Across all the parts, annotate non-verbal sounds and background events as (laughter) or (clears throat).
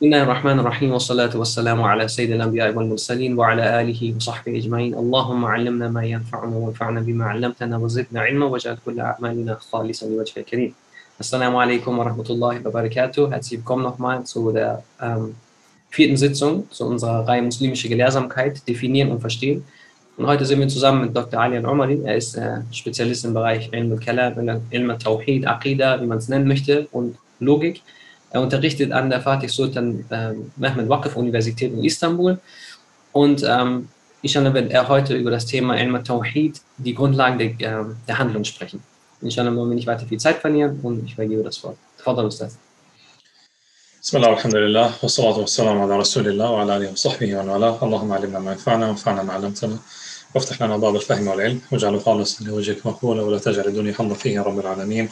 بسم الله الرحمن الرحيم والصلاة والسلام على سيد الأنبياء والمرسلين وعلى آله وصحبه أجمعين اللهم علمنا ما ينفعنا وانفعنا بما علمتنا وزدنا علما واجعل كل أعمالنا خالصا لوجهك الكريم alaikum wa rahmatullahi wa barakatuh. Herzlich willkommen nochmal zu der ähm, vierten Sitzung zu unserer Reihe Muslimische Gelehrsamkeit, definieren und verstehen. Und heute sind wir zusammen mit Dr. Ali Al-Umari. Er ist äh, Spezialist im Bereich Ilm al-Kalam, Ilm al-Tawhid, Aqidah, wie man es nennen möchte, und Logik. Er unterrichtet an der Fatih Sultan äh, Mehmed Waqif Universität in Istanbul. Und ähm, inshallah wird er heute über das Thema Ilm al-Tawhid, die Grundlagen der, äh, der Handlung sprechen. Inshallah wollen wir nicht weiter viel Zeit verlieren und ich übergebe das Wort. تفضل أستاذ. بسم الله والحمد لله والصلاة والسلام على رسول الله وعلى آله وصحبه ومن والاه اللهم علمنا ما ينفعنا وانفعنا ما علمتنا وافتح لنا باب الفهم والعلم واجعله خالصا لوجهك مقبولا ولا تجعل الدنيا حظا فيه يا رب العالمين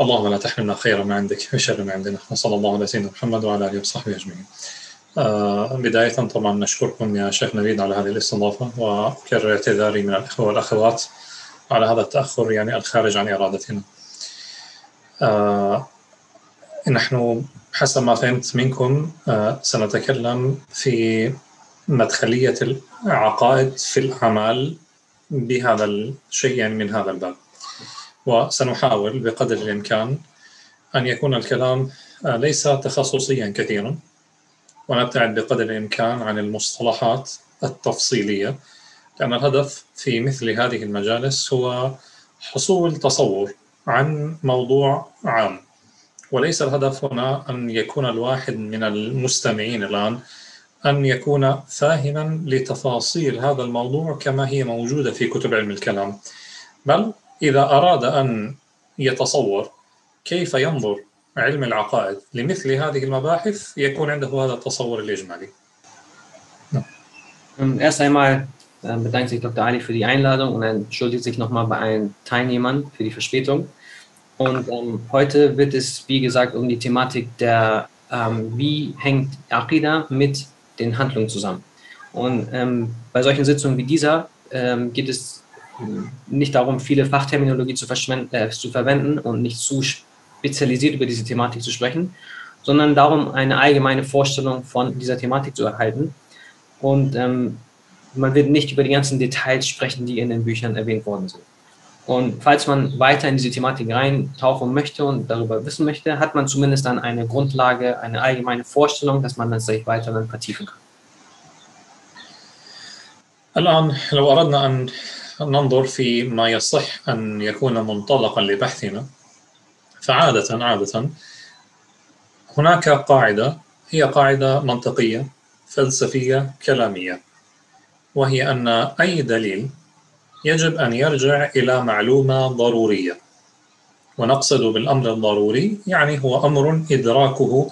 اللهم لا تحرمنا خير ما عندك وشر ما عندنا. وصلى الله على سيدنا محمد وعلى آله وصحبه أجمعين. آه بداية طبعا نشكركم يا شيخ نبيل على هذه الاستضافة وأكرر اعتذاري من الإخوة والأخوات على هذا التأخر يعني الخارج عن إرادتنا. آه نحن حسب ما فهمت منكم آه سنتكلم في مدخلية العقائد في الأعمال بهذا الشيء يعني من هذا الباب. وسنحاول بقدر الإمكان أن يكون الكلام آه ليس تخصصيا كثيرا. ونبتعد بقدر الإمكان عن المصطلحات التفصيلية لأن الهدف في مثل هذه المجالس هو حصول تصور عن موضوع عام. وليس الهدف هنا أن يكون الواحد من المستمعين الآن أن يكون فاهما لتفاصيل هذا الموضوع كما هي موجودة في كتب علم الكلام بل إذا أراد أن يتصور كيف ينظر علم العقائد لمثل هذه المباحث يكون عنده هذا التصور الإجمالي Erst einmal bedankt sich Dr. Ali für die Einladung und entschuldigt sich nochmal bei allen Teilnehmern für die Verspätung. Und ähm, heute wird es, wie gesagt, um die Thematik der, ähm, wie hängt Aqidah mit den Handlungen zusammen. Und ähm, bei solchen Sitzungen wie dieser geht es nicht darum, viele Fachterminologie zu, äh, zu verwenden und nicht zu spezialisiert über diese Thematik zu sprechen, sondern darum, eine allgemeine Vorstellung von dieser Thematik zu erhalten. Und ähm, man wird nicht über die ganzen Details sprechen, die in den Büchern erwähnt worden sind. Und falls man weiter in diese Thematik reintauchen möchte und darüber wissen möchte, hat man zumindest dann eine Grundlage, eine allgemeine Vorstellung, dass man das sich weiter dann vertiefen kann. الآن لو أردنا أن ننظر في ما يصح أن يكون منطلقا لبحثنا. فعادة عادة هناك قاعدة هي قاعدة منطقية فلسفية كلامية وهي أن أي دليل يجب أن يرجع إلى معلومة ضرورية. ونقصد بالأمر الضروري يعني هو أمر إدراكه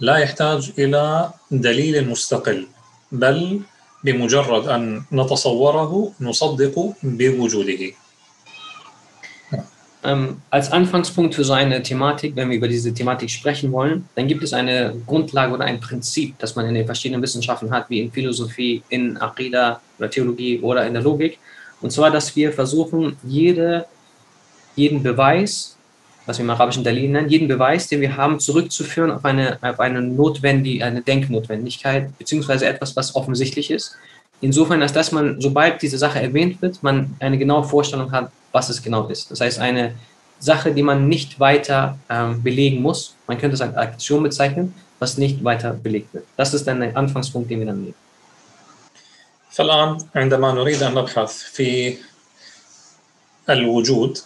لا يحتاج إلى دليل مستقل بل بمجرد أن نتصوره نصدق بوجوده Ähm, als Anfangspunkt für so eine Thematik, wenn wir über diese Thematik sprechen wollen, dann gibt es eine Grundlage oder ein Prinzip, das man in den verschiedenen Wissenschaften hat, wie in Philosophie, in Aqidah oder Theologie oder in der Logik. Und zwar, dass wir versuchen, jede, jeden Beweis, was wir im arabischen Dalil nennen, jeden Beweis, den wir haben, zurückzuführen auf eine, auf eine notwendige, eine Denknotwendigkeit, beziehungsweise etwas, was offensichtlich ist. Insofern, als dass man, sobald diese Sache erwähnt wird, man eine genaue Vorstellung hat, was es genau ist. Das heißt, eine Sache, die man nicht weiter ähm, belegen muss. Man könnte es als Aktion bezeichnen, was nicht weiter belegt wird. Das ist dann der Anfangspunkt, den wir dann nehmen. فالآن عندما نريد أن نبحث في الوجود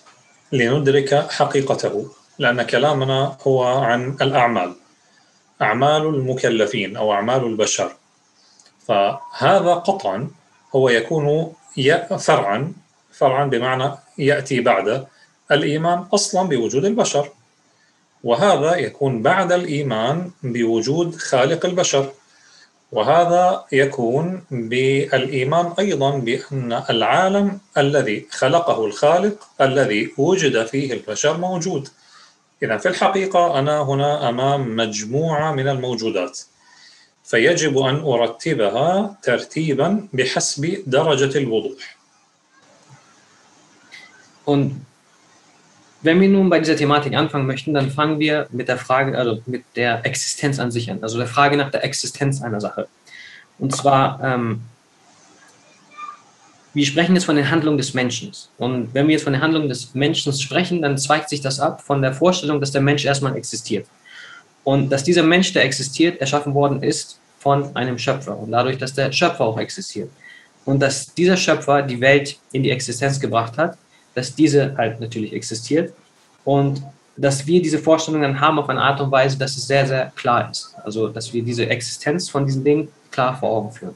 لندرك حقيقته لأن كلامنا هو عن الأعمال أعمال المكلفين أو أعمال البشر. فهذا قطعا هو يكون فرعا فرعا بمعنى يأتي بعد الإيمان أصلا بوجود البشر. وهذا يكون بعد الإيمان بوجود خالق البشر. وهذا يكون بالإيمان أيضا بأن العالم الذي خلقه الخالق الذي وجد فيه البشر موجود. إذا في الحقيقة أنا هنا أمام مجموعة من الموجودات فيجب أن أرتبها ترتيبا بحسب درجة الوضوح. Und wenn wir nun bei dieser Thematik anfangen möchten, dann fangen wir mit der Frage, also mit der Existenz an sich an, also der Frage nach der Existenz einer Sache. Und zwar, ähm, wir sprechen jetzt von den Handlungen des Menschen. Und wenn wir jetzt von den Handlungen des Menschen sprechen, dann zweigt sich das ab von der Vorstellung, dass der Mensch erstmal existiert. Und dass dieser Mensch, der existiert, erschaffen worden ist von einem Schöpfer. Und dadurch, dass der Schöpfer auch existiert. Und dass dieser Schöpfer die Welt in die Existenz gebracht hat, dass diese halt natürlich existiert. Und dass wir diese Vorstellung dann haben auf eine Art und Weise, dass es sehr, sehr klar ist. Also, dass wir diese Existenz von diesen Dingen klar vor Augen führen.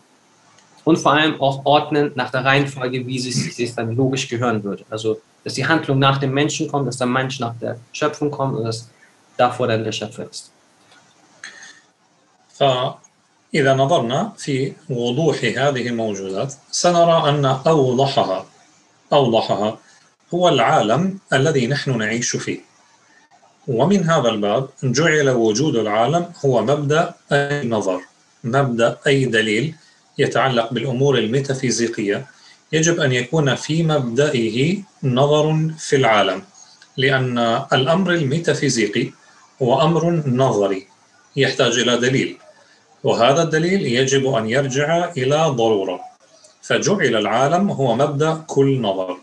Und vor allem auch ordnen nach der Reihenfolge, wie es sich dann logisch gehören würde. Also, dass die Handlung nach dem Menschen kommt, dass der Mensch nach der Schöpfung kommt und dass davor dann der Schöpfer ist. فإذا نظرنا في وضوح هذه الموجودات سنرى أن أوضحها أوضحها هو العالم الذي نحن نعيش فيه. ومن هذا الباب جعل وجود العالم هو مبدأ أي نظر مبدأ أي دليل يتعلق بالأمور الميتافيزيقية. يجب أن يكون في مبدئه نظر في العالم لأن الأمر الميتافيزيقي هو أمر نظري يحتاج إلى دليل وهذا الدليل يجب أن يرجع إلى ضرورة. فجعل العالم هو مبدأ كل نظر.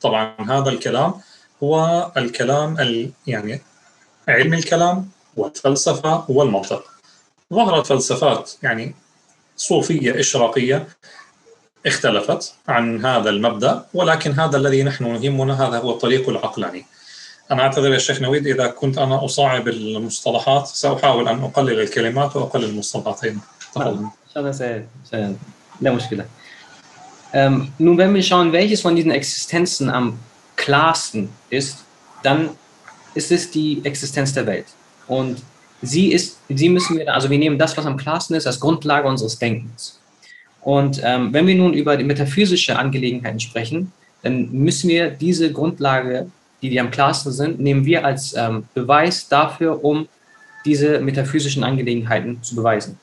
طبعا هذا الكلام هو الكلام يعني علم الكلام والفلسفة والمنطق ظهرت فلسفات يعني صوفية إشراقية اختلفت عن هذا المبدأ ولكن هذا الذي نحن يهمنا هذا هو الطريق العقلاني أنا أعتذر يا شيخ نويد إذا كنت أنا أصعب المصطلحات سأحاول أن أقلل الكلمات وأقلل المصطلحات تفضل. لا مشكلة. Ähm, nun, wenn wir schauen, welches von diesen Existenzen am klarsten ist, dann ist es die Existenz der Welt. Und sie ist, sie müssen wir, also wir nehmen das, was am klarsten ist, als Grundlage unseres Denkens. Und ähm, wenn wir nun über die metaphysische Angelegenheiten sprechen, dann müssen wir diese Grundlage, die, die am klarsten sind, nehmen wir als ähm, Beweis dafür, um diese metaphysischen Angelegenheiten zu beweisen.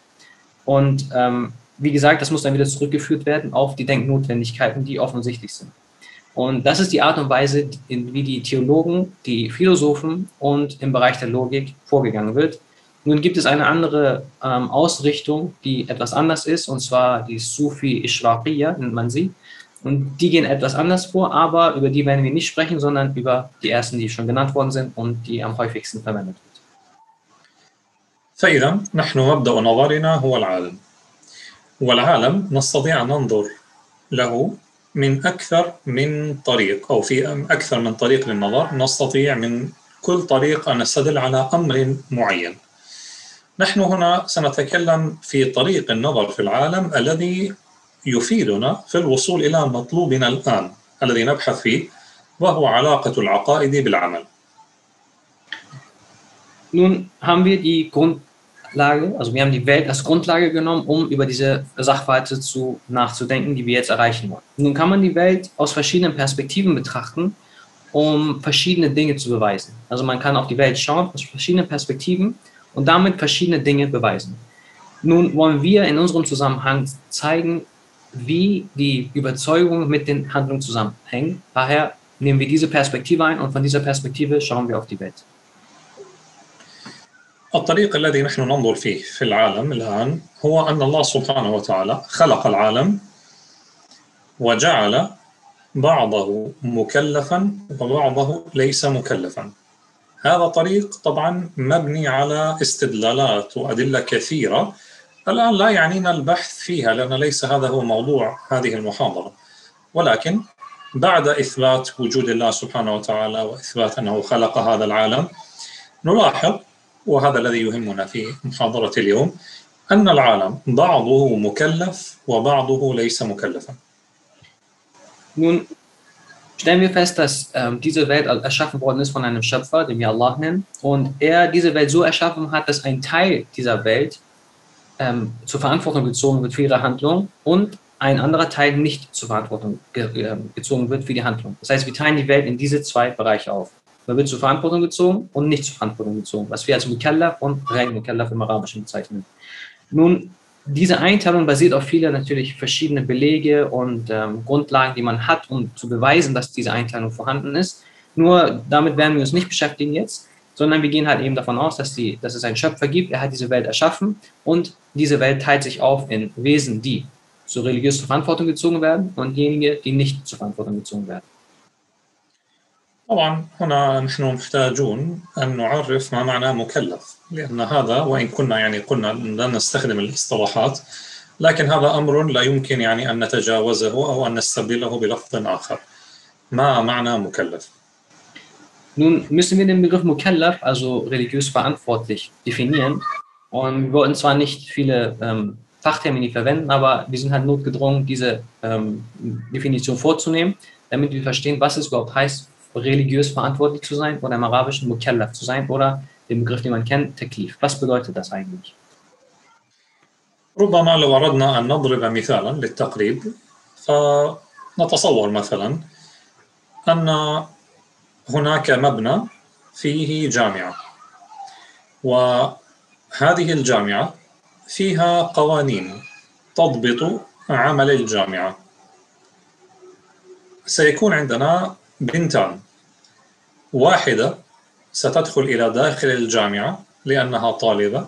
Und ähm, wie gesagt, das muss dann wieder zurückgeführt werden auf die Denknotwendigkeiten, die offensichtlich sind. Und das ist die Art und Weise, wie die Theologen, die Philosophen und im Bereich der Logik vorgegangen wird. Nun gibt es eine andere ähm, Ausrichtung, die etwas anders ist, und zwar die Sufi Ishraqiya nennt man sie. Und die gehen etwas anders vor, aber über die werden wir nicht sprechen, sondern über die ersten, die schon genannt worden sind und die am häufigsten verwendet wird. فإذا نحن مبدأ نظرنا هو العالم والعالم نستطيع أن ننظر له من أكثر من طريق أو في أكثر من طريق للنظر. نستطيع من كل طريق أن نستدل على أمر معين. نحن هنا سنتكلم في طريق النظر في العالم الذي يفيدنا في الوصول إلى مطلوبنا الآن الذي نبحث فيه وهو علاقة العقائد بالعمل. Nun haben wir die Grund, Lage, also wir haben die Welt als Grundlage genommen, um über diese Sachverhalte zu, nachzudenken, die wir jetzt erreichen wollen. Nun kann man die Welt aus verschiedenen Perspektiven betrachten, um verschiedene Dinge zu beweisen. Also man kann auf die Welt schauen aus verschiedenen Perspektiven und damit verschiedene Dinge beweisen. Nun wollen wir in unserem Zusammenhang zeigen, wie die Überzeugungen mit den Handlungen zusammenhängen. Daher nehmen wir diese Perspektive ein und von dieser Perspektive schauen wir auf die Welt. الطريق الذي نحن ننظر فيه في العالم الآن هو أن الله سبحانه وتعالى خلق العالم وجعل بعضه مكلفا وبعضه ليس مكلفا. هذا طريق طبعا مبني على استدلالات وأدلة كثيرة. الآن لا يعنينا البحث فيها لأن ليس هذا هو موضوع هذه المحاضرة. ولكن بعد إثبات وجود الله سبحانه وتعالى وإثبات أنه خلق هذا العالم نلاحظ وهذا الذي يهمنا في محاضرة اليوم أن العالم بعضه مكلف وبعضه ليس مكلفا. Nun stellen wir fest, dass ähm, diese Welt erschaffen worden ist von einem Schöpfer, den wir Allah nennen, und er diese Welt so erschaffen hat, dass ein Teil dieser Welt ähm, zur Verantwortung gezogen wird für ihre Handlung und ein anderer Teil nicht zur Verantwortung ge äh, gezogen wird für die Handlung. Das heißt, wir teilen die Welt in diese zwei Bereiche auf. Man wird zur Verantwortung gezogen und nicht zur Verantwortung gezogen, was wir als Mukallaf und rein Mukallaf im Arabischen bezeichnen. Nun, diese Einteilung basiert auf viele natürlich verschiedene Belege und ähm, Grundlagen, die man hat, um zu beweisen, dass diese Einteilung vorhanden ist. Nur damit werden wir uns nicht beschäftigen jetzt, sondern wir gehen halt eben davon aus, dass, die, dass es einen Schöpfer gibt, er hat diese Welt erschaffen und diese Welt teilt sich auf in Wesen, die zur religiösen Verantwortung gezogen werden und diejenigen, die nicht zur Verantwortung gezogen werden. طبعا هنا نحن محتاجون أن نعرف ما معنى مكلف لأن هذا وإن كنا يعني قلنا لا نستخدم الاصطلاحات لكن هذا أمر لا يمكن يعني أن نتجاوزه أو أن نستبدله بلفظ آخر ما معنى مكلف Nun müssen wir den Begriff Mukallaf, also religiös verantwortlich, definieren. Und wir wollten zwar nicht viele ähm, Fachtermini verwenden, aber wir sind halt notgedrungen, diese ähm, Definition vorzunehmen, damit wir verstehen, was es überhaupt heißt, religiös verantwortlich zu sein oder im Arabischen Mukallaf zu sein oder den Begriff, den man kennt, Teklif. Was bedeutet das eigentlich? ربما لو أردنا أن نضرب مثالا للتقريب فنتصور مثلا أن هناك مبنى فيه جامعة وهذه الجامعة فيها قوانين تضبط عمل الجامعة سيكون عندنا بنتان واحدة ستدخل إلى داخل الجامعة لأنها طالبة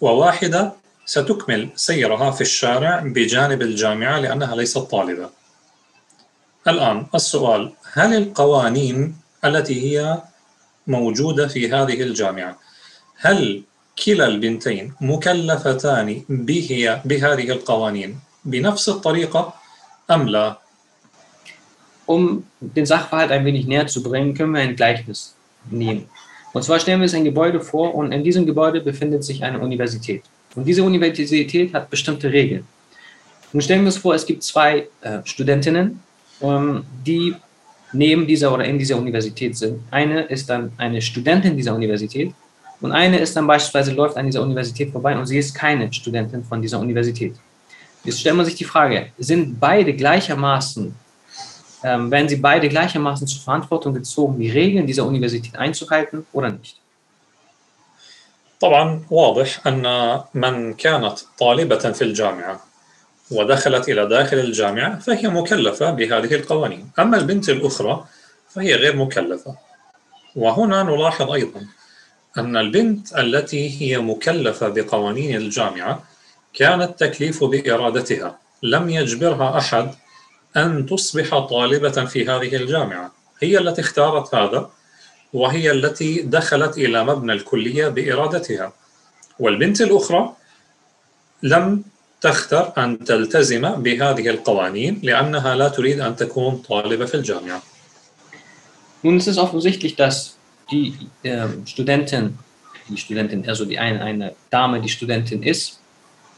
وواحدة ستكمل سيرها في الشارع بجانب الجامعة لأنها ليست طالبة الآن السؤال هل القوانين التي هي موجودة في هذه الجامعة هل كلا البنتين مكلفتان به بهذه القوانين بنفس الطريقة أم لا؟ Um den Sachverhalt ein wenig näher zu bringen, können wir ein Gleichnis nehmen. Und zwar stellen wir uns ein Gebäude vor und in diesem Gebäude befindet sich eine Universität. Und diese Universität hat bestimmte Regeln. Nun stellen wir uns vor, es gibt zwei äh, Studentinnen, ähm, die neben dieser oder in dieser Universität sind. Eine ist dann eine Studentin dieser Universität und eine ist dann beispielsweise läuft an dieser Universität vorbei und sie ist keine Studentin von dieser Universität. Jetzt stellt man sich die Frage, sind beide gleichermaßen, ähm, werden sie beide gleichermaßen zur Verantwortung gezogen, die Regeln dieser Universität einzuhalten oder nicht? طبعا واضح أن من كانت طالبة في الجامعة ودخلت إلى داخل الجامعة فهي مكلفة بهذه القوانين. أما البنت الأخرى فهي غير مكلفة. وهنا نلاحظ أيضا أن البنت التي هي مكلفة بقوانين الجامعة كان التكليف بإرادتها. لم يجبرها أحد أن تصبح طالبة في هذه الجامعة هي التي اختارت هذا وهي التي دخلت إلى مبنى الكلية بإرادتها والبنت الأخرى لم تختر أن تلتزم بهذه القوانين لأنها لا تريد أن تكون طالبة في الجامعة. Nun ist es offensichtlich, dass die äh, Studentin, die Studentin, also die eine, eine Dame, die Studentin ist,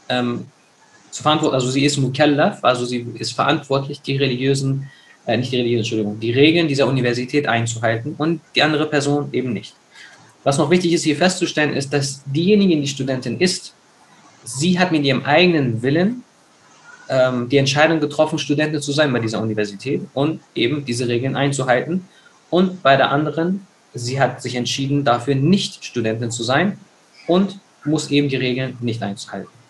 ähm, zu verantworten, also sie ist Mukallaf, also sie ist verantwortlich, die religiösen, äh, nicht die religiösen, Entschuldigung, die Regeln dieser Universität einzuhalten und die andere Person eben nicht. Was noch wichtig ist hier festzustellen, ist, dass diejenige, die Studentin ist, sie hat mit ihrem eigenen Willen ähm, die Entscheidung getroffen, Studentin zu sein bei dieser Universität und eben diese Regeln einzuhalten. Und bei der anderen, sie hat sich entschieden, dafür nicht Studentin zu sein und muss eben die Regeln nicht einzuhalten.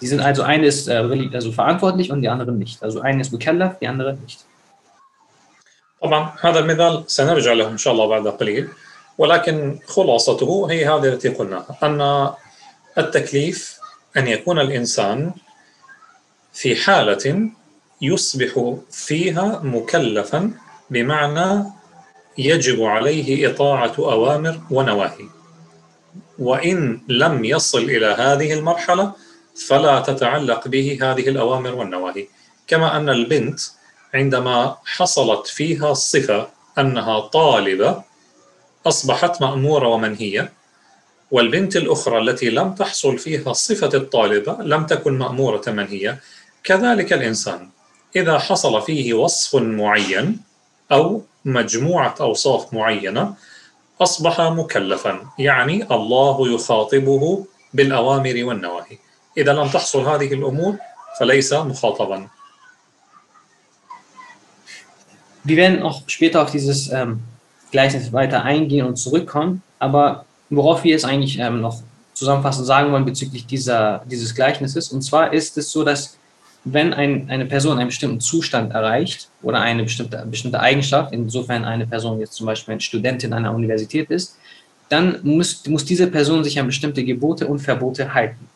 Die sind also eine ist äh, also verantwortlich und die andere nicht. Also eine ist mukallaf, die andere nicht. طبعا هذا المثال سنرجع له إن شاء الله بعد قليل ولكن خلاصته هي هذه التي قلناها أن التكليف أن يكون الإنسان في حالة يصبح فيها مكلفا بمعنى يجب عليه إطاعة أوامر ونواهي وإن لم يصل إلى هذه المرحلة فلا تتعلق به هذه الأوامر والنواهي. كما أن البنت عندما حصلت فيها الصفة أنها طالبة أصبحت مأمورة ومنهية والبنت الأخرى التي لم تحصل فيها صفة الطالبة لم تكن مأمورة من هي كذلك الإنسان. إذا حصل فيه وصف معين أو مجموعة أوصاف معينة أصبح مكلفا يعني الله يخاطبه بالأوامر والنواهي. إذا لم تحصل هذه الأمور فليس مخاطبا Wir werden auch später auf dieses ähm, Gleichnis weiter eingehen und zurückkommen, aber worauf wir es eigentlich ähm, noch zusammenfassend sagen wollen bezüglich dieser, dieses Gleichnisses. Und zwar ist es so, dass wenn ein, eine Person einen bestimmten Zustand erreicht oder eine bestimmte, bestimmte Eigenschaft, insofern eine Person jetzt zum Beispiel eine Studentin an einer Universität ist, dann muss, muss diese Person sich an bestimmte Gebote und Verbote halten.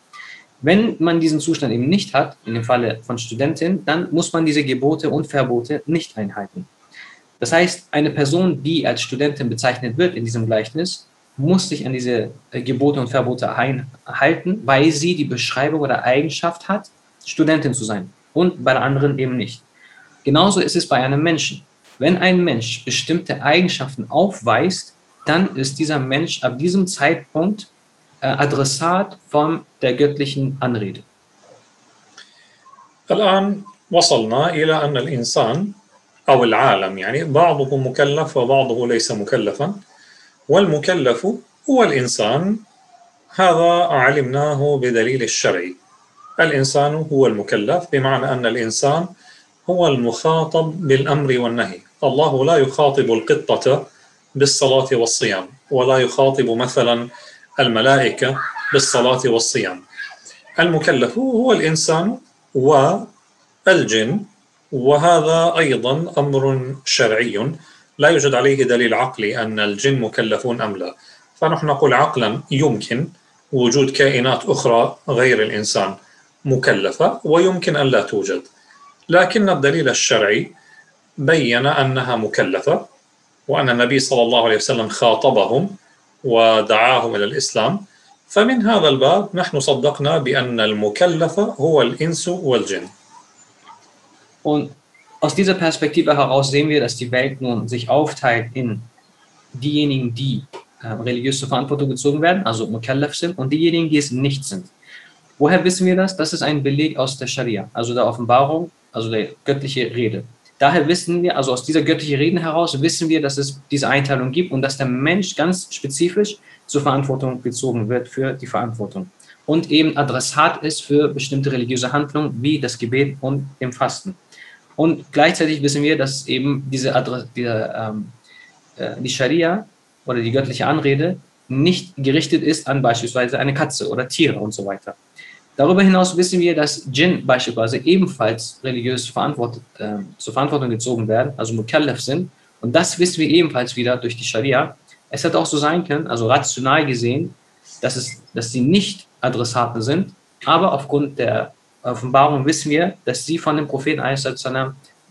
Wenn man diesen Zustand eben nicht hat, in dem Falle von Studentin, dann muss man diese Gebote und Verbote nicht einhalten. Das heißt, eine Person, die als Studentin bezeichnet wird in diesem Gleichnis, muss sich an diese äh, Gebote und Verbote halten, weil sie die Beschreibung oder Eigenschaft hat, Studentin zu sein und bei der anderen eben nicht. Genauso ist es bei einem Menschen. Wenn ein Mensch bestimmte Eigenschaften aufweist, dann ist dieser Mensch ab diesem Zeitpunkt Adressat von der göttlichen Anrede. الآن وصلنا إلى أن الإنسان أو العالم يعني بعضه مكلف وبعضه ليس مكلفا والمكلف هو الإنسان. هذا علمناه بدليل الشرعي. الإنسان هو المكلف بمعنى أن الإنسان هو المخاطب بالأمر والنهي. الله لا يخاطب القطة بالصلاة والصيام ولا يخاطب مثلا الملائكة بالصلاة والصيام. المكلف هو الإنسان والجن وهذا أيضا أمر شرعي. لا يوجد عليه دليل عقلي أن الجن مكلفون أم لا. فنحن نقول عقلا يمكن وجود كائنات أخرى غير الإنسان مكلفة ويمكن أن لا توجد. لكن الدليل الشرعي بين أنها مكلفة وأن النبي صلى الله عليه وسلم خاطبهم ودعاهم إلى الإسلام فمن هذا الباب نحن صدقنا بأن المكلف هو الإنس والجن Und aus dieser Perspektive heraus sehen wir, dass die Welt nun sich aufteilt in diejenigen, die äh, religiös zur Verantwortung gezogen werden, also Mukallaf sind, und diejenigen, die es nicht sind. Woher wissen wir das? Das ist ein Beleg aus der Scharia, also der Offenbarung, also der göttliche Rede. Daher wissen wir, also aus dieser göttlichen Reden heraus, wissen wir, dass es diese Einteilung gibt und dass der Mensch ganz spezifisch zur Verantwortung gezogen wird für die Verantwortung und eben Adressat ist für bestimmte religiöse Handlungen wie das Gebet und im Fasten. Und gleichzeitig wissen wir, dass eben diese Adresse, die, ähm, äh, die Scharia oder die göttliche Anrede nicht gerichtet ist an beispielsweise eine Katze oder Tiere und so weiter. Darüber hinaus wissen wir, dass Djinn beispielsweise ebenfalls religiös verantwortet, äh, zur Verantwortung gezogen werden, also Mukallaf sind. Und das wissen wir ebenfalls wieder durch die Scharia. Es hätte auch so sein können, also rational gesehen, dass, es, dass sie nicht Adressaten sind, aber aufgrund der Offenbarung wissen wir, dass sie von dem Propheten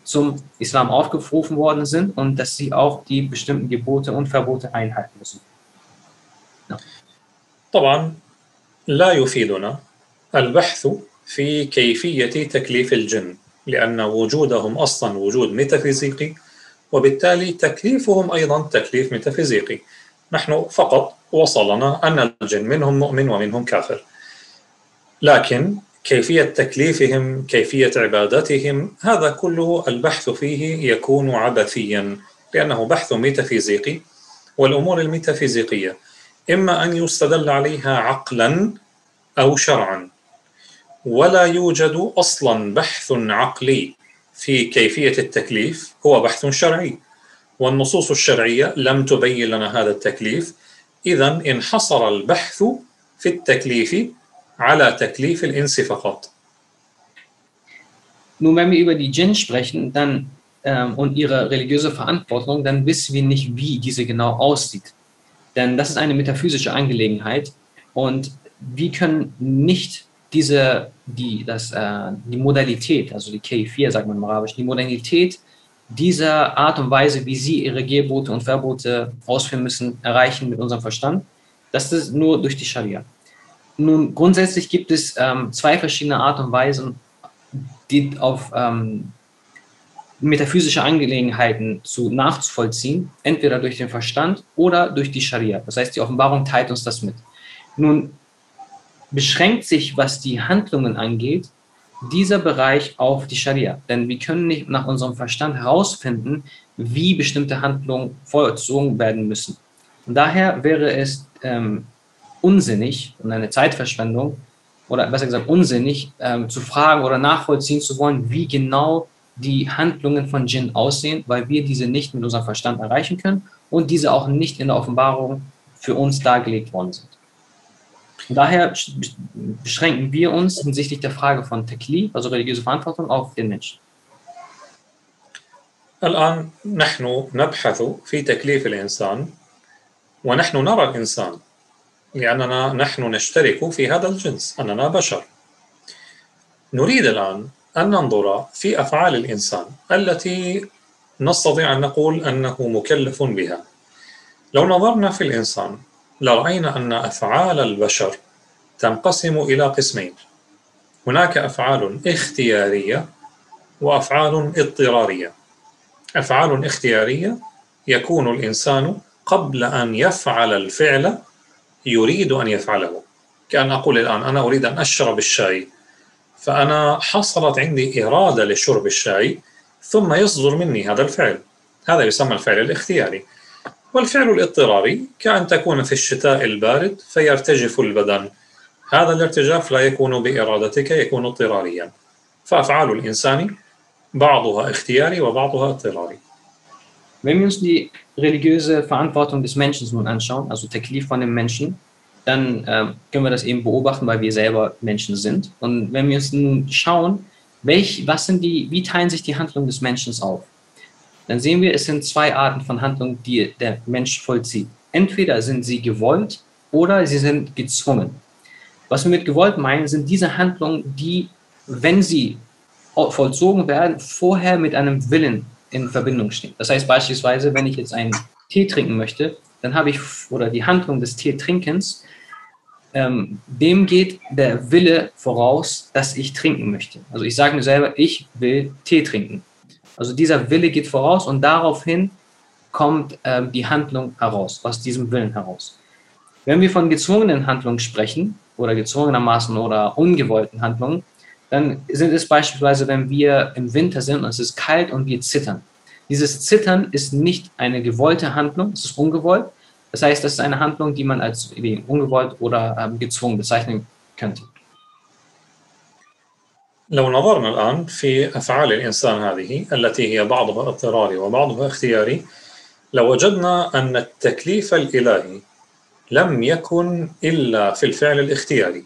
zum Islam aufgerufen worden sind und dass sie auch die bestimmten Gebote und Verbote einhalten müssen. Ja. طبعا لا يفيدنا البحث في كيفية تكليف الجن لأن وجودهم أصلا وجود ميتافيزيقي وبالتالي تكليفهم أيضا تكليف ميتافيزيقي. نحن فقط وصلنا أن الجن منهم مؤمن ومنهم كافر. لكن كيفية تكليفهم كيفية عبادتهم هذا كله البحث فيه يكون عبثيا لأنه بحث ميتافيزيقي والأمور الميتافيزيقية إما أن يستدل عليها عقلا أو شرعا. ولا يوجد اصلا بحث عقلي في كيفيه التكليف هو بحث شرعي والنصوص الشرعيه لم تبين لنا هذا التكليف اذا انحصر البحث في التكليف على تكليف الانس فقط Nun, wenn wir über die Djinn sprechen dann, ähm, und ihre religiöse Verantwortung, dann wissen wir nicht, wie diese genau aussieht. Denn das ist eine metaphysische Angelegenheit und wir können nicht diese, die, das, äh, die Modalität, also die K4, sagt man im Arabisch, die Modalität dieser Art und Weise, wie sie ihre Gebote und Verbote ausführen müssen, erreichen mit unserem Verstand, das ist nur durch die Scharia. Nun, grundsätzlich gibt es ähm, zwei verschiedene Art und Weisen, die auf ähm, metaphysische Angelegenheiten zu nachzuvollziehen, entweder durch den Verstand oder durch die Scharia. Das heißt, die Offenbarung teilt uns das mit. Nun, beschränkt sich, was die Handlungen angeht, dieser Bereich auf die Scharia. Denn wir können nicht nach unserem Verstand herausfinden, wie bestimmte Handlungen vollzogen werden müssen. Und daher wäre es ähm, unsinnig und eine Zeitverschwendung, oder besser gesagt unsinnig, ähm, zu fragen oder nachvollziehen zu wollen, wie genau die Handlungen von Jinn aussehen, weil wir diese nicht mit unserem Verstand erreichen können und diese auch nicht in der Offenbarung für uns dargelegt worden sind. Daher beschränken wir uns hinsichtlich der Frage von Taklif, also religiöse Verantwortung, auf den Menschen. الآن نحن نبحث في تكليف الإنسان ونحن نرى الإنسان لأننا نحن نشترك في هذا الجنس أننا بشر نريد الآن أن ننظر في أفعال الإنسان التي نستطيع أن نقول أنه مكلف بها لو نظرنا في الإنسان لرأينا أن أفعال البشر تنقسم إلى قسمين. هناك أفعال اختيارية وأفعال اضطرارية. أفعال اختيارية يكون الإنسان قبل أن يفعل الفعل يريد أن يفعله. كأن أقول الآن أنا أريد أن أشرب الشاي فأنا حصلت عندي إرادة لشرب الشاي ثم يصدر مني هذا الفعل. هذا يسمى الفعل الاختياري. والفعل الاضطراري كأن تكون في الشتاء البارد فيرتجف البدن هذا الارتجاف لا يكون بإرادتك يكون اضطراريا فأفعال الإنسان بعضها اختياري وبعضها اضطراري Wenn wir uns die religiöse Verantwortung des Menschen nun anschauen, also Taklif von dem Menschen, dann ähm, können wir das eben beobachten, weil wir selber Menschen sind. Und wenn wir uns nun schauen, welch, was sind die, wie teilen sich die Handlungen des Menschen auf? Dann sehen wir, es sind zwei Arten von Handlungen, die der Mensch vollzieht. Entweder sind sie gewollt oder sie sind gezwungen. Was wir mit gewollt meinen, sind diese Handlungen, die, wenn sie vollzogen werden, vorher mit einem Willen in Verbindung stehen. Das heißt beispielsweise, wenn ich jetzt einen Tee trinken möchte, dann habe ich, oder die Handlung des Teetrinkens, ähm, dem geht der Wille voraus, dass ich trinken möchte. Also ich sage mir selber, ich will Tee trinken. Also dieser Wille geht voraus und daraufhin kommt ähm, die Handlung heraus, aus diesem Willen heraus. Wenn wir von gezwungenen Handlungen sprechen, oder gezwungenermaßen oder ungewollten Handlungen, dann sind es beispielsweise, wenn wir im Winter sind und es ist kalt und wir zittern. Dieses Zittern ist nicht eine gewollte Handlung, es ist ungewollt. Das heißt, das ist eine Handlung, die man als ungewollt oder ähm, gezwungen bezeichnen könnte. لو نظرنا الآن في أفعال الإنسان هذه التي هي بعضها اضطراري وبعضها اختياري لوجدنا أن التكليف الإلهي لم يكن إلا في الفعل الاختياري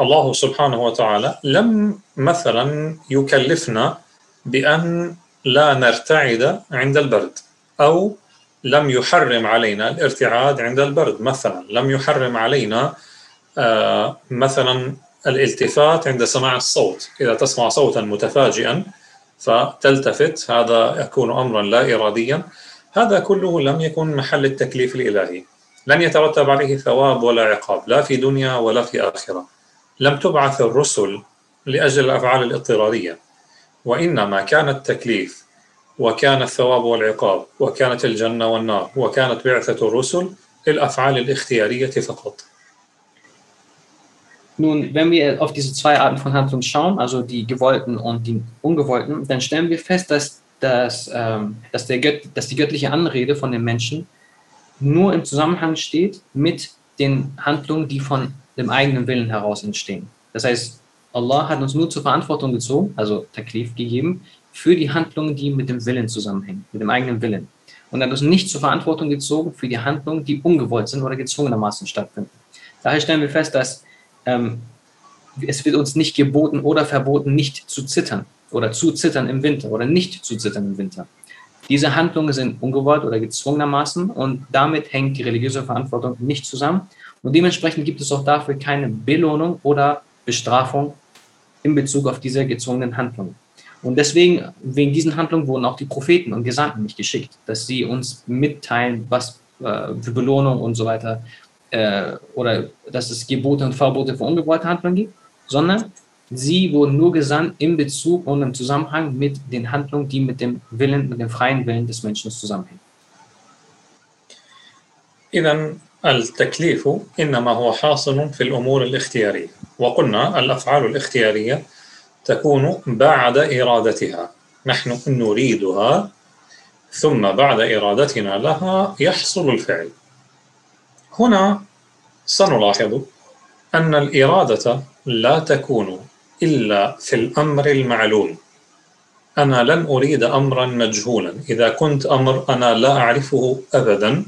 الله سبحانه وتعالى لم مثلا يكلفنا بأن لا نرتعد عند البرد أو لم يحرم علينا الارتعاد عند البرد مثلا لم يحرم علينا آه مثلا الالتفات عند سماع الصوت. إذا تسمع صوتا متفاجئا فتلتفت هذا يكون أمرا لا إراديا. هذا كله لم يكن محل التكليف الإلهي. لن يترتب عليه ثواب ولا عقاب لا في دنيا ولا في آخرة. لم تبعث الرسل لأجل الأفعال الاضطرارية. وإنما كان التكليف وكان الثواب والعقاب وكانت الجنة والنار وكانت بعثة الرسل للأفعال الاختيارية فقط. Nun, wenn wir auf diese zwei Arten von Handlungen schauen, also die gewollten und die ungewollten, dann stellen wir fest, dass, dass, ähm, dass, der Gött, dass die göttliche Anrede von den Menschen nur im Zusammenhang steht mit den Handlungen, die von dem eigenen Willen heraus entstehen. Das heißt, Allah hat uns nur zur Verantwortung gezogen, also Taklif gegeben, für die Handlungen, die mit dem Willen zusammenhängen, mit dem eigenen Willen. Und hat uns nicht zur Verantwortung gezogen für die Handlungen, die ungewollt sind oder gezwungenermaßen stattfinden. Daher stellen wir fest, dass ähm, es wird uns nicht geboten oder verboten, nicht zu zittern oder zu zittern im Winter oder nicht zu zittern im Winter. Diese Handlungen sind ungewollt oder gezwungenermaßen und damit hängt die religiöse Verantwortung nicht zusammen. Und dementsprechend gibt es auch dafür keine Belohnung oder Bestrafung in Bezug auf diese gezwungenen Handlungen. Und deswegen, wegen diesen Handlungen wurden auch die Propheten und Gesandten nicht geschickt, dass sie uns mitteilen, was äh, für Belohnung und so weiter äh, oder dass es Gebote und Verbote für ungewollte Handlungen gibt, sondern Sie wurden nur gesandt in Bezug und im Zusammenhang mit den Handlungen, die mit dem Willen, mit dem freien Willen des Menschen zusammenhängen. إذا التكليف إنما هو حاصل في الأمور الاختيارية وقلنا الأفعال الاختيارية تكون بعد إرادتها نحن نريدها ثم بعد إرادتنا لها يحصل الفعل هنا سنلاحظ أن الإرادة لا تكون إلا في الأمر المعلوم أنا لن أريد أمرا مجهولا إذا كنت أمر أنا لا أعرفه أبدا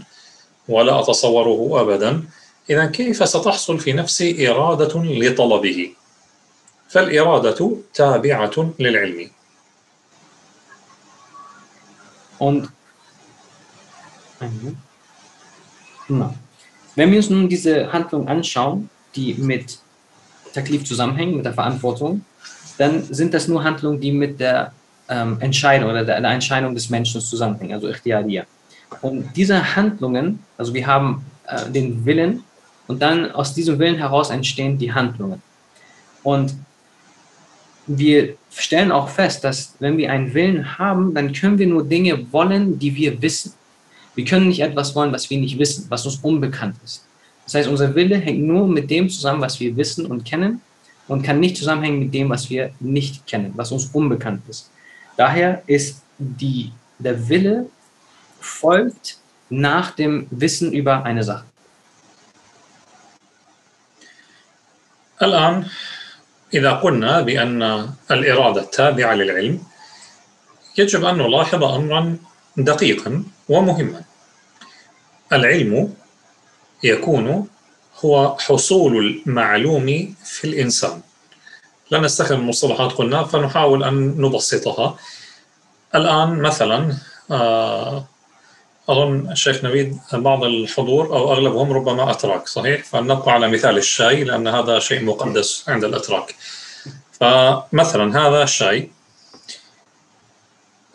ولا أتصوره أبدا إذا كيف ستحصل في نفسي إرادة لطلبه؟ فالإرادة تابعة للعلم. Und genau. Wenn wir uns nun diese Handlung anschauen, die mit Taklif zusammenhängen, mit der Verantwortung, dann sind das nur Handlungen, die mit der ähm, Entscheidung oder der, der, Entscheidung des Menschen zusammenhängen, also Ikhtiariya. Und diese Handlungen, also wir haben äh, den Willen und dann aus diesem Willen heraus entstehen die Handlungen. Und wir stellen auch fest, dass wenn wir einen Willen haben, dann können wir nur Dinge wollen, die wir wissen. Wir können nicht etwas wollen, was wir nicht wissen, was uns unbekannt ist. Das heißt, unser Wille hängt nur mit dem zusammen, was wir wissen und kennen und kann nicht zusammenhängen mit dem, was wir nicht kennen, was uns unbekannt ist. Daher ist die, der Wille folgt nach dem Wissen über eine Sache. الآن إذا قلنا بأن الإرادة تابعة للعلم يجب أن نلاحظ أمرا دقيقا ومهما. العلم يكون هو حصول المعلوم في الإنسان. لا نستخدم مصطلحات قلنا فنحاول أن نبسطها. الآن مثلا آه، أظن الشيخ نبيد بعض الحضور أو أغلبهم ربما أتراك صحيح؟ فنبقى على مثال الشاي لأن هذا شيء مقدس عند الأتراك. فمثلا هذا الشاي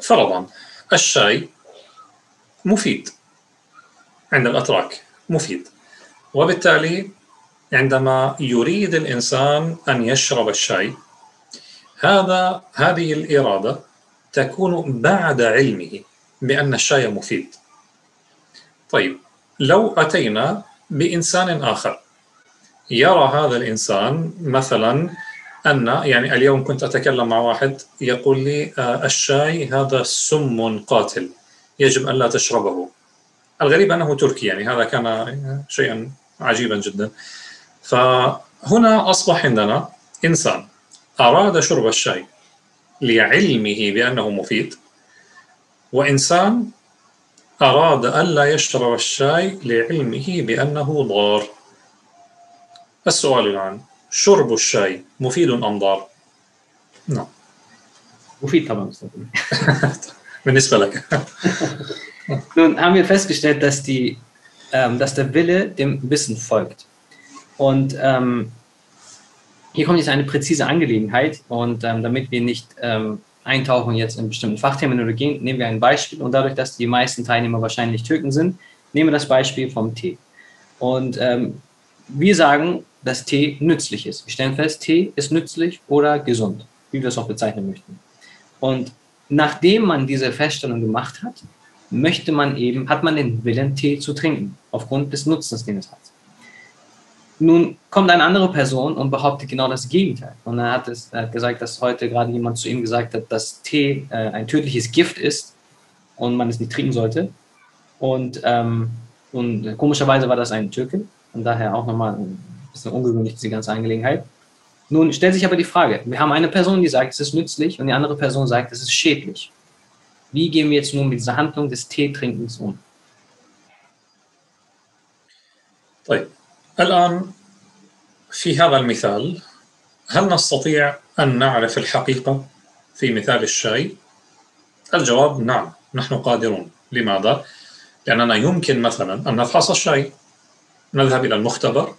فرضا الشاي مفيد عند الأتراك مفيد. وبالتالي عندما يريد الإنسان أن يشرب الشاي هذا هذه الإرادة تكون بعد علمه بأن الشاي مفيد. طيب لو أتينا بإنسان آخر يرى هذا الإنسان مثلا أن يعني اليوم كنت أتكلم مع واحد يقول لي آه، الشاي هذا سم قاتل يجب أن لا تشربه. الغريب أنه تركي يعني هذا كان شيئا عجيبا جدا. فهنا أصبح عندنا إنسان أراد شرب الشاي لعلمه بأنه مفيد وإنسان أراد ألا يشرب الشاي لعلمه بأنه ضار. السؤال الآن شرب الشاي مفيد أم ضار؟ نعم مفيد طبعا بالنسبة لك Nun haben wir festgestellt, dass, die, ähm, dass der Wille dem Wissen folgt. Und ähm, hier kommt jetzt eine präzise Angelegenheit und ähm, damit wir nicht ähm, eintauchen jetzt in bestimmten Fachterminologien, nehmen wir ein Beispiel und dadurch, dass die meisten Teilnehmer wahrscheinlich Türken sind, nehmen wir das Beispiel vom Tee. Und ähm, wir sagen, dass Tee nützlich ist. Wir stellen fest, Tee ist nützlich oder gesund, wie wir es auch bezeichnen möchten. Und nachdem man diese Feststellung gemacht hat, möchte man eben, hat man den Willen, Tee zu trinken, aufgrund des Nutzens, den es hat. Nun kommt eine andere Person und behauptet genau das Gegenteil. Und er hat, es, er hat gesagt, dass heute gerade jemand zu ihm gesagt hat, dass Tee äh, ein tödliches Gift ist und man es nicht trinken sollte. Und, ähm, und komischerweise war das ein Türke und daher auch nochmal ein bisschen ungewöhnlich, diese ganze Angelegenheit. Nun stellt sich aber die Frage, wir haben eine Person, die sagt, es ist nützlich und die andere Person sagt, es ist schädlich. Wie gehen wir jetzt nun mit dieser Handlung des Teetrinkens um? طيب الآن في هذا المثال هل نستطيع أن نعرف الحقيقة في مثال الشاي؟ الجواب نعم نحن قادرون لماذا؟ لأننا يمكن مثلا أن نفحص الشاي نذهب إلى المختبر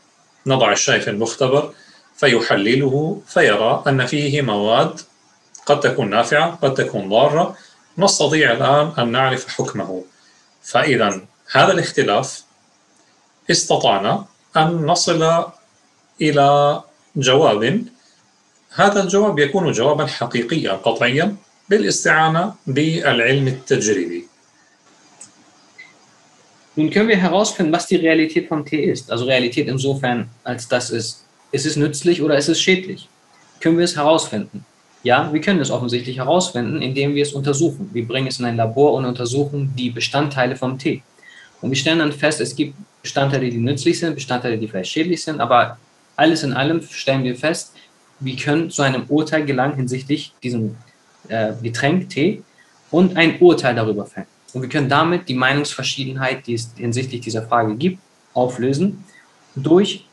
نضع الشاي في المختبر فيحلله فيرى أن فيه مواد قد تكون نافعة قد تكون ضارة. نستطيع الآن أن نعرف حكمه. فإذا هذا الاختلاف استطعنا أن نصل إلى جواب. هذا الجواب يكون جوابا حقيقيا قطعيا بالاستعانة بالعلم التجريبي. Nun können wir herausfinden, was die Realität vom Tee ist. Also Realität insofern, als das ist, ist es nützlich oder ist es schädlich? Können wir es herausfinden? Ja, wir können es offensichtlich herausfinden, indem wir es untersuchen. Wir bringen es in ein Labor und untersuchen die Bestandteile vom Tee. Und wir stellen dann fest, es gibt Bestandteile, die nützlich sind, Bestandteile, die vielleicht schädlich sind, aber alles in allem stellen wir fest, wir können zu einem Urteil gelangen hinsichtlich diesem äh, Getränk, Tee, und ein Urteil darüber fällen. Und wir können damit die Meinungsverschiedenheit, die es hinsichtlich dieser Frage gibt, auflösen durch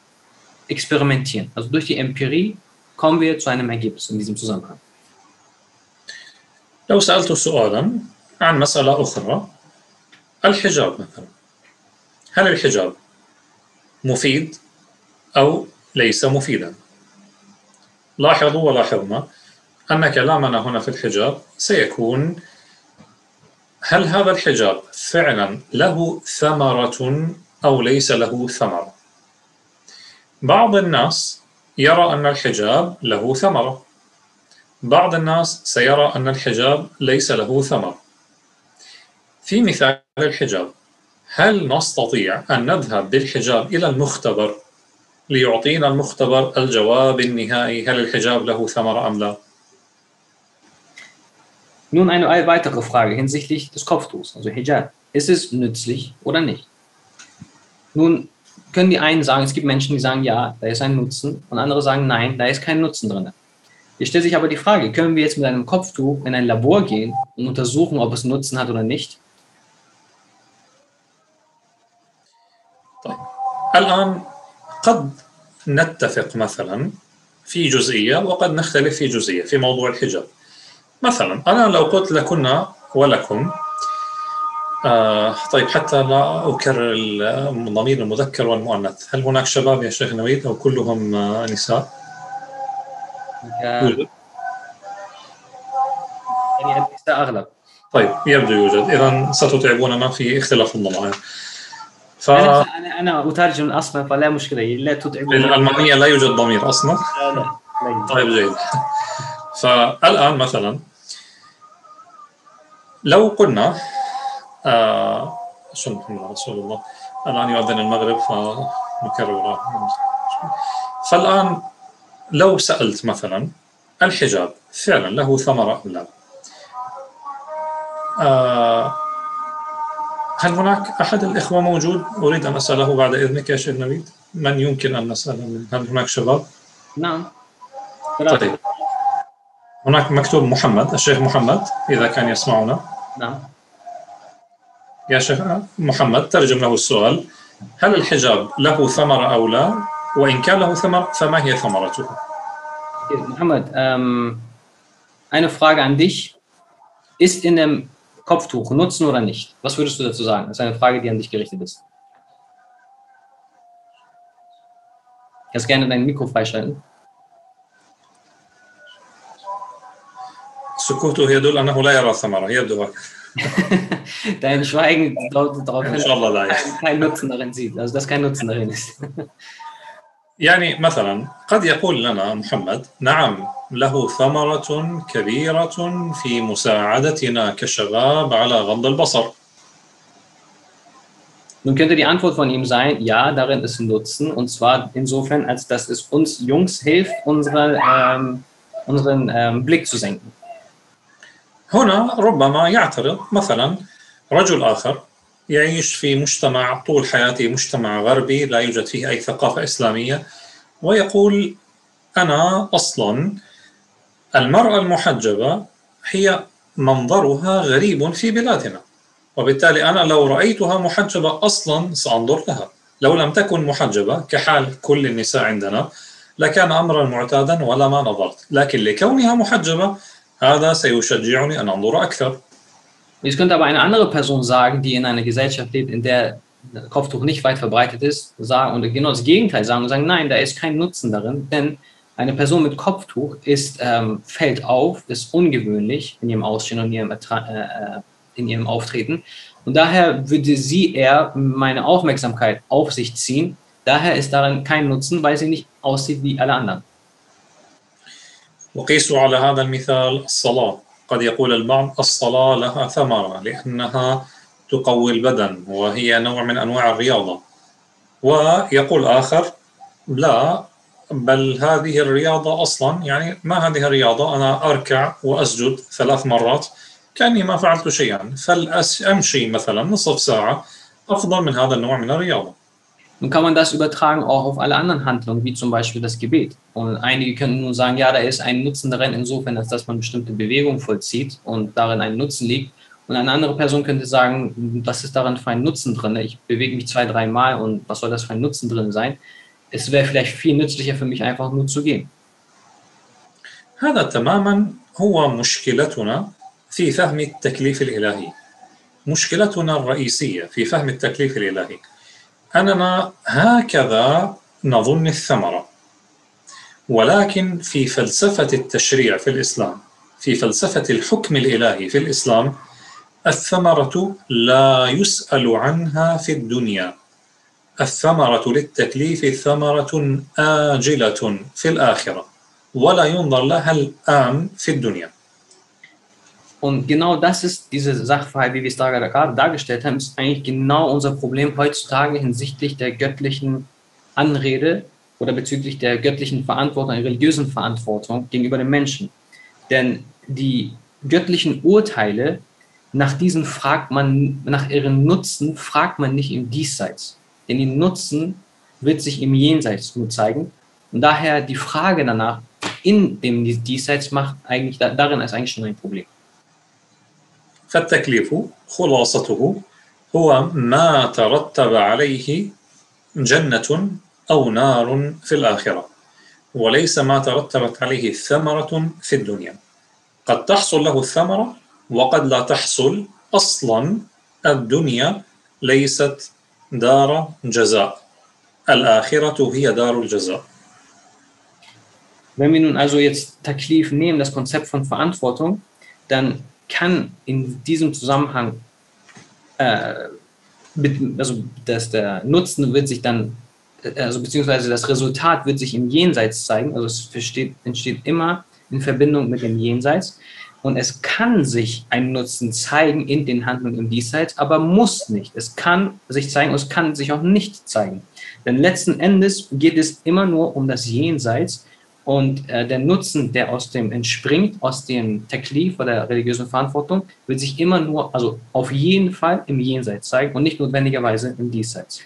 Experimentieren. Also durch die Empirie kommen wir zu einem Ergebnis in diesem Zusammenhang. لو سألت سؤالا عن مسألة أخرى الحجاب مثلا هل الحجاب مفيد أو ليس مفيدا لاحظوا ولاحظنا أن كلامنا هنا في الحجاب سيكون هل هذا الحجاب فعلا له ثمرة أو ليس له ثمرة؟ بعض الناس يرى أن الحجاب له ثمرة. بعض الناس سيرى أن الحجاب ليس له ثمر في مثال الحجاب هل نستطيع أن نذهب بالحجاب إلى المختبر ليعطينا المختبر الجواب النهائي هل الحجاب له ثمرة أم لا؟ Nun eine weitere Frage hinsichtlich des Kopftuchs, also Hijab. Ist es nützlich oder nicht? Nun können die einen sagen, es gibt Menschen, die sagen, ja, da ist ein Nutzen, und andere sagen, nein, da ist kein Nutzen drin. Hier stellt sich aber die Frage, können wir jetzt mit einem Kopftuch in ein Labor gehen und untersuchen, ob es Nutzen hat oder nicht? طيب الآن قد نتفق مثلا في جزئية وقد نختلف في جزئية في موضوع الحجاب مثلا أنا لو قلت لكنا ولكم آه طيب حتى لا أكرر الضمير المذكر والمؤنث. هل هناك شباب يا شيخ نويد أو كلهم آه نساء؟ يوجد. يعني النساء أغلب. طيب يبدو يوجد. إذا ستتعبوننا في اختلاف الضمائر. ف... أنا أنا أترجم أصلا فلا مشكلة. لا تتعب بالألمانية لا يوجد ضمير أصلا. لا لا طيب جيد. (laughs) فالآن مثلا لو قلنا آه شو محمد رسول الله؟ الآن يؤذن المغرب فنكرر فالآن لو سألت مثلا الحجاب فعلا له ثمرة أم لا؟ آه هل هناك أحد الإخوة موجود؟ أريد أن أسأله بعد إذنك يا شيخ نبيل. من يمكن أن نسأله هل هناك شباب؟ نعم. طيب. هناك مكتوب محمد الشيخ محمد إذا كان يسمعنا. نعم يا شيخ محمد ترجم له السؤال هل الحجاب له ثمرة أو لا وإن كان له ثمر فما هي ثمرته Mohammed, ähm, eine Frage an dich. Ist in dem Kopftuch Nutzen oder nicht? Was würdest du dazu sagen? Das ist eine Frage, die an dich gerichtet ist. Kannst gerne dein Mikro freischalten. سكوته يدل أنه لا يرى ثمرة يبدو Dein Schweigen deutet darauf hin, dass kein Nutzen darin sieht, also dass kein Nutzen darin ist. يعني مثلا قد يقول لنا محمد نعم له ثمرة كبيرة في مساعدتنا كشباب على غض البصر. Nun könnte die Antwort von ihm sein, ja, darin ist Nutzen, und zwar insofern, als dass es uns Jungs hilft, unsere, ähm, unseren ähm, Blick zu senken. هنا ربما يعترض مثلا رجل آخر يعيش في مجتمع طول حياته مجتمع غربي لا يوجد فيه أي ثقافة إسلامية ويقول أنا أصلا المرأة المحجبة هي منظرها غريب في بلادنا وبالتالي أنا لو رأيتها محجبة أصلا سأنظر لها. لو لم تكن محجبة كحال كل النساء عندنا لكان أمرا معتادا ولا ما نظرت. لكن لكونها محجبة هذا سيشجعني أن أنظر أكثر Es könnte aber eine andere Person sagen, die in einer Gesellschaft lebt, in der Kopftuch nicht weit verbreitet ist, sagen und genau das Gegenteil sagen und sagen, nein, da ist kein Nutzen darin, denn eine Person mit Kopftuch ist, ähm, fällt auf, ist ungewöhnlich in ihrem Aussehen und in ihrem, äh, in ihrem Auftreten. Und daher würde sie eher meine Aufmerksamkeit auf sich ziehen. Daher ist darin kein Nutzen, weil sie nicht aussieht wie alle anderen. وقيسوا على هذا المثال الصلاة. قد يقول البعض الصلاة لها ثمرة لأنها تقوي البدن وهي نوع من أنواع الرياضة. ويقول آخر لا بل هذه الرياضة أصلا يعني ما هذه الرياضة؟ أنا أركع وأسجد ثلاث مرات كأني ما فعلت شيئا. فالأمشي مثلا نصف ساعة أفضل من هذا النوع من الرياضة. Nun kann man das übertragen auch auf alle anderen Handlungen, wie zum Beispiel das Gebet. Und einige können nun sagen, ja, da ist ein Nutzen darin, insofern, als dass man bestimmte Bewegungen vollzieht und darin ein Nutzen liegt. Und eine andere Person könnte sagen, was ist daran für ein Nutzen drin? Ich bewege mich zwei, drei Mal und was soll das für ein Nutzen drin sein? Es wäre vielleicht viel nützlicher für mich, einfach nur zu gehen. هذا تماما هو مشكلتنا في فهم التكليف الإلهي مشكلتنا الرئيسية في فهم التكليف الإلهي أننا هكذا نظن الثمرة. ولكن في فلسفة التشريع في الإسلام في فلسفة الحكم الإلهي في الإسلام الثمرة لا يسأل عنها في الدنيا. الثمرة للتكليف ثمرة آجلة في الآخرة ولا ينظر لها الآن في الدنيا. Und genau das ist diese Sachverhalt, wie wir es da gerade dargestellt haben, ist eigentlich genau unser Problem heutzutage hinsichtlich der göttlichen Anrede oder bezüglich der göttlichen Verantwortung, der religiösen Verantwortung gegenüber den Menschen. Denn die göttlichen Urteile, nach diesen fragt man, nach ihren Nutzen fragt man nicht im Diesseits. Denn die Nutzen wird sich im Jenseits nur zeigen. Und daher die Frage danach in dem Diesseits macht eigentlich, darin ist eigentlich schon ein Problem. فالتكليف خلاصته هو ما ترتب عليه جنة أو نار في الآخرة وليس ما ترتبت عليه ثمرة في الدنيا. قد تحصل له الثمرة وقد لا تحصل أصلا الدنيا ليست دار جزاء الآخرة هي دار الجزاء. Wenn wir nun also jetzt Taklif nehmen, das Konzept von Verantwortung, dann kann in diesem Zusammenhang, äh, also dass der Nutzen wird sich dann, also beziehungsweise das Resultat wird sich im Jenseits zeigen, also es versteht, entsteht immer in Verbindung mit dem Jenseits. Und es kann sich ein Nutzen zeigen in den Handlungen im Diesseits, aber muss nicht. Es kann sich zeigen und es kann sich auch nicht zeigen. Denn letzten Endes geht es immer nur um das Jenseits und äh, der Nutzen, der aus dem entspringt, aus dem Taklif oder der religiösen Verantwortung, wird sich immer nur, also auf jeden Fall im Jenseits zeigen und nicht notwendigerweise im Diesseits.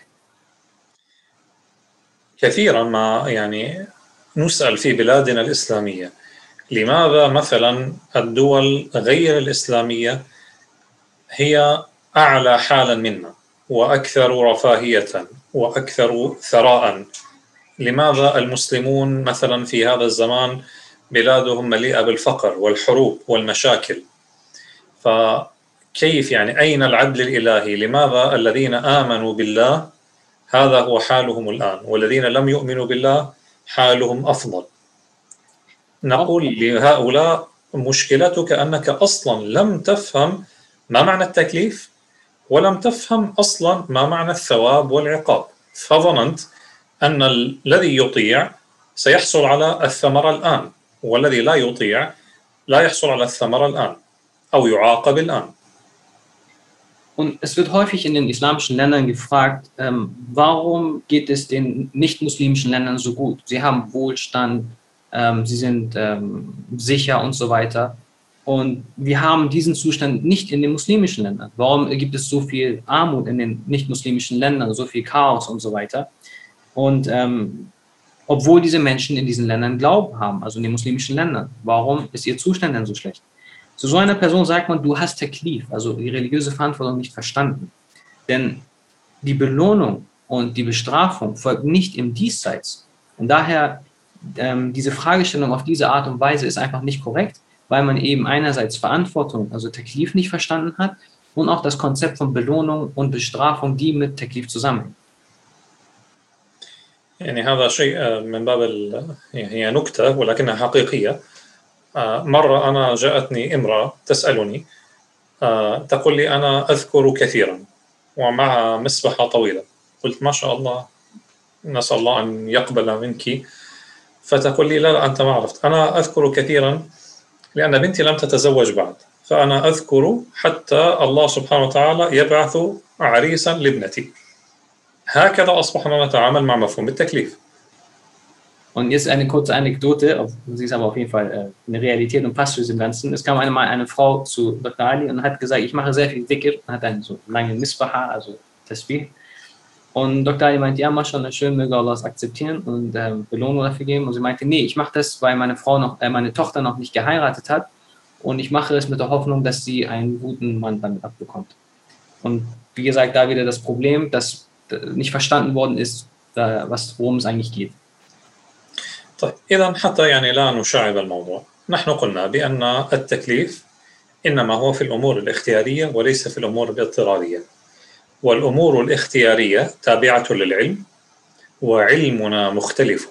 كثيرا ما يعني نسأل في بلادنا الإسلامية لماذا مثلا الدول غير الإسلامية هي أعلى حالا منا وأكثر رفاهية وأكثر ثراء لماذا المسلمون مثلا في هذا الزمان بلادهم مليئة بالفقر والحروب والمشاكل؟ فكيف يعني أين العدل الإلهي؟ لماذا الذين آمنوا بالله هذا هو حالهم الآن والذين لم يؤمنوا بالله حالهم أفضل؟ نقول لهؤلاء مشكلتك أنك أصلا لم تفهم ما معنى التكليف ولم تفهم أصلا ما معنى الثواب والعقاب. فظننت أن الذي يطيع سيحصل على الثمرة الآن والذي لا يطيع لا يحصل على الثمرة الآن أو يعاقب الآن Und es wird häufig in den islamischen Ländern gefragt, ähm, warum geht es den nicht-muslimischen Ländern so gut? Sie haben Wohlstand, ähm, sie sind ähm, sicher und so weiter. Und wir haben diesen Zustand nicht in den muslimischen Ländern. Warum gibt es so viel Armut in den nicht-muslimischen Ländern, so viel Chaos und so weiter? Und ähm, obwohl diese Menschen in diesen Ländern Glauben haben, also in den muslimischen Ländern, warum ist ihr Zustand denn so schlecht? Zu so einer Person sagt man, du hast Taklif, also die religiöse Verantwortung nicht verstanden. Denn die Belohnung und die Bestrafung folgt nicht im Diesseits. Und daher ähm, diese Fragestellung auf diese Art und Weise ist einfach nicht korrekt, weil man eben einerseits Verantwortung, also Taklif nicht verstanden hat und auch das Konzept von Belohnung und Bestrafung, die mit Taklif zusammenhängen. يعني هذا شيء من باب هي نكتة ولكنها حقيقية. مرة أنا جاءتني امرأة تسألني تقول لي أنا أذكر كثيرا ومعها مسبحة طويلة. قلت ما شاء الله نسأل الله أن يقبل منك. فتقول لي لا لا أنت ما عرفت. أنا أذكر كثيرا لأن بنتي لم تتزوج بعد. فأنا أذكر حتى الله سبحانه وتعالى يبعث عريسا لابنتي. هكذا أصبحنا نتعامل مع مفهوم التكليف Und jetzt eine kurze Anekdote, sie ist aber auf jeden Fall äh, eine Realität und passt zu diesem Ganzen. Es kam einmal eine Frau zu Dr. Ali und hat gesagt, ich mache sehr viel Dhikr und hat einen so langen Misbaha, also Tasbih. Und Dr. Ali meinte, ja, mashallah, schön, möge Allah es akzeptieren und äh, Belohnung dafür geben. Und sie meinte, nee, ich mache das, weil meine Frau noch, äh, meine Tochter noch nicht geheiratet hat und ich mache es mit der Hoffnung, dass sie einen guten Mann damit abbekommt. Und wie gesagt, da wieder das Problem, dass nicht verstanden worden ist, was, worum es eigentlich geht. طيب إذا حتى يعني لا نشعب الموضوع. نحن قلنا بأن التكليف إنما هو في الأمور الاختيارية وليس في الأمور الاضطرارية. والأمور الاختيارية تابعة للعلم وعلمنا مختلف.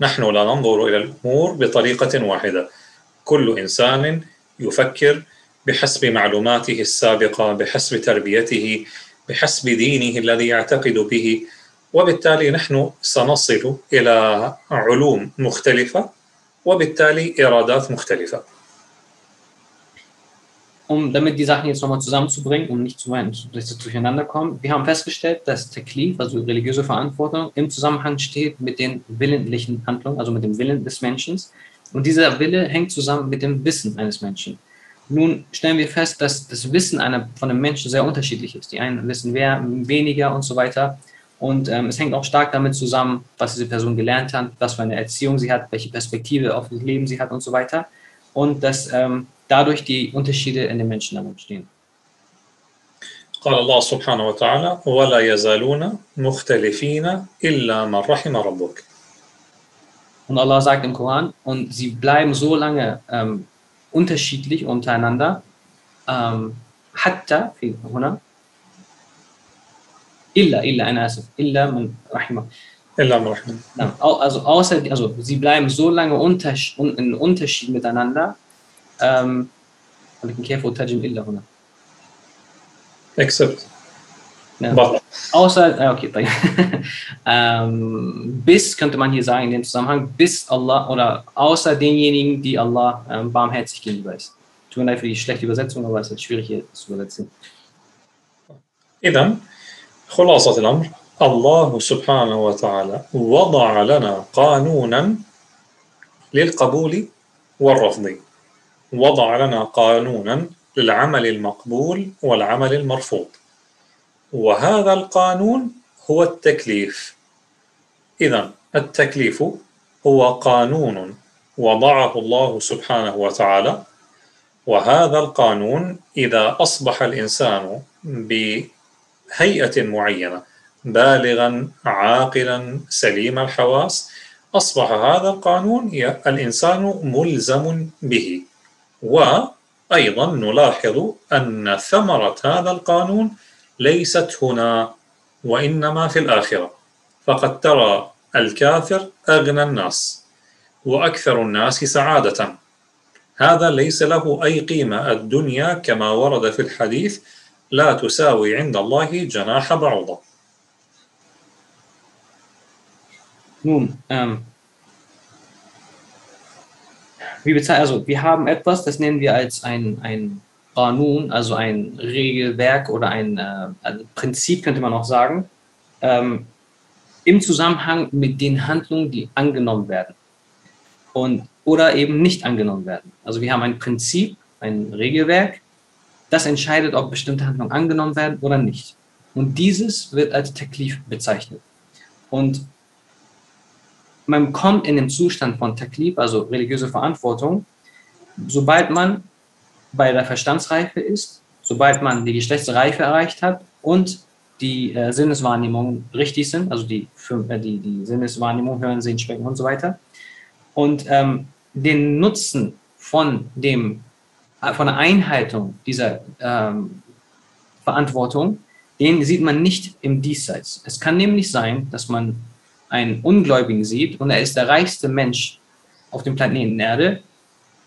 نحن لا ننظر إلى الأمور بطريقة واحدة. كل إنسان يفكر بحسب معلوماته السابقة بحسب تربيته بحسب دينه الذي يعتقد به وبالتالي نحن سنصل إلى علوم مختلفة وبالتالي إرادات مختلفة um damit die Sachen jetzt nochmal zusammenzubringen, um nicht zu meinen, dass sie durcheinander kommen. Wir haben festgestellt, dass Teklif, also religiöse Verantwortung, im Zusammenhang steht mit den willentlichen Handlungen, also mit dem Willen des Menschen. Und dieser Wille hängt zusammen mit dem Wissen eines Menschen. Nun stellen wir fest, dass das Wissen einer, von einem Menschen sehr unterschiedlich ist. Die einen wissen mehr, weniger und so weiter. Und ähm, es hängt auch stark damit zusammen, was diese Person gelernt hat, was für eine Erziehung sie hat, welche Perspektive auf das Leben sie hat und so weiter. Und dass ähm, dadurch die Unterschiede in den Menschen dann entstehen. قال الله سبحانه وتعالى ولا يزالون مختلفين إلا من رحم ربك Und Allah sagt im Koran, und sie bleiben so lange ähm, unterschiedlich untereinander, ähm, hatta, هنا, illa, illa, أنا آسف, illa man rahimah. إلا من رحم Also, außer, also sie bleiben so lange unter, in Unterschied miteinander, ähm, ولكن كيف أترجم إلا هنا؟ except Ja. Außer, ah, okay, طيب. ähm, bis könnte man hier sagen in dem Zusammenhang, bis Allah oder außer denjenigen, die Allah ähm, barmherzig gegenüber ist. Tut mir leid für die schlechte Übersetzung, aber es ist schwierig hier zu übersetzen. إذا خلاصة الأمر الله سبحانه وتعالى وضع لنا قانونا للقبول والرفض وضع لنا قانونا للعمل المقبول والعمل المرفوض وهذا القانون هو التكليف. إذا التكليف هو قانون وضعه الله سبحانه وتعالى وهذا القانون إذا أصبح الإنسان بهيئة معينة بالغا عاقلا سليم الحواس أصبح هذا القانون الإنسان ملزم به. وأيضا نلاحظ أن ثمرة هذا القانون ليست هنا وإنما في الآخرة. فقد ترى الكافر أغنى الناس وأكثر الناس سعادة. هذا ليس له أي قيمة الدنيا كما ورد في الحديث لا تساوي عند الله جناح بعوضة. Nun, ähm, wie bezeichnet, also wir haben etwas, das nennen wir als ein, ein Qanun, also ein Regelwerk oder ein, äh, ein Prinzip, könnte man auch sagen, ähm, im Zusammenhang mit den Handlungen, die angenommen werden und, oder eben nicht angenommen werden. Also wir haben ein Prinzip, ein Regelwerk, das entscheidet, ob bestimmte Handlungen angenommen werden oder nicht. Und dieses wird als Taklif bezeichnet. Und man kommt in den Zustand von Taklif, also religiöse Verantwortung, sobald man bei der Verstandsreife ist, sobald man die Geschlechtsreife erreicht hat und die äh, Sinneswahrnehmungen richtig sind, also die, äh, die, die Sinneswahrnehmung, Hören, Sehen, Schmecken und so weiter. Und ähm, den Nutzen von, dem, äh, von der Einhaltung dieser ähm, Verantwortung, den sieht man nicht im Diesseits. Es kann nämlich sein, dass man einen Ungläubigen sieht und er ist der reichste Mensch auf dem Planeten Erde,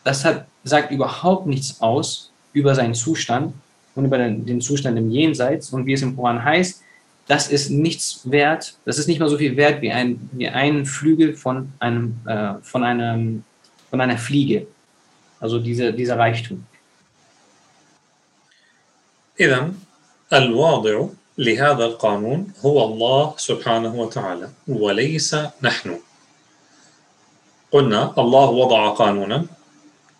das hat, sagt überhaupt nichts aus über seinen Zustand und über den, den Zustand im Jenseits. Und wie es im Koran heißt, das ist nichts wert, das ist nicht mal so viel wert wie ein, wie ein Flügel von, einem, äh, von, einem, von einer Fliege. Also diese, dieser Reichtum. إذا الواضع لهذا القانون هو الله سبحانه وتعالى وليس نحن قلنا الله وضع قانونا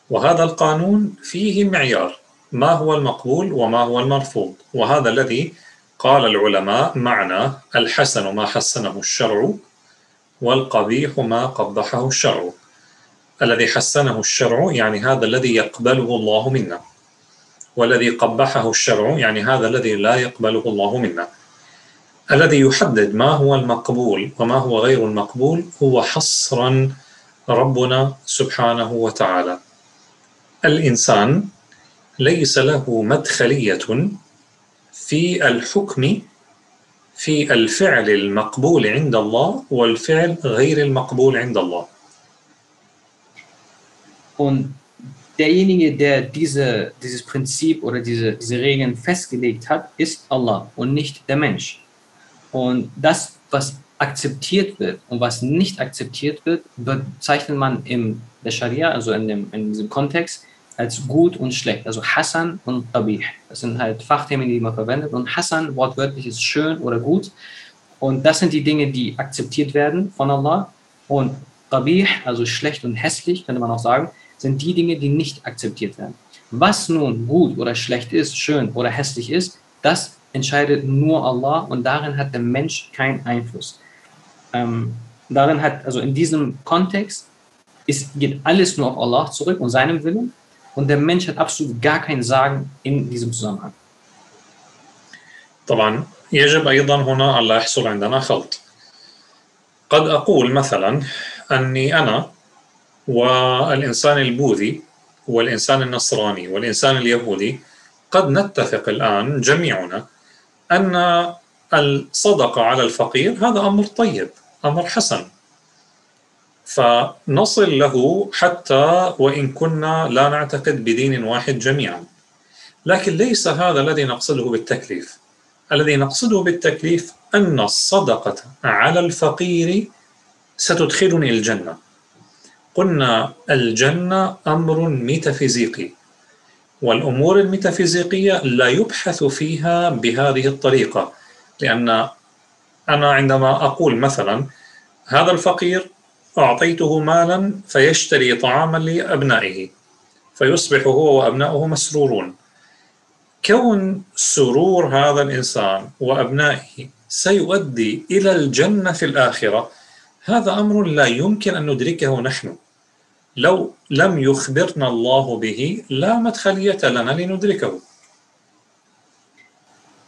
وهذا القانون فيه معيار. ما هو المقبول وما هو المرفوض؟ وهذا الذي قال العلماء معنى الحسن ما حسنه الشرع والقبيح ما قبحه الشرع. الذي حسنه الشرع يعني هذا الذي يقبله الله منا. والذي قبحه الشرع يعني هذا الذي لا يقبله الله منا. الذي يحدد ما هو المقبول وما هو غير المقبول هو حصرا ربنا سبحانه وتعالى. الانسان ليس له مدخليه في الحكم في الفعل المقبول عند الله والفعل غير المقبول عند الله Und derjenige, der diese, dieses Prinzip oder diese, diese Regeln festgelegt hat, ist Allah und nicht der Mensch. Und das, was akzeptiert wird und was nicht akzeptiert wird, bezeichnet man in der Scharia, also in, dem, in diesem Kontext, als gut und schlecht. Also Hassan und Qabih. Das sind halt Fachthemen, die man verwendet. Und Hassan wortwörtlich ist schön oder gut. Und das sind die Dinge, die akzeptiert werden von Allah. Und Qabih, also schlecht und hässlich, könnte man auch sagen, sind die Dinge, die nicht akzeptiert werden. Was nun gut oder schlecht ist, schön oder hässlich ist, das entscheidet nur Allah und darin hat der Mensch keinen Einfluss. Ähm, darin hat, also in diesem Kontext, ist, geht alles nur auf Allah zurück und seinem Willen und der Mensch hat absolut gar kein Sagen in diesem Zusammenhang. طبعا يجب أيضا هنا الا يحصل عندنا خلط. قد أقول مثلا أني أنا والإنسان البوذي والإنسان النصراني والإنسان اليهودي قد نتفق الآن جميعنا أن الصدقة على الفقير هذا أمر طيب أمر حسن فنصل له حتى وإن كنا لا نعتقد بدين واحد جميعا. لكن ليس هذا الذي نقصده بالتكليف. الذي نقصده بالتكليف أن الصدقة على الفقير ستدخلني الجنة. قلنا الجنة أمر ميتافيزيقي والأمور الميتافيزيقية لا يبحث فيها بهذه الطريقة. لأن أنا عندما أقول مثلا هذا الفقير أعطيته مالا فيشتري طعاما لأبنائه فيصبح هو وأبنائه مسرورون. كون سرور هذا الإنسان وأبنائه سيؤدي إلى الجنة في الآخرة هذا أمر لا يمكن أن ندركه نحن. لو لم يخبرنا الله به لا مدخلية لنا لندركه.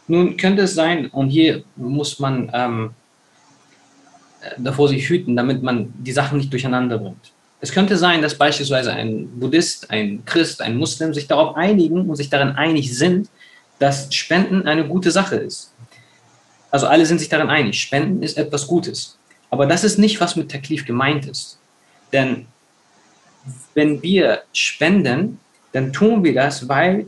Nun könnte es sein, und hier muss man ähm, davor sich hüten, damit man die Sachen nicht durcheinander bringt. Es könnte sein, dass beispielsweise ein Buddhist, ein Christ, ein Muslim sich darauf einigen und sich darin einig sind, dass Spenden eine gute Sache ist. Also alle sind sich darin einig, Spenden ist etwas Gutes. Aber das ist nicht, was mit Taklif gemeint ist. Denn wenn wir spenden, dann tun wir das, weil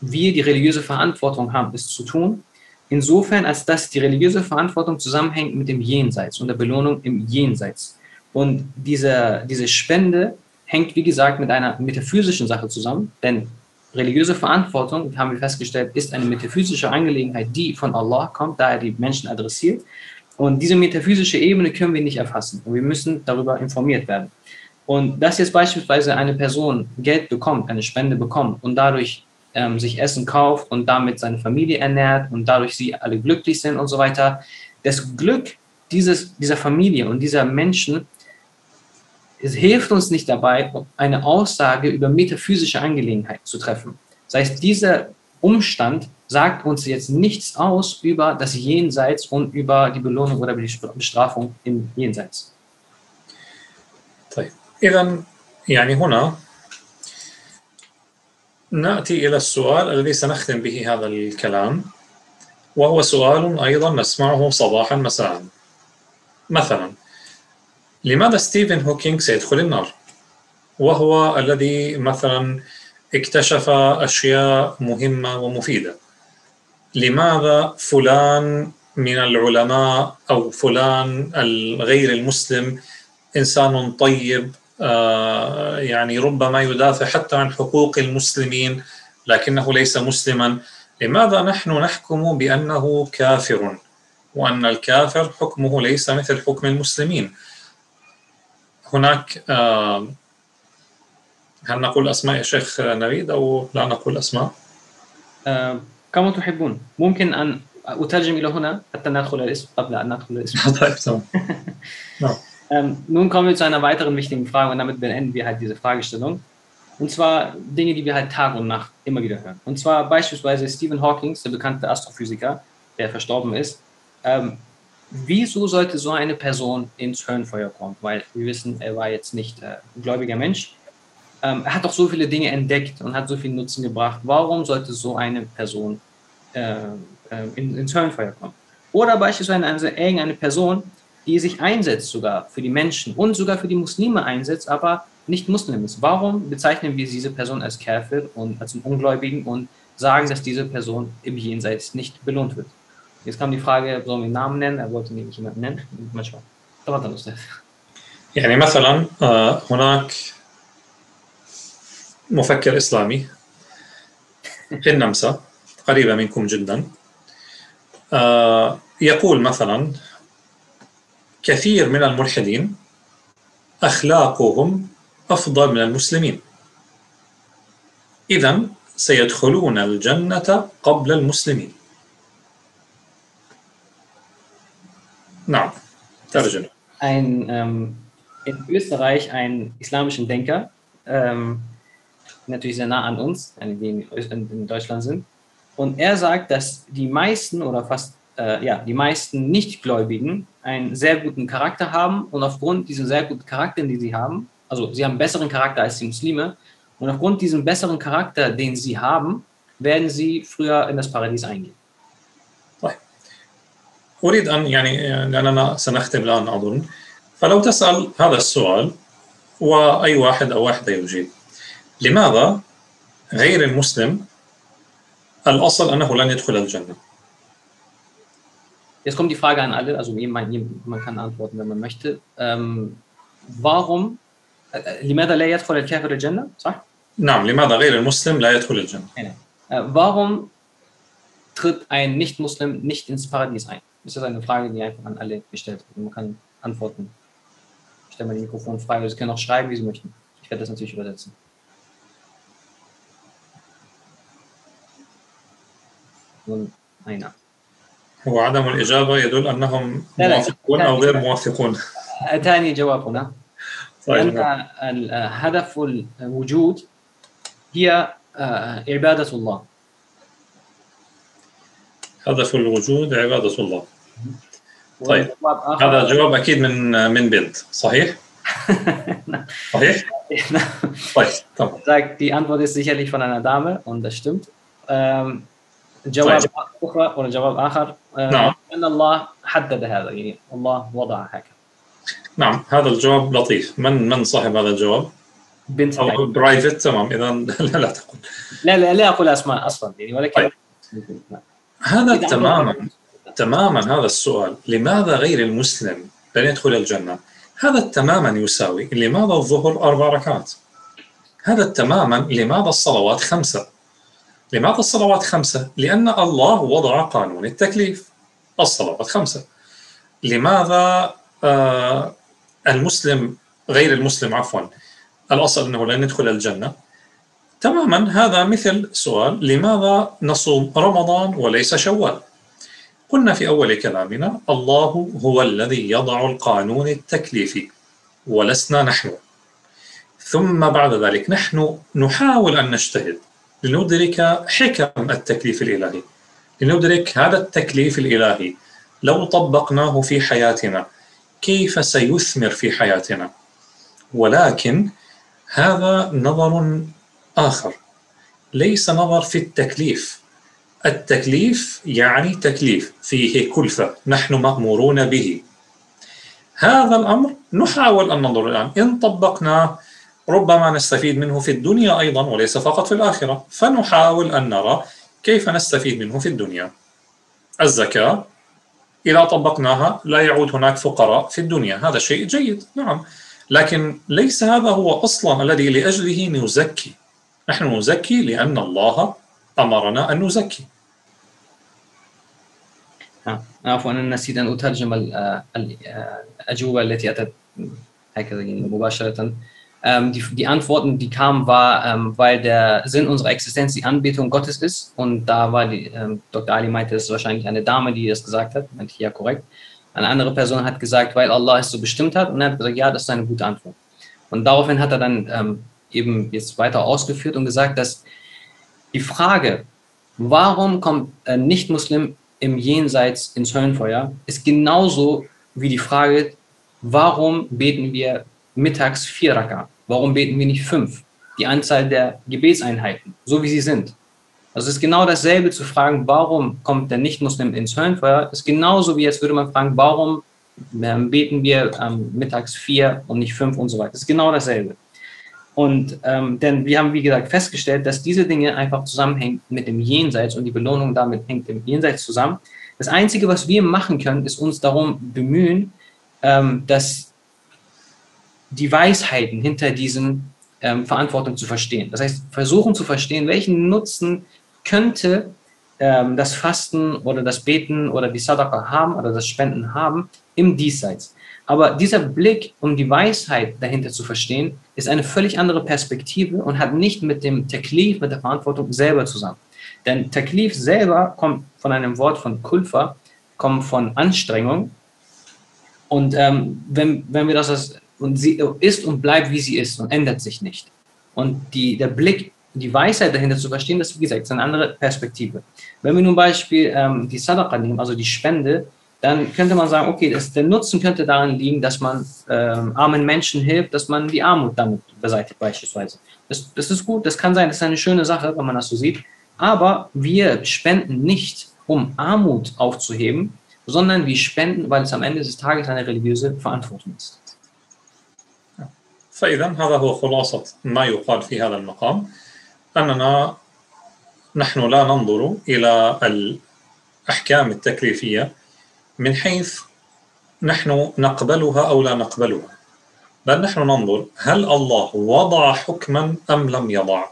wir die religiöse Verantwortung haben, es zu tun. Insofern, als dass die religiöse Verantwortung zusammenhängt mit dem Jenseits und der Belohnung im Jenseits. Und diese, diese Spende hängt, wie gesagt, mit einer metaphysischen Sache zusammen, denn religiöse Verantwortung, haben wir festgestellt, ist eine metaphysische Angelegenheit, die von Allah kommt, da er die Menschen adressiert. Und diese metaphysische Ebene können wir nicht erfassen. Und wir müssen darüber informiert werden. Und dass jetzt beispielsweise eine Person Geld bekommt, eine Spende bekommt und dadurch ähm, sich Essen kauft und damit seine Familie ernährt und dadurch sie alle glücklich sind und so weiter, das Glück dieses, dieser Familie und dieser Menschen es hilft uns nicht dabei, eine Aussage über metaphysische Angelegenheiten zu treffen. Das heißt, dieser Umstand sagt uns jetzt nichts aus über das Jenseits und über die Belohnung oder die Bestrafung im Jenseits. إذا يعني هنا نأتي إلى السؤال الذي سنختم به هذا الكلام وهو سؤال أيضا نسمعه صباحا مساء. مثلا لماذا ستيفن هوكينج سيدخل النار؟ وهو الذي مثلا اكتشف أشياء مهمة ومفيدة. لماذا فلان من العلماء أو فلان الغير المسلم إنسان طيب يعني ربما يدافع حتى عن حقوق المسلمين لكنه ليس مسلما. لماذا نحن نحكم بأنه كافر؟ وأن الكافر حكمه ليس مثل حكم المسلمين. هناك آه، هل نقول أسماء يا شيخ نريد أو لا نقول أسماء؟ آه، كما تحبون. ممكن أن أترجم إلى هنا حتى ندخل الاسم قبل أن ندخل الاسم. (laughs) طيب تمام. (laughs) نعم. Ähm, nun kommen wir zu einer weiteren wichtigen Frage und damit beenden wir halt diese Fragestellung. Und zwar Dinge, die wir halt Tag und Nacht immer wieder hören. Und zwar beispielsweise Stephen Hawking, der bekannte Astrophysiker, der verstorben ist. Ähm, wieso sollte so eine Person ins Höllenfeuer kommen? Weil wir wissen, er war jetzt nicht äh, ein gläubiger Mensch. Ähm, er hat doch so viele Dinge entdeckt und hat so viel Nutzen gebracht. Warum sollte so eine Person äh, äh, in, ins Höllenfeuer kommen? Oder beispielsweise eine, irgendeine Person, die sich einsetzt sogar für die Menschen und sogar für die Muslime einsetzt, aber nicht Muslim ist. Warum bezeichnen wir diese Person als Kafir und als einen Ungläubigen und sagen, dass diese Person im Jenseits nicht belohnt wird? Jetzt kam die Frage, sollen wir einen Namen nennen? Er wollte nämlich jemanden nennen. Mal schauen. تفضل أستاذ. يعني مثلا هناك مفكر إسلامي في النمسا قريبة منكم جدا يقول مثلا كثير من الملحدين أخلاقهم أفضل من المسلمين إذا سيدخلون الجنة قبل المسلمين نعم ترجمة Ein, ähm, in Österreich einen islamischen Denker, ähm, natürlich sehr nah an uns, die in, in Deutschland sind. Und er sagt, dass die meisten oder fast äh, ja, die meisten Nichtgläubigen einen sehr guten Charakter haben und aufgrund dieser sehr guten Charakter, die sie haben, also sie haben einen besseren Charakter als die Muslime und aufgrund diesem besseren Charakter, den sie haben, werden sie früher in das Paradies eingehen. أريد أن يعني لأننا سنختم الآن أظن فلو تسأل هذا السؤال وأي واحد أو واحدة يجيب لماذا غير المسلم الأصل أنه لن يدخل الجنة Jetzt kommt die Frage an alle, also man, man kann antworten, wenn man möchte. Ähm, warum لماذا لا يدخل الكافر الجنة؟ صح؟ نعم لماذا غير المسلم لا يدخل الجنة؟ Warum tritt ein Nicht-Muslim nicht ins Paradies ein? Das ist eine Frage, die einfach an alle gestellt wird. Man kann antworten. Ich stelle mal die Mikrofon frei. Sie können auch schreiben, wie Sie möchten. Ich werde das natürlich übersetzen. Nun, einer. وعدم الإجابة يدل أنهم موافقون أو غير موافقون. ثاني جواب هنا. لأن هدف الوجود هي عبادة الله. هدف الوجود عبادة الله. طيب هذا جواب أكيد من من بنت صحيح؟ (laughs) صحيح؟ (laughs) طيب تمام. Sagt, die Antwort ist sicherlich von einer Dame und das stimmt. Ähm, جواب طيب. أخرى ولا جواب آخر نعم ان الله حدد هذا يعني الله وضع هكذا نعم هذا الجواب لطيف من من صاحب هذا الجواب؟ بنت أو برايفت تمام اذا (laughs) لا لا تقول لا لا لا أقول أسماء أصلا يعني ولكن طيب. هذا تماما تماما هذا السؤال لماذا غير المسلم لن يدخل الجنة؟ هذا تماما يساوي لماذا الظهر أربع ركعات؟ هذا تماما لماذا الصلوات خمسة؟ لماذا الصلوات خمسة؟ لأن الله وضع قانون التكليف. الصلوات خمسة. لماذا آه المسلم غير المسلم عفوا الأصل أنه لن يدخل الجنة؟ تماما هذا مثل سؤال لماذا نصوم رمضان وليس شوال؟ قلنا في أول كلامنا الله هو الذي يضع القانون التكليفي ولسنا نحن. ثم بعد ذلك نحن نحاول أن نجتهد. لندرك حكم التكليف الإلهي. لندرك هذا التكليف الإلهي. لو طبقناه في حياتنا كيف سيثمر في حياتنا؟ ولكن هذا نظر آخر. ليس نظر في التكليف. التكليف يعني تكليف فيه كلفة نحن مأمورون به. هذا الأمر نحاول أن ننظر الآن. إن طبقناه ربما نستفيد منه في الدنيا أيضا وليس فقط في الآخرة. فنحاول أن نرى كيف نستفيد منه في الدنيا. الزكاة إذا طبقناها لا يعود هناك فقراء في الدنيا. هذا شيء جيد نعم. لكن ليس هذا هو أصلا الذي لأجله نزكي. نحن نزكي لأن الله أمرنا أن نزكي. عفوا أنا نسيت أن أترجم الأجوبة التي أتت هكذا مباشرة. Ähm, die, die Antworten, die kamen, war, ähm, weil der Sinn unserer Existenz die Anbetung Gottes ist. Und da war die, ähm, Dr. Ali meinte, es ist wahrscheinlich eine Dame, die das gesagt hat. Meinte ich, ja, korrekt. Eine andere Person hat gesagt, weil Allah es so bestimmt hat. Und er hat gesagt, ja, das ist eine gute Antwort. Und daraufhin hat er dann ähm, eben jetzt weiter ausgeführt und gesagt, dass die Frage, warum kommt ein Nicht-Muslim im Jenseits ins Höllenfeuer, ist genauso wie die Frage, warum beten wir mittags vier Raka? Warum beten wir nicht fünf? Die Anzahl der Gebetseinheiten, so wie sie sind. Also es ist genau dasselbe zu fragen, warum kommt der Nicht-Muslim ins Höllenfeuer, ist genauso wie jetzt würde man fragen, warum ähm, beten wir ähm, mittags vier und nicht fünf und so weiter. Das ist genau dasselbe. Und ähm, denn wir haben, wie gesagt, festgestellt, dass diese Dinge einfach zusammenhängen mit dem Jenseits und die Belohnung damit hängt im Jenseits zusammen. Das Einzige, was wir machen können, ist uns darum bemühen, ähm, dass die Weisheiten hinter diesen ähm, Verantwortung zu verstehen. Das heißt, versuchen zu verstehen, welchen Nutzen könnte ähm, das Fasten oder das Beten oder die Sadaqa haben oder das Spenden haben im Diesseits. Aber dieser Blick, um die Weisheit dahinter zu verstehen, ist eine völlig andere Perspektive und hat nicht mit dem Taklif, mit der Verantwortung selber zusammen. Denn Taklif selber kommt von einem Wort von Kulfa, kommt von Anstrengung. Und ähm, wenn, wenn wir das als, und sie ist und bleibt, wie sie ist und ändert sich nicht. Und die, der Blick die Weisheit dahinter zu verstehen, das ist, wie gesagt, ist eine andere Perspektive. Wenn wir nun Beispiel ähm, die Sadaqa nehmen, also die Spende, dann könnte man sagen, okay, das, der Nutzen könnte darin liegen, dass man ähm, armen Menschen hilft, dass man die Armut damit beseitigt beispielsweise. Das, das ist gut, das kann sein, das ist eine schöne Sache, wenn man das so sieht. Aber wir spenden nicht, um Armut aufzuheben, sondern wir spenden, weil es am Ende des Tages eine religiöse Verantwortung ist. فإذا هذا هو خلاصة ما يقال في هذا المقام. أننا نحن لا ننظر إلى الأحكام التكليفية من حيث نحن نقبلها أو لا نقبلها بل نحن ننظر هل الله وضع حكما أم لم يضع.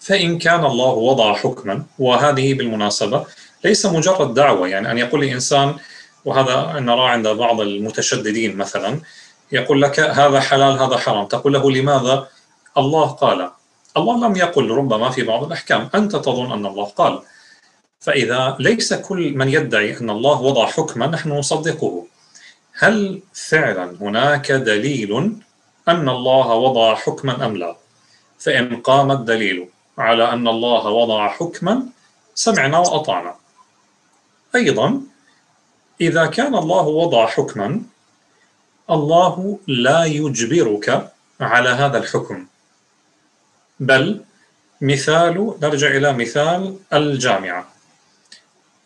فإن كان الله وضع حكما وهذه بالمناسبة ليس مجرد دعوة يعني أن يقول الإنسان وهذا نرى عند بعض المتشددين مثلا يقول لك هذا حلال هذا حرام. تقول له لماذا؟ الله قال. الله لم يقل ربما في بعض الأحكام. أنت تظن أن الله قال. فإذا ليس كل من يدعي أن الله وضع حكما نحن نصدقه. هل فعلا هناك دليل أن الله وضع حكما أم لا؟ فإن قام الدليل على أن الله وضع حكما سمعنا وأطعنا. أيضا إذا كان الله وضع حكما الله لا يجبرك على هذا الحكم بل مثال نرجع إلى مثال الجامعة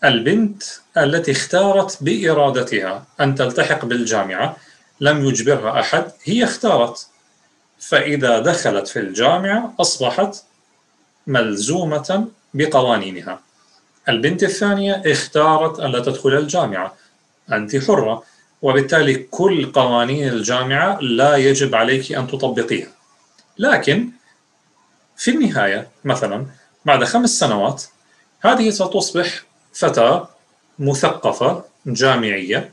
البنت التي اختارت بإرادتها أن تلتحق بالجامعة لم يجبرها أحد هي اختارت فإذا دخلت في الجامعة أصبحت ملزومة بقوانينها البنت الثانية اختارت أن لا تدخل الجامعة أنت حرة وبالتالي كل قوانين الجامعة لا يجب عليك أن تطبقيها. لكن في النهاية مثلا بعد خمس سنوات هذه ستصبح فتاة مثقفة جامعية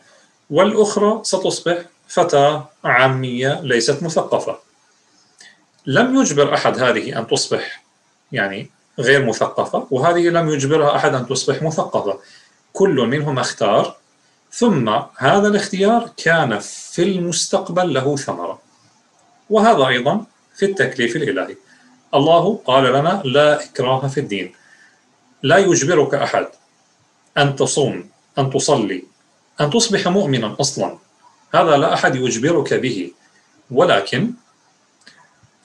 والأخرى ستصبح فتاة عامية ليست مثقفة. لم يجبر أحد هذه أن تصبح يعني غير مثقفة وهذه لم يجبرها أحد أن تصبح مثقفة. كل منهم اختار ثم هذا الاختيار كان في المستقبل له ثمرة. وهذا أيضا في التكليف الإلهي. الله قال لنا لا إكراه في الدين. لا يجبرك أحد أن تصوم أن تصلي أن تصبح مؤمنا أصلا. هذا لا أحد يجبرك به. ولكن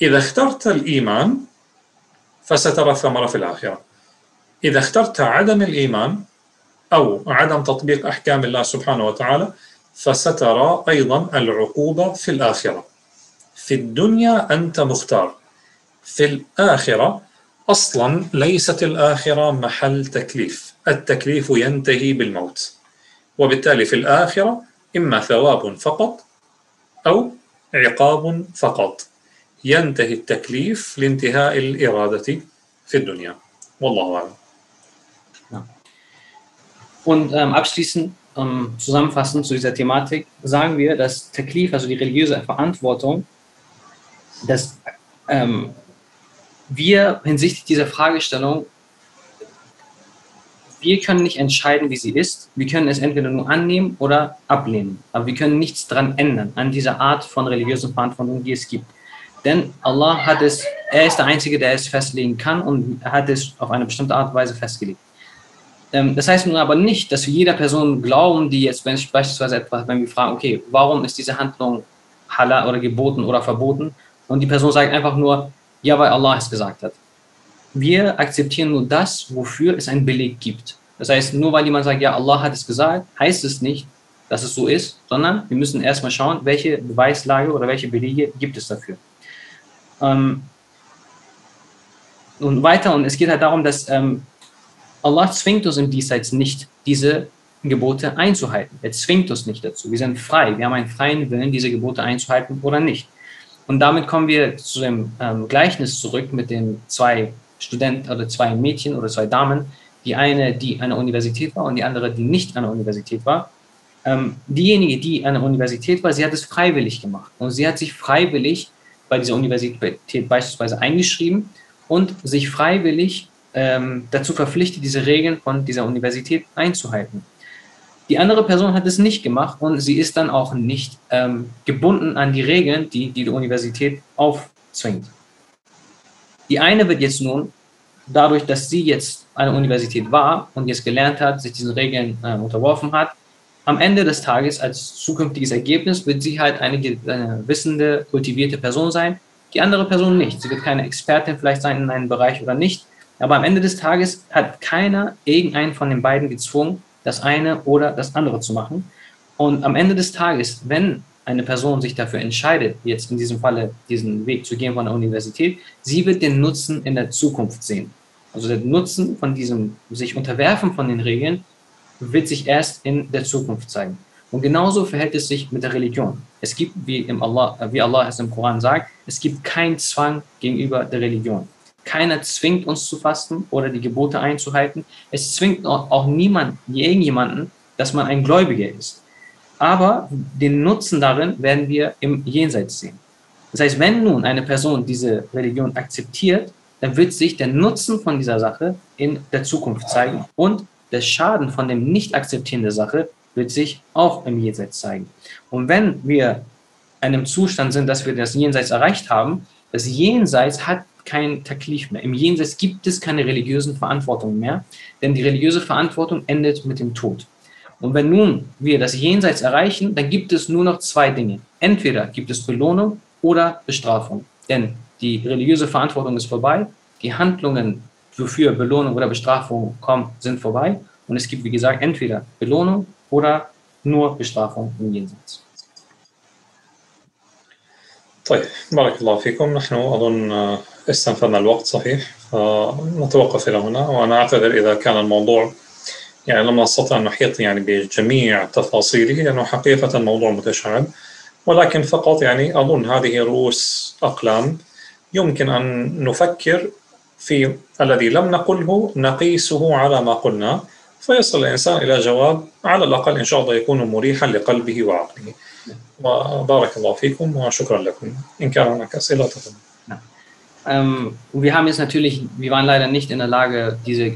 إذا اخترت الإيمان فسترى الثمرة في الآخرة. إذا اخترت عدم الإيمان أو عدم تطبيق أحكام الله سبحانه وتعالى فسترى أيضا العقوبة في الآخرة. في الدنيا أنت مختار. في الآخرة أصلا ليست الآخرة محل تكليف. التكليف ينتهي بالموت. وبالتالي في الآخرة إما ثواب فقط أو عقاب فقط. ينتهي التكليف لانتهاء الإرادة في الدنيا. والله أعلم. Und ähm, abschließend, ähm, zusammenfassend zu dieser Thematik, sagen wir, dass Taklif, also die religiöse Verantwortung, dass ähm, wir hinsichtlich dieser Fragestellung wir können nicht entscheiden, wie sie ist. Wir können es entweder nur annehmen oder ablehnen. Aber wir können nichts daran ändern, an dieser Art von religiösen Verantwortung, die es gibt. Denn Allah hat es, er ist der Einzige, der es festlegen kann und er hat es auf eine bestimmte Art und Weise festgelegt. Ähm, das heißt nun aber nicht, dass wir jeder Person glauben, die jetzt, beispielsweise etwas, wenn wir fragen, okay, warum ist diese Handlung halal oder geboten oder verboten? Und die Person sagt einfach nur, ja, weil Allah es gesagt hat. Wir akzeptieren nur das, wofür es einen Beleg gibt. Das heißt, nur weil jemand sagt, ja, Allah hat es gesagt, heißt es nicht, dass es so ist, sondern wir müssen erstmal schauen, welche Beweislage oder welche Belege gibt es dafür. Ähm, und weiter, und es geht halt darum, dass ähm, Allah zwingt uns im Diesseits nicht, diese Gebote einzuhalten. Er zwingt uns nicht dazu. Wir sind frei. Wir haben einen freien Willen, diese Gebote einzuhalten oder nicht. Und damit kommen wir zu dem ähm, Gleichnis zurück mit den zwei Studenten oder zwei Mädchen oder zwei Damen. Die eine, die an der Universität war und die andere, die nicht an der Universität war. Ähm, diejenige, die an der Universität war, sie hat es freiwillig gemacht. Und sie hat sich freiwillig bei dieser Universität beispielsweise eingeschrieben und sich freiwillig ähm, dazu verpflichtet, diese Regeln von dieser Universität einzuhalten. Die andere Person hat es nicht gemacht und sie ist dann auch nicht ähm, gebunden an die Regeln, die, die Universität aufzwingt. Die eine wird jetzt nun, dadurch, dass sie jetzt der Universität war und jetzt gelernt hat, sich diesen Regeln äh, unterworfen hat, am Ende des Tages als zukünftiges Ergebnis wird sie halt eine, eine wissende, kultivierte Person sein, die andere Person nicht. Sie wird keine Expertin vielleicht sein in einem Bereich oder nicht, aber am Ende des Tages hat keiner irgendeinen von den beiden gezwungen, das eine oder das andere zu machen. Und am Ende des Tages, wenn eine Person sich dafür entscheidet, jetzt in diesem Falle diesen Weg zu gehen von der Universität, sie wird den Nutzen in der Zukunft sehen. Also der Nutzen von diesem sich unterwerfen von den Regeln wird sich erst in der Zukunft zeigen. Und genauso verhält es sich mit der Religion. Es gibt, wie, im Allah, wie Allah es im Koran sagt, es gibt keinen Zwang gegenüber der Religion. Keiner zwingt uns zu fasten oder die Gebote einzuhalten. Es zwingt auch niemand, irgendjemanden, dass man ein Gläubiger ist. Aber den Nutzen darin werden wir im Jenseits sehen. Das heißt, wenn nun eine Person diese Religion akzeptiert, dann wird sich der Nutzen von dieser Sache in der Zukunft zeigen und der Schaden von dem Nicht-Akzeptieren der Sache wird sich auch im Jenseits zeigen. Und wenn wir in einem Zustand sind, dass wir das Jenseits erreicht haben, das Jenseits hat kein Taklif mehr. Im Jenseits gibt es keine religiösen Verantwortung mehr, denn die religiöse Verantwortung endet mit dem Tod. Und wenn nun wir das Jenseits erreichen, dann gibt es nur noch zwei Dinge. Entweder gibt es Belohnung oder Bestrafung. Denn die religiöse Verantwortung ist vorbei, die Handlungen, wofür Belohnung oder Bestrafung kommen, sind vorbei. Und es gibt, wie gesagt, entweder Belohnung oder nur Bestrafung im Jenseits. طيب بارك الله فيكم نحن أظن استنفذنا الوقت صحيح. فنتوقف إلى هنا وأنا أعتذر إذا كان الموضوع يعني لم نستطع أن نحيط يعني بجميع تفاصيله لأنه حقيقة موضوع متشعب. ولكن فقط يعني أظن هذه رؤوس أقلام يمكن أن نفكر في الذي لم نقله نقيسه على ما قلنا. فيصل الإنسان إلى جواب على الأقل إن شاء الله يكون مريحا لقلبه وعقله. وبارك الله فيكم وشكرا لكم. إن كان هناك أسئلة تفضل. Ähm, wir haben jetzt natürlich, wir waren leider nicht in der Lage, diese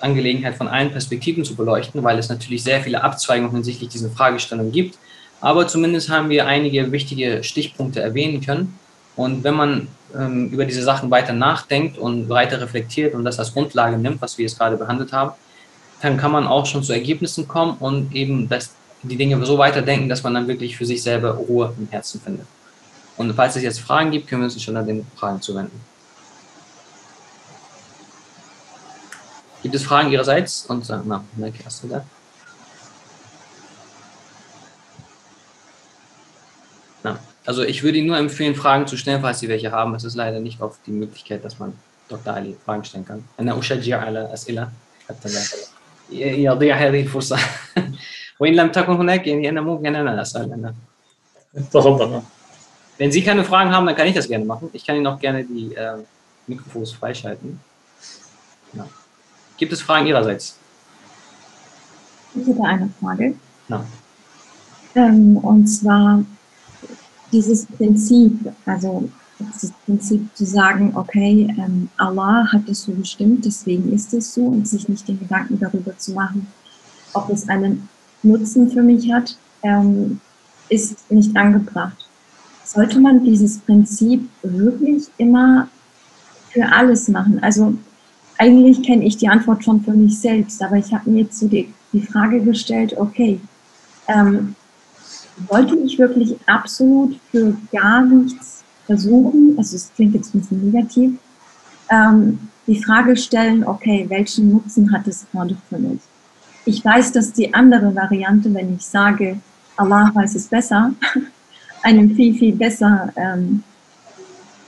Angelegenheit von allen Perspektiven zu beleuchten, weil es natürlich sehr viele Abzweigungen hinsichtlich dieser Fragestellung gibt. Aber zumindest haben wir einige wichtige Stichpunkte erwähnen können. Und wenn man ähm, über diese Sachen weiter nachdenkt und weiter reflektiert und das als Grundlage nimmt, was wir jetzt gerade behandelt haben, dann kann man auch schon zu Ergebnissen kommen und eben das, die Dinge so weiterdenken, dass man dann wirklich für sich selber Ruhe im Herzen findet. Und falls es jetzt Fragen gibt, können wir uns schon an den Fragen zuwenden. Gibt es Fragen Ihrerseits? Und äh, na, Melke, hast du da? Na, also ich würde Ihnen nur empfehlen, Fragen zu stellen, falls Sie welche haben. Es ist leider nicht oft die Möglichkeit, dass man Dr. Ali Fragen stellen kann. أنا أشجع على أسئلة حتى لا يضيع هذه الفرصة وإن لم تكن هناك يعني أنا ممكن أنا أسأل أنا تفضل Wenn Sie keine Fragen haben, dann kann ich das gerne machen. Ich kann Ihnen auch gerne die äh, Mikrofons freischalten. Ja. Gibt es Fragen Ihrerseits? Ich hätte eine Frage. Ja. Ähm, und zwar dieses Prinzip, also das Prinzip zu sagen, okay, ähm, Allah hat es so bestimmt, deswegen ist es so und sich nicht den Gedanken darüber zu machen, ob es einen Nutzen für mich hat, ähm, ist nicht angebracht. Sollte man dieses Prinzip wirklich immer für alles machen? Also eigentlich kenne ich die Antwort schon für mich selbst, aber ich habe mir jetzt die, die Frage gestellt, okay, ähm, wollte ich wirklich absolut für gar nichts versuchen, also es klingt jetzt ein bisschen negativ, ähm, die Frage stellen, okay, welchen Nutzen hat es gerade für mich? Ich weiß, dass die andere Variante, wenn ich sage, Allah weiß es besser, (laughs) einem viel, viel besser, ähm,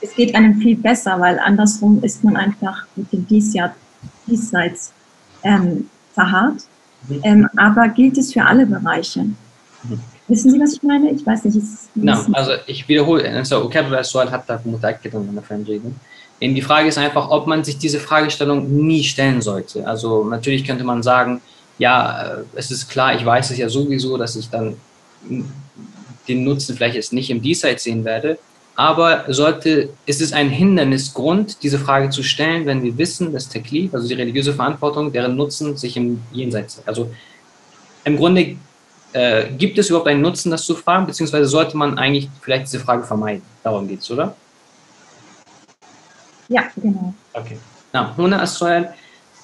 es geht einem viel besser, weil andersrum ist man einfach mit dem Diesseits, Diesseits ähm, verharrt. Mhm. Ähm, aber gilt es für alle Bereiche? Mhm. Wissen Sie, was ich meine? Ich weiß nicht. No, also ich wiederhole, also die Frage ist einfach, ob man sich diese Fragestellung nie stellen sollte. Also natürlich könnte man sagen, ja, äh, es ist klar, ich weiß es ja sowieso, dass ich dann den Nutzen vielleicht jetzt nicht im Diesseits sehen werde, aber sollte, ist es ein Hindernisgrund, diese Frage zu stellen, wenn wir wissen, dass Teklif, also die religiöse Verantwortung, deren Nutzen sich im Jenseits, also im Grunde äh, gibt es überhaupt einen Nutzen, das zu fragen, beziehungsweise sollte man eigentlich vielleicht diese Frage vermeiden? Darum geht es, oder? Ja, genau. Okay. نعم هنا السؤال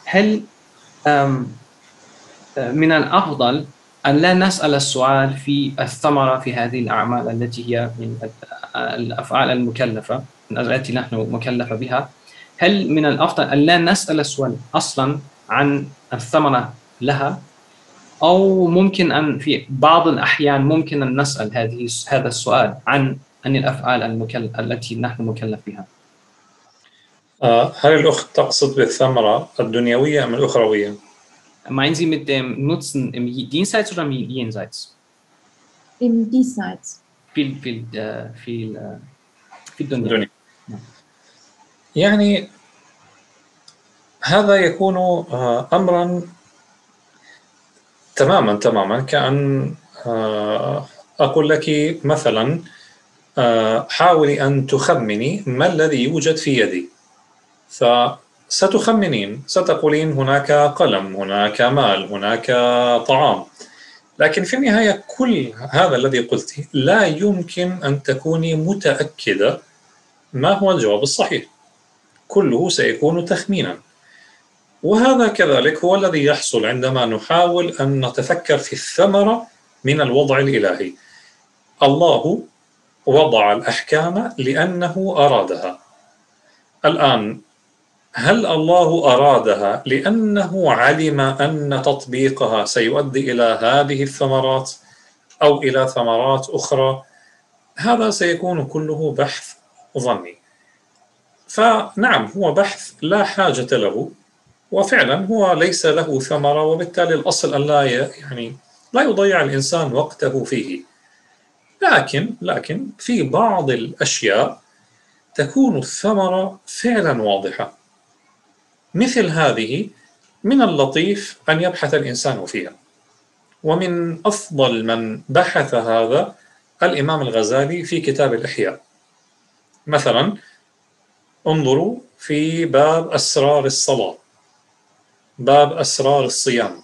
هل من الأفضل أن لا نسأل السؤال في الثمرة في هذه الأعمال التي هي من الأفعال المكلفة التي نحن مكلفة بها. هل من الأفضل أن لا نسأل السؤال أصلا عن الثمرة لها؟ أو ممكن أن في بعض الأحيان ممكن أن نسأل هذه هذا السؤال عن عن الأفعال المكلف التي نحن مكلف بها؟ آه، هل الأخت تقصد بالثمرة الدنيوية أم الأخروية؟ Meinen Sie mit dem Nutzen im Diesseits oder im Jenseits? Im Diesseits. Viel, viel, äh, viel, äh, viel Dunya. يعني هذا يكون أمرا تماما تماما كأن أقول لك مثلا حاولي أن تخمني ما الذي يوجد في يدي فستخمنين ستقولين هناك قلم هناك مال هناك طعام. لكن في النهاية كل هذا الذي قلت لا يمكن أن تكوني متأكدة ما هو الجواب الصحيح. كله سيكون تخمينا. وهذا كذلك هو الذي يحصل عندما نحاول أن نتفكر في الثمرة من الوضع الإلهي. الله وضع الأحكام لأنه أرادها. الآن هل الله أرادها لأنه علم أن تطبيقها سيؤدي إلى هذه الثمرات أو إلى ثمرات أخرى؟ هذا سيكون كله بحث ظني. فنعم هو بحث لا حاجة له وفعلا هو ليس له ثمرة وبالتالي الأصل أن لا يعني لا يضيع الإنسان وقته فيه. لكن لكن في بعض الأشياء تكون الثمرة فعلا واضحة. مثل هذه من اللطيف أن يبحث الإنسان فيها. ومن أفضل من بحث هذا الإمام الغزالي في كتاب الإحياء. مثلا انظروا في باب أسرار الصلاة باب أسرار الصيام.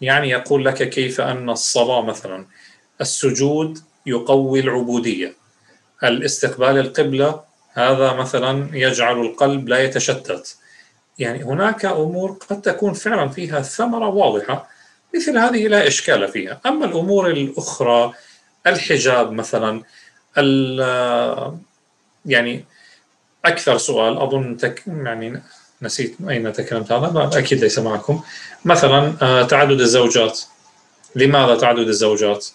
يعني يقول لك كيف أن الصلاة مثلا السجود يقوي العبودية. الاستقبال القبلة هذا مثلا يجعل القلب لا يتشتت. يعني هناك أمور قد تكون فعلا فيها ثمرة واضحة مثل هذه لا إشكال فيها. أما الأمور الأخرى الحجاب مثلا يعني أكثر سؤال أظن تك يعني نسيت أين تكلمت هذا أكيد ليس معكم. مثلا آه، تعدد الزوجات. لماذا تعدد الزوجات؟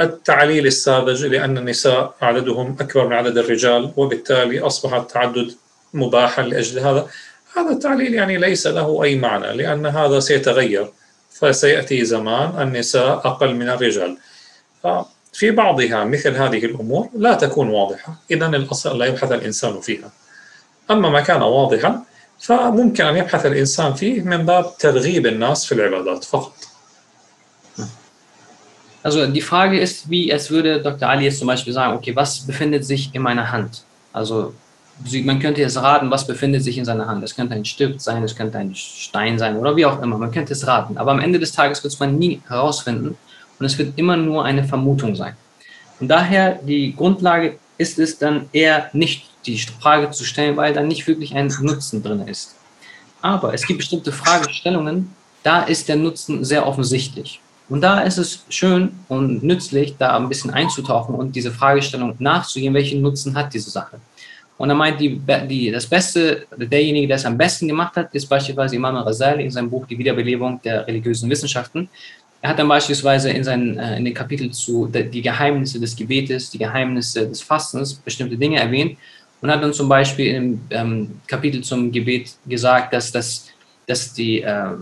التعليل الساذج لأن النساء عددهم أكبر من عدد الرجال وبالتالي أصبح التعدد مباحا لأجل هذا. هذا التعليل يعني ليس له أي معنى لأن هذا سيتغير فسيأتي زمان النساء أقل من الرجال ففي بعضها مثل هذه الأمور لا تكون واضحة إذا الأصل لا يبحث الإنسان فيها أما ما كان واضحا فممكن أن يبحث الإنسان فيه من باب ترغيب الناس في العبادات فقط Also die Frage ist, wie es würde Dr. Ali jetzt zum Beispiel sagen, okay, was befindet sich in meiner Hand? Also man könnte jetzt raten, was befindet sich in seiner Hand. Es könnte ein Stift sein, es könnte ein Stein sein oder wie auch immer. Man könnte es raten. Aber am Ende des Tages wird es man nie herausfinden und es wird immer nur eine Vermutung sein. Und daher die Grundlage ist es dann eher nicht die Frage zu stellen, weil da nicht wirklich ein Nutzen drin ist. Aber es gibt bestimmte Fragestellungen, da ist der Nutzen sehr offensichtlich. Und da ist es schön und nützlich, da ein bisschen einzutauchen und diese Fragestellung nachzugehen, welchen Nutzen hat diese Sache. Und er meint, die, die, das Beste, derjenige, der es am besten gemacht hat, ist beispielsweise Imam Ghazali in seinem Buch Die Wiederbelebung der religiösen Wissenschaften. Er hat dann beispielsweise in, seinen, äh, in den Kapiteln zu die Geheimnisse des Gebetes, die Geheimnisse des Fastens bestimmte Dinge erwähnt und hat dann zum Beispiel im ähm, Kapitel zum Gebet gesagt, dass, das, dass die, äh,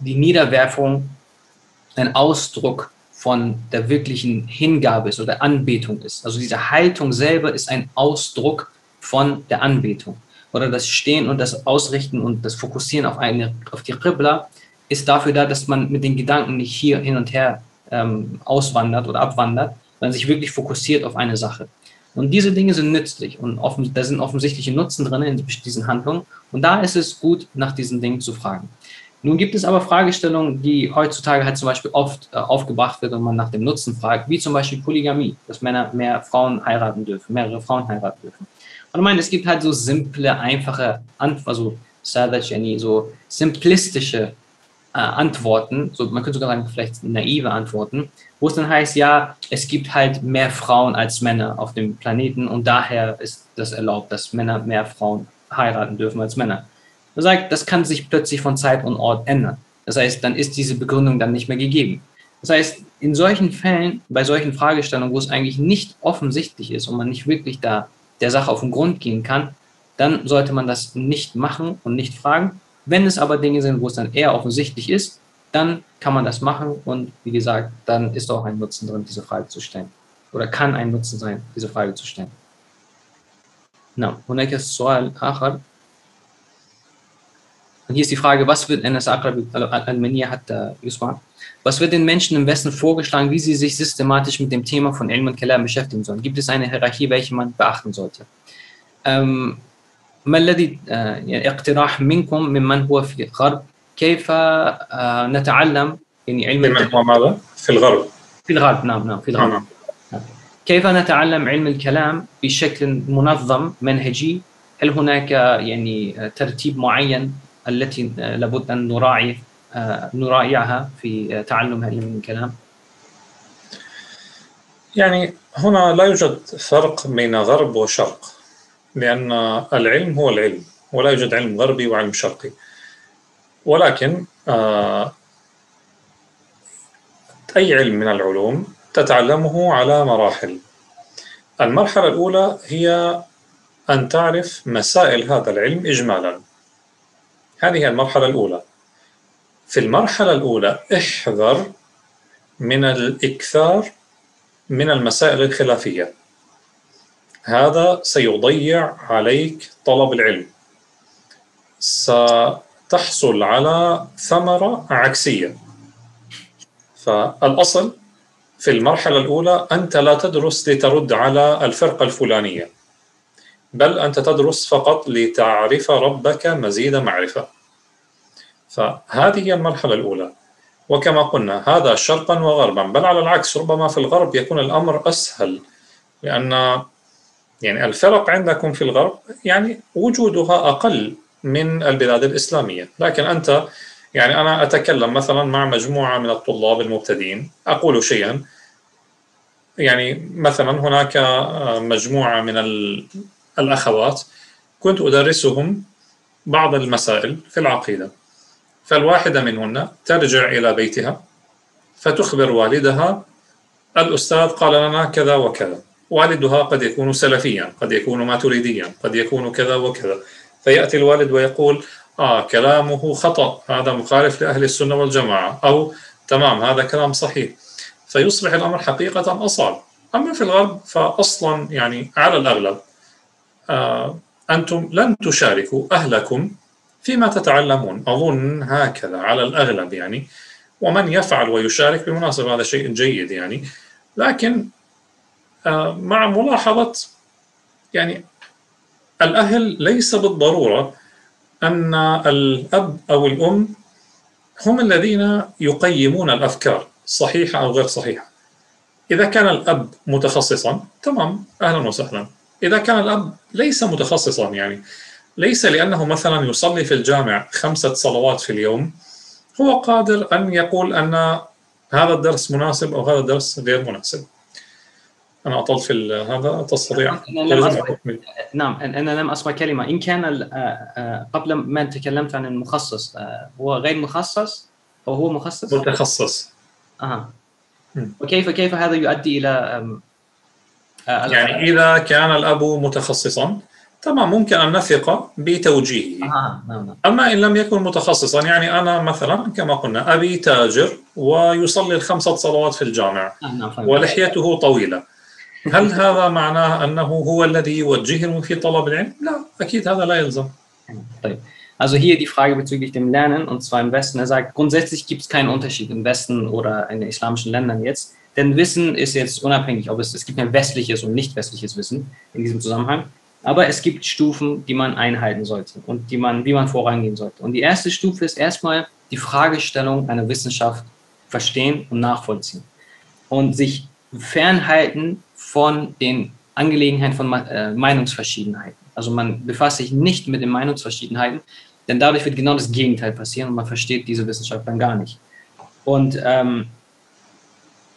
die Niederwerfung ein Ausdruck von der wirklichen Hingabe ist oder Anbetung ist. Also diese Haltung selber ist ein Ausdruck von der Anbetung. Oder das Stehen und das Ausrichten und das Fokussieren auf, eine, auf die Qibla ist dafür da, dass man mit den Gedanken nicht hier hin und her ähm, auswandert oder abwandert, sondern sich wirklich fokussiert auf eine Sache. Und diese Dinge sind nützlich und offen, da sind offensichtliche Nutzen drin in diesen Handlungen. Und da ist es gut, nach diesen Dingen zu fragen. Nun gibt es aber Fragestellungen, die heutzutage halt zum Beispiel oft äh, aufgebracht wird und man nach dem Nutzen fragt, wie zum Beispiel Polygamie, dass Männer mehr Frauen heiraten dürfen, mehrere Frauen heiraten dürfen. Und ich meine, es gibt halt so simple, einfache, also so simplistische äh, Antworten, so, man könnte sogar sagen, vielleicht naive Antworten, wo es dann heißt, ja, es gibt halt mehr Frauen als Männer auf dem Planeten und daher ist das erlaubt, dass Männer mehr Frauen heiraten dürfen als Männer. Er sagt, das kann sich plötzlich von Zeit und Ort ändern. Das heißt, dann ist diese Begründung dann nicht mehr gegeben. Das heißt, in solchen Fällen, bei solchen Fragestellungen, wo es eigentlich nicht offensichtlich ist und man nicht wirklich da der Sache auf den Grund gehen kann, dann sollte man das nicht machen und nicht fragen. Wenn es aber Dinge sind, wo es dann eher offensichtlich ist, dann kann man das machen und wie gesagt, dann ist auch ein Nutzen drin, diese Frage zu stellen. Oder kann ein Nutzen sein, diese Frage zu stellen. Na, هناك السؤال آخر und hier ist die Frage, was wird NS Al-Mania hat Yusma? Was wird den Menschen im Westen vorgeschlagen, wie sie sich systematisch mit dem Thema von Ilm und Kalam beschäftigen sollen? Gibt es eine Hierarchie, welche man beachten sollte? Ähm, ما الذي يعني اقتراح منكم ممن هو في الغرب كيف نتعلم يعني علم ممن هو ماذا؟ في الغرب في الغرب نعم نعم في الغرب نعم. كيف نتعلم علم الكلام بشكل منظم منهجي؟ هل هناك يعني ترتيب معين التي لابد ان نراعي نراعيها في تعلم علم الكلام؟ يعني هنا لا يوجد فرق بين غرب وشرق لأن العلم هو العلم ولا يوجد علم غربي وعلم شرقي. ولكن أي علم من العلوم تتعلمه على مراحل. المرحلة الأولى هي أن تعرف مسائل هذا العلم إجمالا. هذه المرحلة الأولى. في المرحلة الأولى احذر من الإكثار من المسائل الخلافية. هذا سيضيع عليك طلب العلم. ستحصل على ثمرة عكسية. فالأصل في المرحلة الأولى أنت لا تدرس لترد على الفرقة الفلانية بل أنت تدرس فقط لتعرف ربك مزيد معرفة. فهذه هي المرحلة الأولى. وكما قلنا هذا شرقا وغربا بل على العكس ربما في الغرب يكون الأمر أسهل. لأن يعني الفرق عندكم في الغرب يعني وجودها أقل من البلاد الإسلامية. لكن أنت يعني أنا أتكلم مثلا مع مجموعة من الطلاب المبتدئين. أقول شيئا. يعني مثلا هناك مجموعة من الأخوات. كنت أدرسهم بعض المسائل في العقيدة. فالواحدة منهن ترجع إلى بيتها فتخبر والدها الأستاذ قال لنا كذا وكذا. والدها قد يكون سلفيا قد يكون ماتريديا قد يكون كذا وكذا. فيأتي الوالد ويقول آه كلامه خطأ هذا مخالف لأهل السنة والجماعة. أو تمام هذا كلام صحيح. فيصبح الأمر حقيقة أصعب. أما في الغرب فأصلا يعني على الأغلب آه أنتم لن تشاركوا أهلكم فيما تتعلمون أظن هكذا على الأغلب يعني ومن يفعل ويشارك بالمناسبة هذا شيء جيد يعني. لكن آه، مع ملاحظة يعني الأهل ليس بالضرورة أن الأب أو الأم هم الذين يقيمون الأفكار صحيحة أو غير صحيحة. إذا كان الأب متخصصا تمام أهلا وسهلا. إذا كان الأب ليس متخصصا يعني ليس لأنه مثلا يصلي في الجامع خمسة صلوات في اليوم هو قادر أن يقول أن هذا الدرس مناسب أو هذا الدرس غير مناسب. أنا أطلت في هذا تستطيع نعم أنا لم أسمع كلمة. إن كان قبل ما تكلمت عن المخصص هو غير مخصص أو هو مخصص؟ متخصص أها. وكيف كيف هذا يؤدي إلى يعني إذا كان الأب متخصصا تمام ممكن أن نثق بتوجيهه آه، نعم نعم. أما إن لم يكن متخصصا يعني أنا مثلا كما قلنا أبي تاجر ويصلي الخمسة صلوات في الجامع آه، نعم ولحيته طويلة هل هذا معناه أنه هو الذي يوجههم في طلب العلم؟ لا أكيد هذا لا يلزم طيب Also hier die Frage bezüglich dem Lernen, und zwar im Westen. Er sagt, grundsätzlich gibt es keinen Unterschied im Westen oder in den islamischen Ländern jetzt. Denn Wissen ist jetzt unabhängig, ob es, es gibt ein westliches und nicht westliches Wissen in diesem Zusammenhang. Aber es gibt Stufen, die man einhalten sollte und die man, wie man vorangehen sollte. Und die erste Stufe ist erstmal die Fragestellung einer Wissenschaft verstehen und nachvollziehen. Und sich fernhalten von den Angelegenheiten von äh, Meinungsverschiedenheiten. Also man befasst sich nicht mit den Meinungsverschiedenheiten, denn dadurch wird genau das Gegenteil passieren und man versteht diese Wissenschaft dann gar nicht. Und ähm,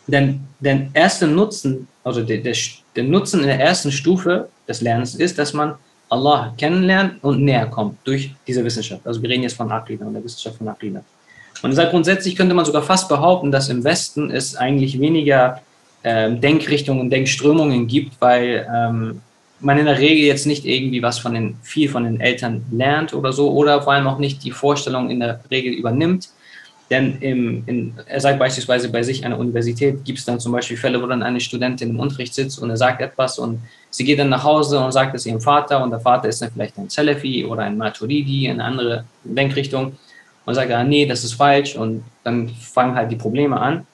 denn der erste Nutzen, also der, der, der Nutzen in der ersten Stufe des Lernens ist, dass man Allah kennenlernt und näher kommt durch diese Wissenschaft. Also wir reden jetzt von Aqida und der Wissenschaft von Aqida. Und sagt, grundsätzlich könnte man sogar fast behaupten, dass im Westen es eigentlich weniger ähm, Denkrichtungen, Denkströmungen gibt, weil ähm, man in der Regel jetzt nicht irgendwie was von den, viel von den Eltern lernt oder so, oder vor allem auch nicht die Vorstellung in der Regel übernimmt. Denn im, in, er sagt beispielsweise bei sich an der Universität gibt es dann zum Beispiel Fälle, wo dann eine Studentin im Unterricht sitzt und er sagt etwas und sie geht dann nach Hause und sagt es ihrem Vater und der Vater ist dann vielleicht ein Salafi oder ein Maturidi, eine andere Denkrichtung und sagt, ah, nee, das ist falsch und dann fangen halt die Probleme an.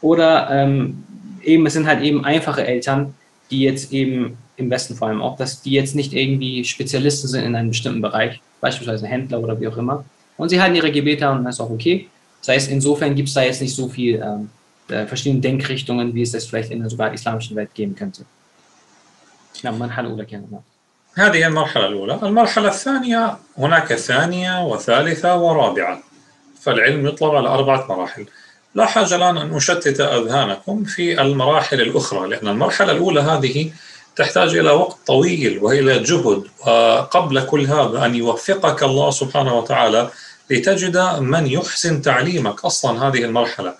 Oder ähm, eben, es sind halt eben einfache Eltern, die jetzt eben im Westen vor allem auch, dass die jetzt nicht irgendwie Spezialisten sind in einem bestimmten Bereich, beispielsweise Händler oder wie auch immer. Und sie halten ihre Gebete und das ist auch okay. Das heißt, insofern gibt es da jetzt nicht so viel ähm, äh, verschiedene Denkrichtungen, wie es das vielleicht in der sogar islamischen Welt geben könnte. نعم المرحلة الأولى كانت هذه المرحلة الأولى. المرحلة الثانية هناك ثانية وثالثة ورابعة. فالعلم يطلب على أربعة مراحل. لا حاجة الآن أن أشتت أذهانكم في المراحل الأخرى لأن المرحلة الأولى هذه تحتاج إلى وقت طويل وإلى جهد وقبل كل هذا أن يوفقك الله سبحانه وتعالى لتجد من يحسن تعليمك أصلا هذه المرحلة.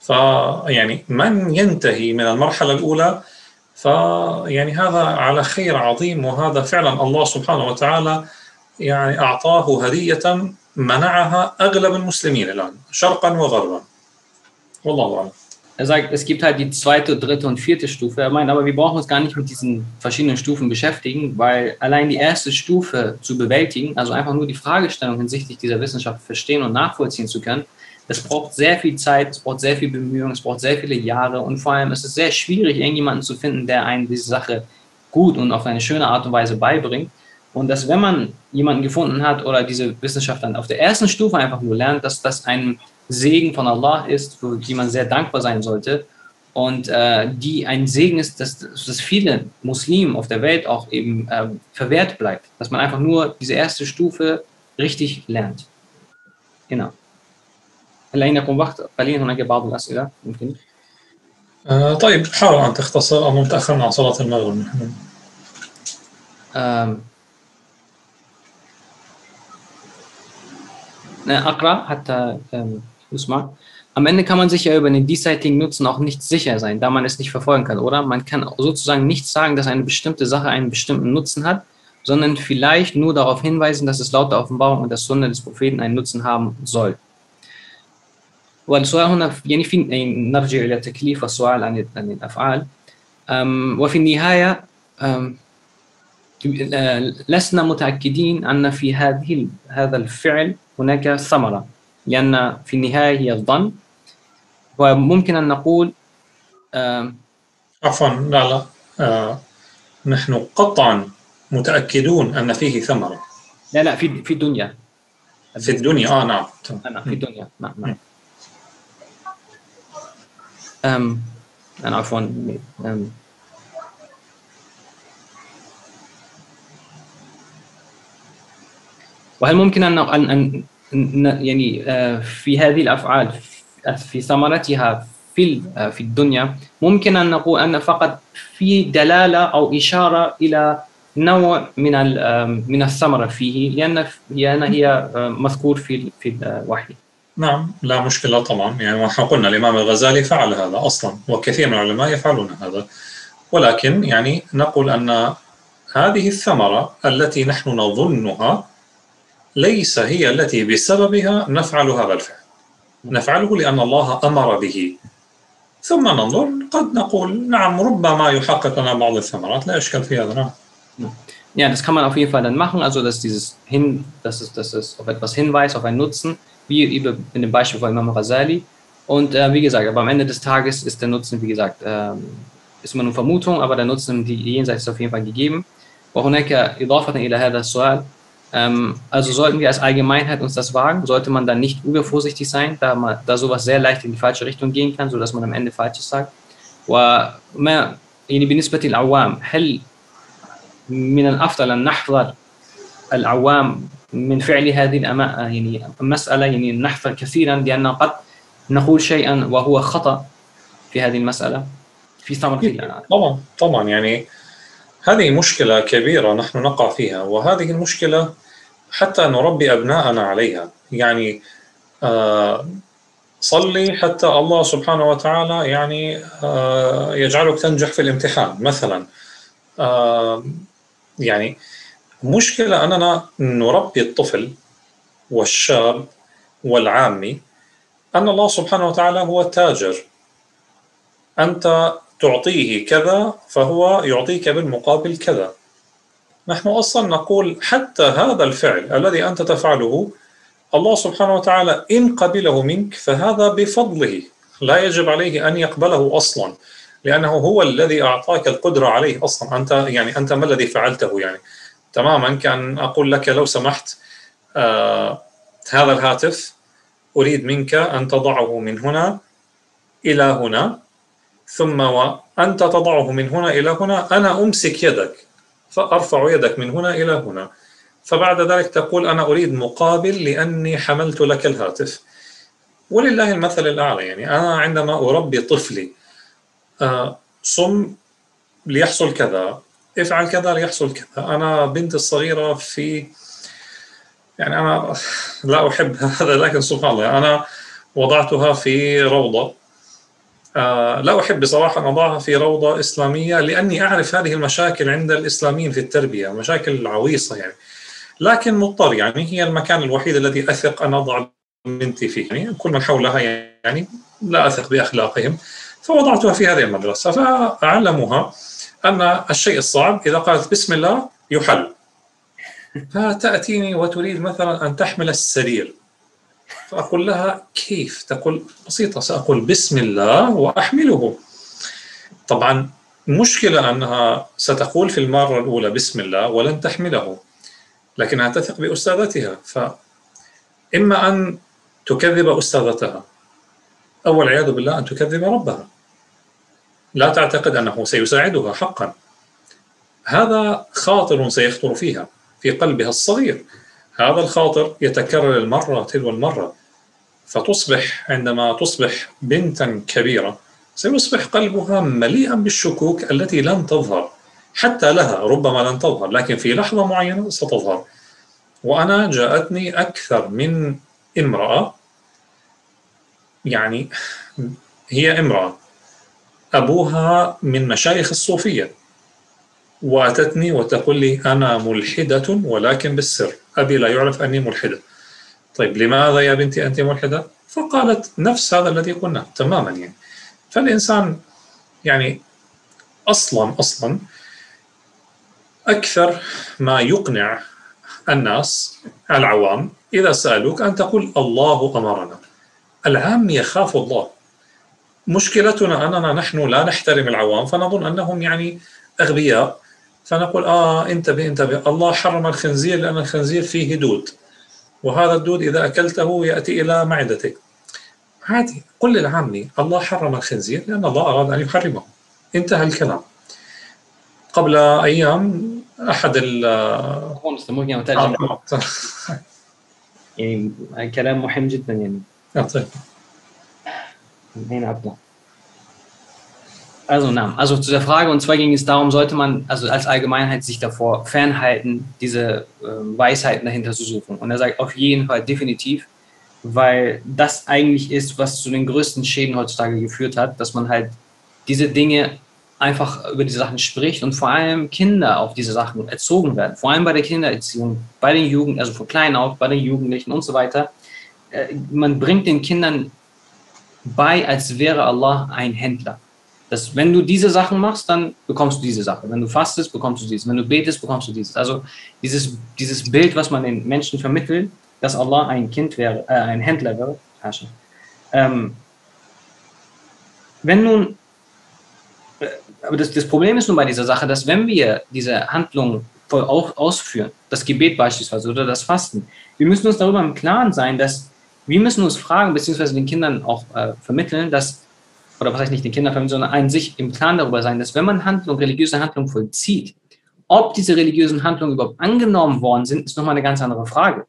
فيعني من ينتهي من المرحلة الأولى فيعني هذا على خير عظيم وهذا فعلا الله سبحانه وتعالى يعني أعطاه هدية منعها أغلب المسلمين الآن شرقا وغربا. والله أعلم. Er sagt, es gibt halt die zweite, dritte und vierte Stufe. Er meint, aber wir brauchen uns gar nicht mit diesen verschiedenen Stufen beschäftigen, weil allein die erste Stufe zu bewältigen, also einfach nur die Fragestellung hinsichtlich dieser Wissenschaft verstehen und nachvollziehen zu können, das braucht sehr viel Zeit, es braucht sehr viel Bemühungen, es braucht sehr viele Jahre und vor allem ist es sehr schwierig, irgendjemanden zu finden, der einen diese Sache gut und auf eine schöne Art und Weise beibringt. Und dass, wenn man jemanden gefunden hat oder diese Wissenschaft dann auf der ersten Stufe einfach nur lernt, dass das einem Segen von Allah ist, für die man sehr dankbar sein sollte und äh, die ein Segen ist, dass, dass viele Muslimen auf der Welt auch eben äh, verwehrt bleibt, dass man einfach nur diese erste Stufe richtig lernt. Genau. هل عندكم وقت قليل هناك بعض الأسئلة ممكن؟ آه طيب حاول أن تختصر أو متأخر عن صلاة المغرب أقرأ حتى Usman. Am Ende kann man sich ja über den diesseitigen Nutzen auch nicht sicher sein, da man es nicht verfolgen kann, oder? Man kann sozusagen nicht sagen, dass eine bestimmte Sache einen bestimmten Nutzen hat, sondern vielleicht nur darauf hinweisen, dass es laut der Offenbarung und der Sunna des Propheten einen Nutzen haben soll. والسؤال هنا يعني في نرجع إلى تكليف السؤال عن عن الأفعال وفي النهاية لسنا متأكدين أن في هذه هذا الفعل هناك ثمرة لأن في النهاية هي الظن. وممكن أن نقول عفوا لا لا آه نحن قطعا متأكدون أن فيه ثمرة. لا لا في في الدنيا. في الدنيا آه نعم. نعم في الدنيا. نعم نعم. أم أنا عفوا أم. وهل ممكن أن أن- يعني آه، في هذه الأفعال في ثمرتها في آه، في الدنيا ممكن أن نقول أن فقط في دلالة أو إشارة إلى نوع من من الثمرة فيه لأن لأن هي آه، مذكور في في الوحي. نعم لا مشكلة طبعا. يعني ونحن قلنا الإمام الغزالي فعل هذا أصلا وكثير من العلماء يفعلون هذا. ولكن يعني نقول أن هذه الثمرة التي نحن نظنها ليس هي التي بسببها نفعل هذا الفعل نفعله لأن الله أمر به ثم ننظر قد نقول نعم ربما يحقق لنا بعض الثمرات لا إشكال في هذا نعم Ja, das kann man auf jeden Fall dann machen, also dass dieses hin, dass es, dass es auf etwas hinweist, auf einen Nutzen, wie über in dem Beispiel von Imam Rasali. Und äh, wie gesagt, aber am Ende des Tages ist der Nutzen, wie gesagt, ähm, ist immer nur Vermutung, aber der Nutzen die jenseits ist auf jeden Fall gegeben. وهناك إضافة إلى هذا السؤال ähm, also sollten wir als Allgemeinheit uns das wagen, sollte man dann nicht übervorsichtig sein, da, man, da sowas sehr leicht in die falsche Richtung gehen kann, sodass man am Ende Falsches sagt. وما يعني بالنسبة للعوام هل من الافضل ان نحذر العوام من فعل هذه. يعني المساله يعني نحذر كثيرا لأن قد نقول شيئا وهو خطا في هذه المساله في الآن. طبعا طبعا يعني هذه مشكلة كبيرة نحن نقع فيها وهذه المشكلة حتى نربي أبناءنا عليها. يعني آه صلي حتى الله سبحانه وتعالى يعني آه يجعلك تنجح في الامتحان مثلا. آه يعني مشكلة أننا نربي الطفل والشاب والعامي أن الله سبحانه وتعالى هو التاجر. أنت تعطيه كذا فهو يعطيك بالمقابل كذا. نحن أصلا نقول حتى هذا الفعل الذي أنت تفعله الله سبحانه وتعالى إن قبله منك فهذا بفضله. لا يجب عليه أن يقبله أصلا لأنه هو الذي أعطاك القدرة عليه أصلا. أنت يعني أنت ما الذي فعلته يعني؟ تماما كأن أقول لك لو سمحت آه هذا الهاتف أريد منك أن تضعه من هنا إلى هنا ثم وأنت تضعه من هنا إلى هنا أنا أمسك يدك. فأرفع يدك من هنا إلى هنا. فبعد ذلك تقول أنا أريد مقابل لأني حملت لك الهاتف. ولله المثل الأعلى يعني أنا عندما أربي طفلي آه صم ليحصل كذا افعل كذا ليحصل كذا. أنا بنتي الصغيرة في يعني أنا لا أحب هذا لكن سبحان الله أنا وضعتها في روضة. لا أحب بصراحة أن أضعها في روضة إسلامية لأني أعرف هذه المشاكل عند الإسلاميين في التربية مشاكل عويصة يعني. لكن مضطر يعني هي المكان الوحيد الذي أثق أن أضع بنتي فيه. يعني كل من حولها يعني لا أثق بأخلاقهم فوضعتها في هذه المدرسة. فأعلمها أن الشيء الصعب إذا قالت بسم الله يحل. فتأتيني وتريد مثلا أن تحمل السرير. فأقول لها كيف؟ تقول بسيطة سأقول بسم الله وأحمله. طبعا مشكلة أنها ستقول في المرة الأولى بسم الله ولن تحمله لكنها تثق بأستاذتها. فإما أن تكذب أستاذتها أو والعياذ بالله أن تكذب ربها. لا تعتقد أنه سيساعدها حقا. هذا خاطر سيخطر فيها في قلبها الصغير. هذا الخاطر يتكرر المرة تلو المرة. فتصبح عندما تصبح بنتا كبيرة سيصبح قلبها مليئا بالشكوك التي لن تظهر حتى لها ربما لن تظهر لكن في لحظة معينة ستظهر. وأنا جاءتني أكثر من امرأة. يعني هي امرأة. أبوها من مشايخ الصوفية. وأتتني وتقول لي أنا ملحدة ولكن بالسر. أبي لا يعرف أني ملحدة. طيب لماذا يا بنتي أنت ملحدة؟ فقالت نفس هذا الذي قلنا تماما يعني. فالإنسان يعني أصلا أصلا أكثر ما يقنع الناس العوام إذا سألوك أن تقول الله أمرنا. العام يخاف الله. مشكلتنا أننا نحن لا نحترم العوام فنظن أنهم يعني أغبياء. فنقول آه انتبه انتبه. الله حرم الخنزير لأن الخنزير فيه دود. وهذا الدود إذا أكلته يأتي إلى معدتك. عادي قل للعامي الله حرم الخنزير لأن الله أراد أن يحرمه. انتهى الكلام. قبل أيام أحد ال يعني كلام مهم جدا يعني. طيب Also, na, also zu der Frage, und zwar ging es darum, sollte man also als Allgemeinheit sich davor fernhalten, diese äh, Weisheiten dahinter zu suchen. Und er sagt auf jeden Fall definitiv, weil das eigentlich ist, was zu den größten Schäden heutzutage geführt hat, dass man halt diese Dinge einfach über diese Sachen spricht und vor allem Kinder auf diese Sachen erzogen werden. Vor allem bei der Kindererziehung, bei den Jugend, also von klein auf, bei den Jugendlichen und so weiter. Äh, man bringt den Kindern bei, als wäre Allah ein Händler. Dass wenn du diese Sachen machst, dann bekommst du diese Sache. Wenn du fastest, bekommst du dieses. Wenn du betest, bekommst du dieses. Also dieses, dieses Bild, was man den Menschen vermittelt, dass Allah ein Kind wäre, äh, ein Händler wäre. Ähm, wenn nun, äh, aber das, das Problem ist nun bei dieser Sache, dass wenn wir diese Handlung voll auch ausführen, das Gebet beispielsweise oder das Fasten, wir müssen uns darüber im Klaren sein, dass wir müssen uns fragen, beziehungsweise den Kindern auch äh, vermitteln, dass, oder was heißt nicht den Kindern sondern einen sich im Klaren darüber sein, dass wenn man Handlung, religiöse Handlung vollzieht, ob diese religiösen Handlungen überhaupt angenommen worden sind, ist nochmal eine ganz andere Frage.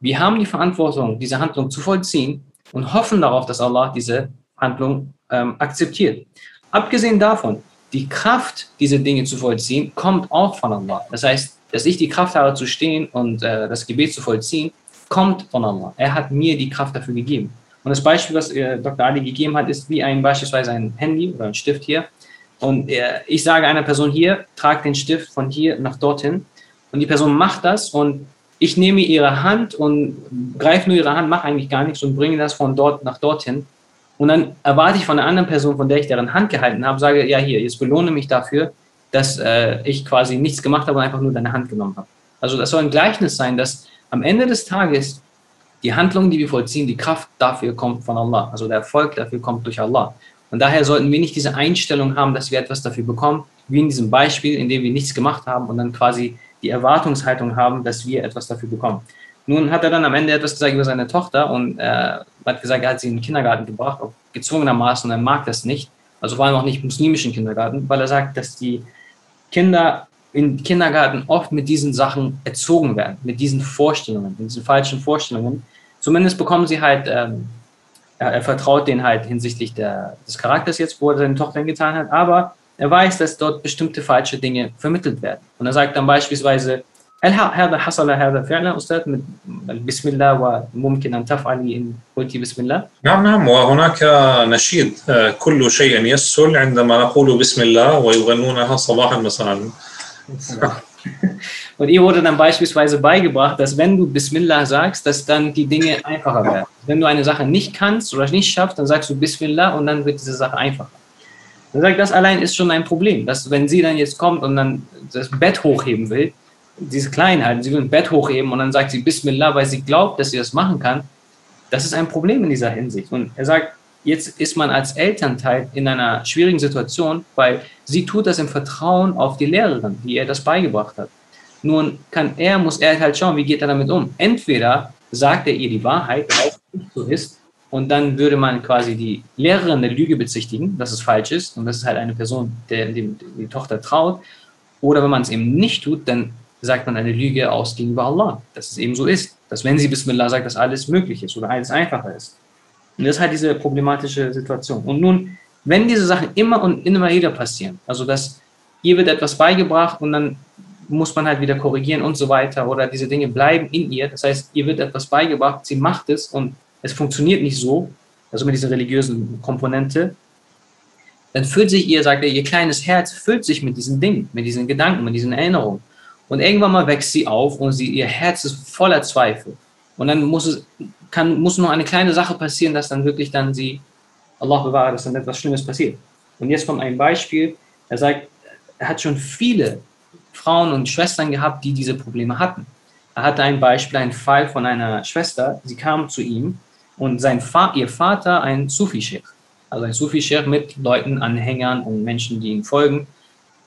Wir haben die Verantwortung, diese Handlung zu vollziehen und hoffen darauf, dass Allah diese Handlung ähm, akzeptiert. Abgesehen davon, die Kraft, diese Dinge zu vollziehen, kommt auch von Allah. Das heißt, dass ich die Kraft habe zu stehen und äh, das Gebet zu vollziehen, kommt von Allah. Er hat mir die Kraft dafür gegeben. Und das Beispiel, was äh, Dr. Ali gegeben hat, ist wie ein beispielsweise ein Handy oder ein Stift hier. Und äh, ich sage einer Person hier, trag den Stift von hier nach dorthin. Und die Person macht das und ich nehme ihre Hand und greife nur ihre Hand, mache eigentlich gar nichts und bringe das von dort nach dorthin. Und dann erwarte ich von einer anderen Person, von der ich deren Hand gehalten habe, sage, ja hier, jetzt belohne mich dafür, dass äh, ich quasi nichts gemacht habe und einfach nur deine Hand genommen habe. Also das soll ein Gleichnis sein, dass am Ende des Tages die Handlung, die wir vollziehen, die Kraft dafür kommt von Allah. Also der Erfolg dafür kommt durch Allah. Und daher sollten wir nicht diese Einstellung haben, dass wir etwas dafür bekommen, wie in diesem Beispiel, in dem wir nichts gemacht haben und dann quasi die Erwartungshaltung haben, dass wir etwas dafür bekommen. Nun hat er dann am Ende etwas gesagt über seine Tochter und äh, hat gesagt, er hat sie in den Kindergarten gebracht, auch gezwungenermaßen, und er mag das nicht. Also vor allem auch nicht muslimischen Kindergarten, weil er sagt, dass die Kinder im Kindergarten oft mit diesen Sachen erzogen werden, mit diesen Vorstellungen, mit diesen falschen Vorstellungen. Zumindest bekommen sie halt, ähm, er, er, vertraut denen halt hinsichtlich der, des Charakters jetzt, wo er seine Tochter getan hat, aber er weiß, dass dort bestimmte falsche Dinge vermittelt werden. Und er sagt dann beispielsweise, هل هذا حصل هذا فعلا استاذ بسم الله وممكن ان تفعلي ان قلتي بسم الله؟ نعم نعم وهناك نشيد كل شيء يسهل عندما نقول بسم الله ويغنونها صباحا مساء. (laughs) Und ihr wurde dann beispielsweise beigebracht, dass wenn du Bismillah sagst, dass dann die Dinge einfacher werden. Wenn du eine Sache nicht kannst oder nicht schaffst, dann sagst du Bismillah und dann wird diese Sache einfacher. Er sagt, das allein ist schon ein Problem, dass wenn sie dann jetzt kommt und dann das Bett hochheben will, diese Kleinheit, sie will ein Bett hochheben und dann sagt sie Bismillah, weil sie glaubt, dass sie das machen kann, das ist ein Problem in dieser Hinsicht. Und er sagt, jetzt ist man als Elternteil in einer schwierigen Situation, weil sie tut das im Vertrauen auf die Lehrerin, die ihr das beigebracht hat. Nun kann er, muss er halt schauen, wie geht er damit um. Entweder sagt er ihr die Wahrheit, es nicht so ist, und dann würde man quasi die Lehrerin der Lüge bezichtigen, dass es falsch ist, und das ist halt eine Person, der die, die Tochter traut. Oder wenn man es eben nicht tut, dann sagt man eine Lüge aus gegenüber Allah, dass es eben so ist, dass wenn sie Bismillah sagt, dass alles möglich ist oder alles einfacher ist. Und das ist halt diese problematische Situation. Und nun, wenn diese Sachen immer und immer wieder passieren, also dass ihr wird etwas beigebracht und dann muss man halt wieder korrigieren und so weiter oder diese Dinge bleiben in ihr, das heißt, ihr wird etwas beigebracht, sie macht es und es funktioniert nicht so, also mit dieser religiösen Komponente, dann füllt sich ihr, sagt er, ihr kleines Herz füllt sich mit diesen Dingen, mit diesen Gedanken, mit diesen Erinnerungen. Und irgendwann mal wächst sie auf und sie, ihr Herz ist voller Zweifel. Und dann muss es, kann, muss nur eine kleine Sache passieren, dass dann wirklich dann sie, Allah bewahre, dass dann etwas Schlimmes passiert. Und jetzt kommt ein Beispiel. Er sagt, er hat schon viele Frauen und Schwestern gehabt, die diese Probleme hatten. er hatte ein Beispiel, einen Fall von einer Schwester, sie kam zu ihm und sein Va ihr Vater ein Sufi-Sheikh, also ein Sufi-Sheikh mit Leuten, Anhängern und Menschen, die ihm folgen.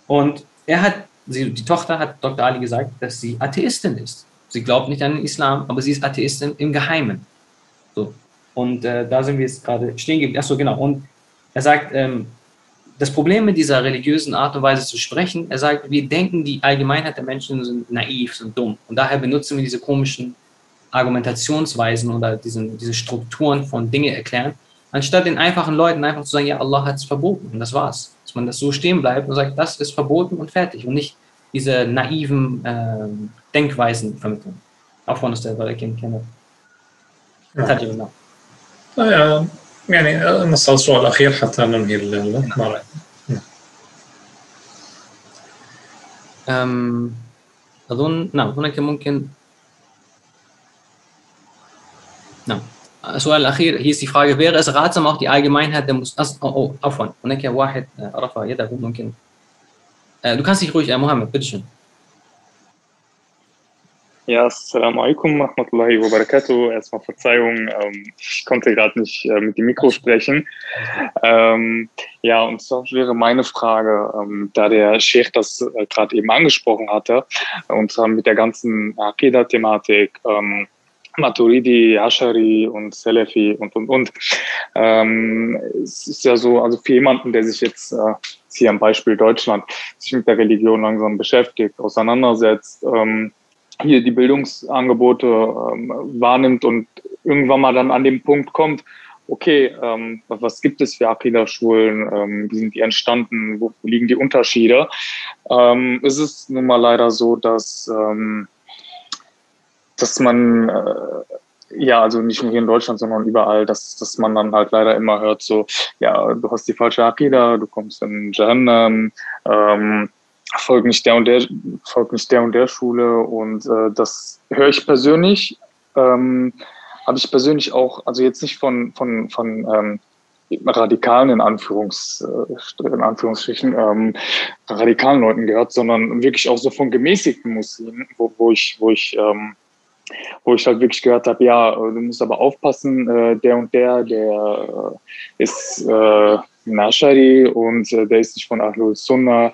Und er hat, sie, die Tochter hat Dr. Ali gesagt, dass sie Atheistin ist. Sie glaubt nicht an den Islam, aber sie ist Atheistin im Geheimen. So. Und äh, da sind wir jetzt gerade stehen geblieben. Achso, genau. Und er sagt, ähm, das Problem mit dieser religiösen Art und Weise zu sprechen, er sagt, wir denken, die Allgemeinheit der Menschen sind naiv, sind dumm. Und daher benutzen wir diese komischen Argumentationsweisen oder diesen, diese Strukturen von Dinge erklären, anstatt den einfachen Leuten einfach zu sagen, ja, Allah hat es verboten und das war's. Dass man das so stehen bleibt und sagt, das ist verboten und fertig und nicht diese naiven äh, Denkweisen vermitteln. Auch von der نترجم آه، يعني, يعني، آه، نسال السؤال الأخير حتى ننهي أم أظن نعم هناك ممكن. نعم. السؤال الأخير هي سي فراغ wäre es ratsam اوف die allgemeinheit der أو عفوا هناك واحد آه، رفع يده ممكن. دو كانسي dich مهمة محمد bitte Ja, Assalamu alaikum rahmatullahi wa barakatuh. Erstmal Verzeihung, ähm, ich konnte gerade nicht äh, mit dem Mikro sprechen. Ähm, ja, und zwar wäre meine Frage, ähm, da der Sheikh das äh, gerade eben angesprochen hatte, und zwar mit der ganzen Aqidah-Thematik, ähm, Maturidi, Ashari und Selefi und, und, und. Ähm, es ist ja so, also für jemanden, der sich jetzt, äh, hier am Beispiel Deutschland, sich mit der Religion langsam beschäftigt, auseinandersetzt, ähm, hier die Bildungsangebote ähm, wahrnimmt und irgendwann mal dann an den Punkt kommt, okay, ähm, was gibt es für Akida-Schulen, ähm, wie sind die entstanden, wo, liegen die Unterschiede? Ähm, es ist nun mal leider so, dass, ähm, dass man, äh, ja, also nicht nur hier in Deutschland, sondern überall, dass, dass man dann halt leider immer hört, so, ja, du hast die falsche Akida, du kommst in Jahannam, ähm, folgt nicht der und der, folgt nicht der und der Schule und äh, das höre ich persönlich, ähm, habe ich persönlich auch, also jetzt nicht von, von, von ähm, radikalen in, Anführungs, äh, in Anführungsstrichen, ähm, radikalen Leuten gehört, sondern wirklich auch so von gemäßigten Muslimen, wo, wo ich, wo ich ähm, wo ich halt wirklich gehört habe, ja, du musst aber aufpassen, äh, der und der, der äh, ist äh, Nashari und äh, der ist nicht von Ahlul Sunnah,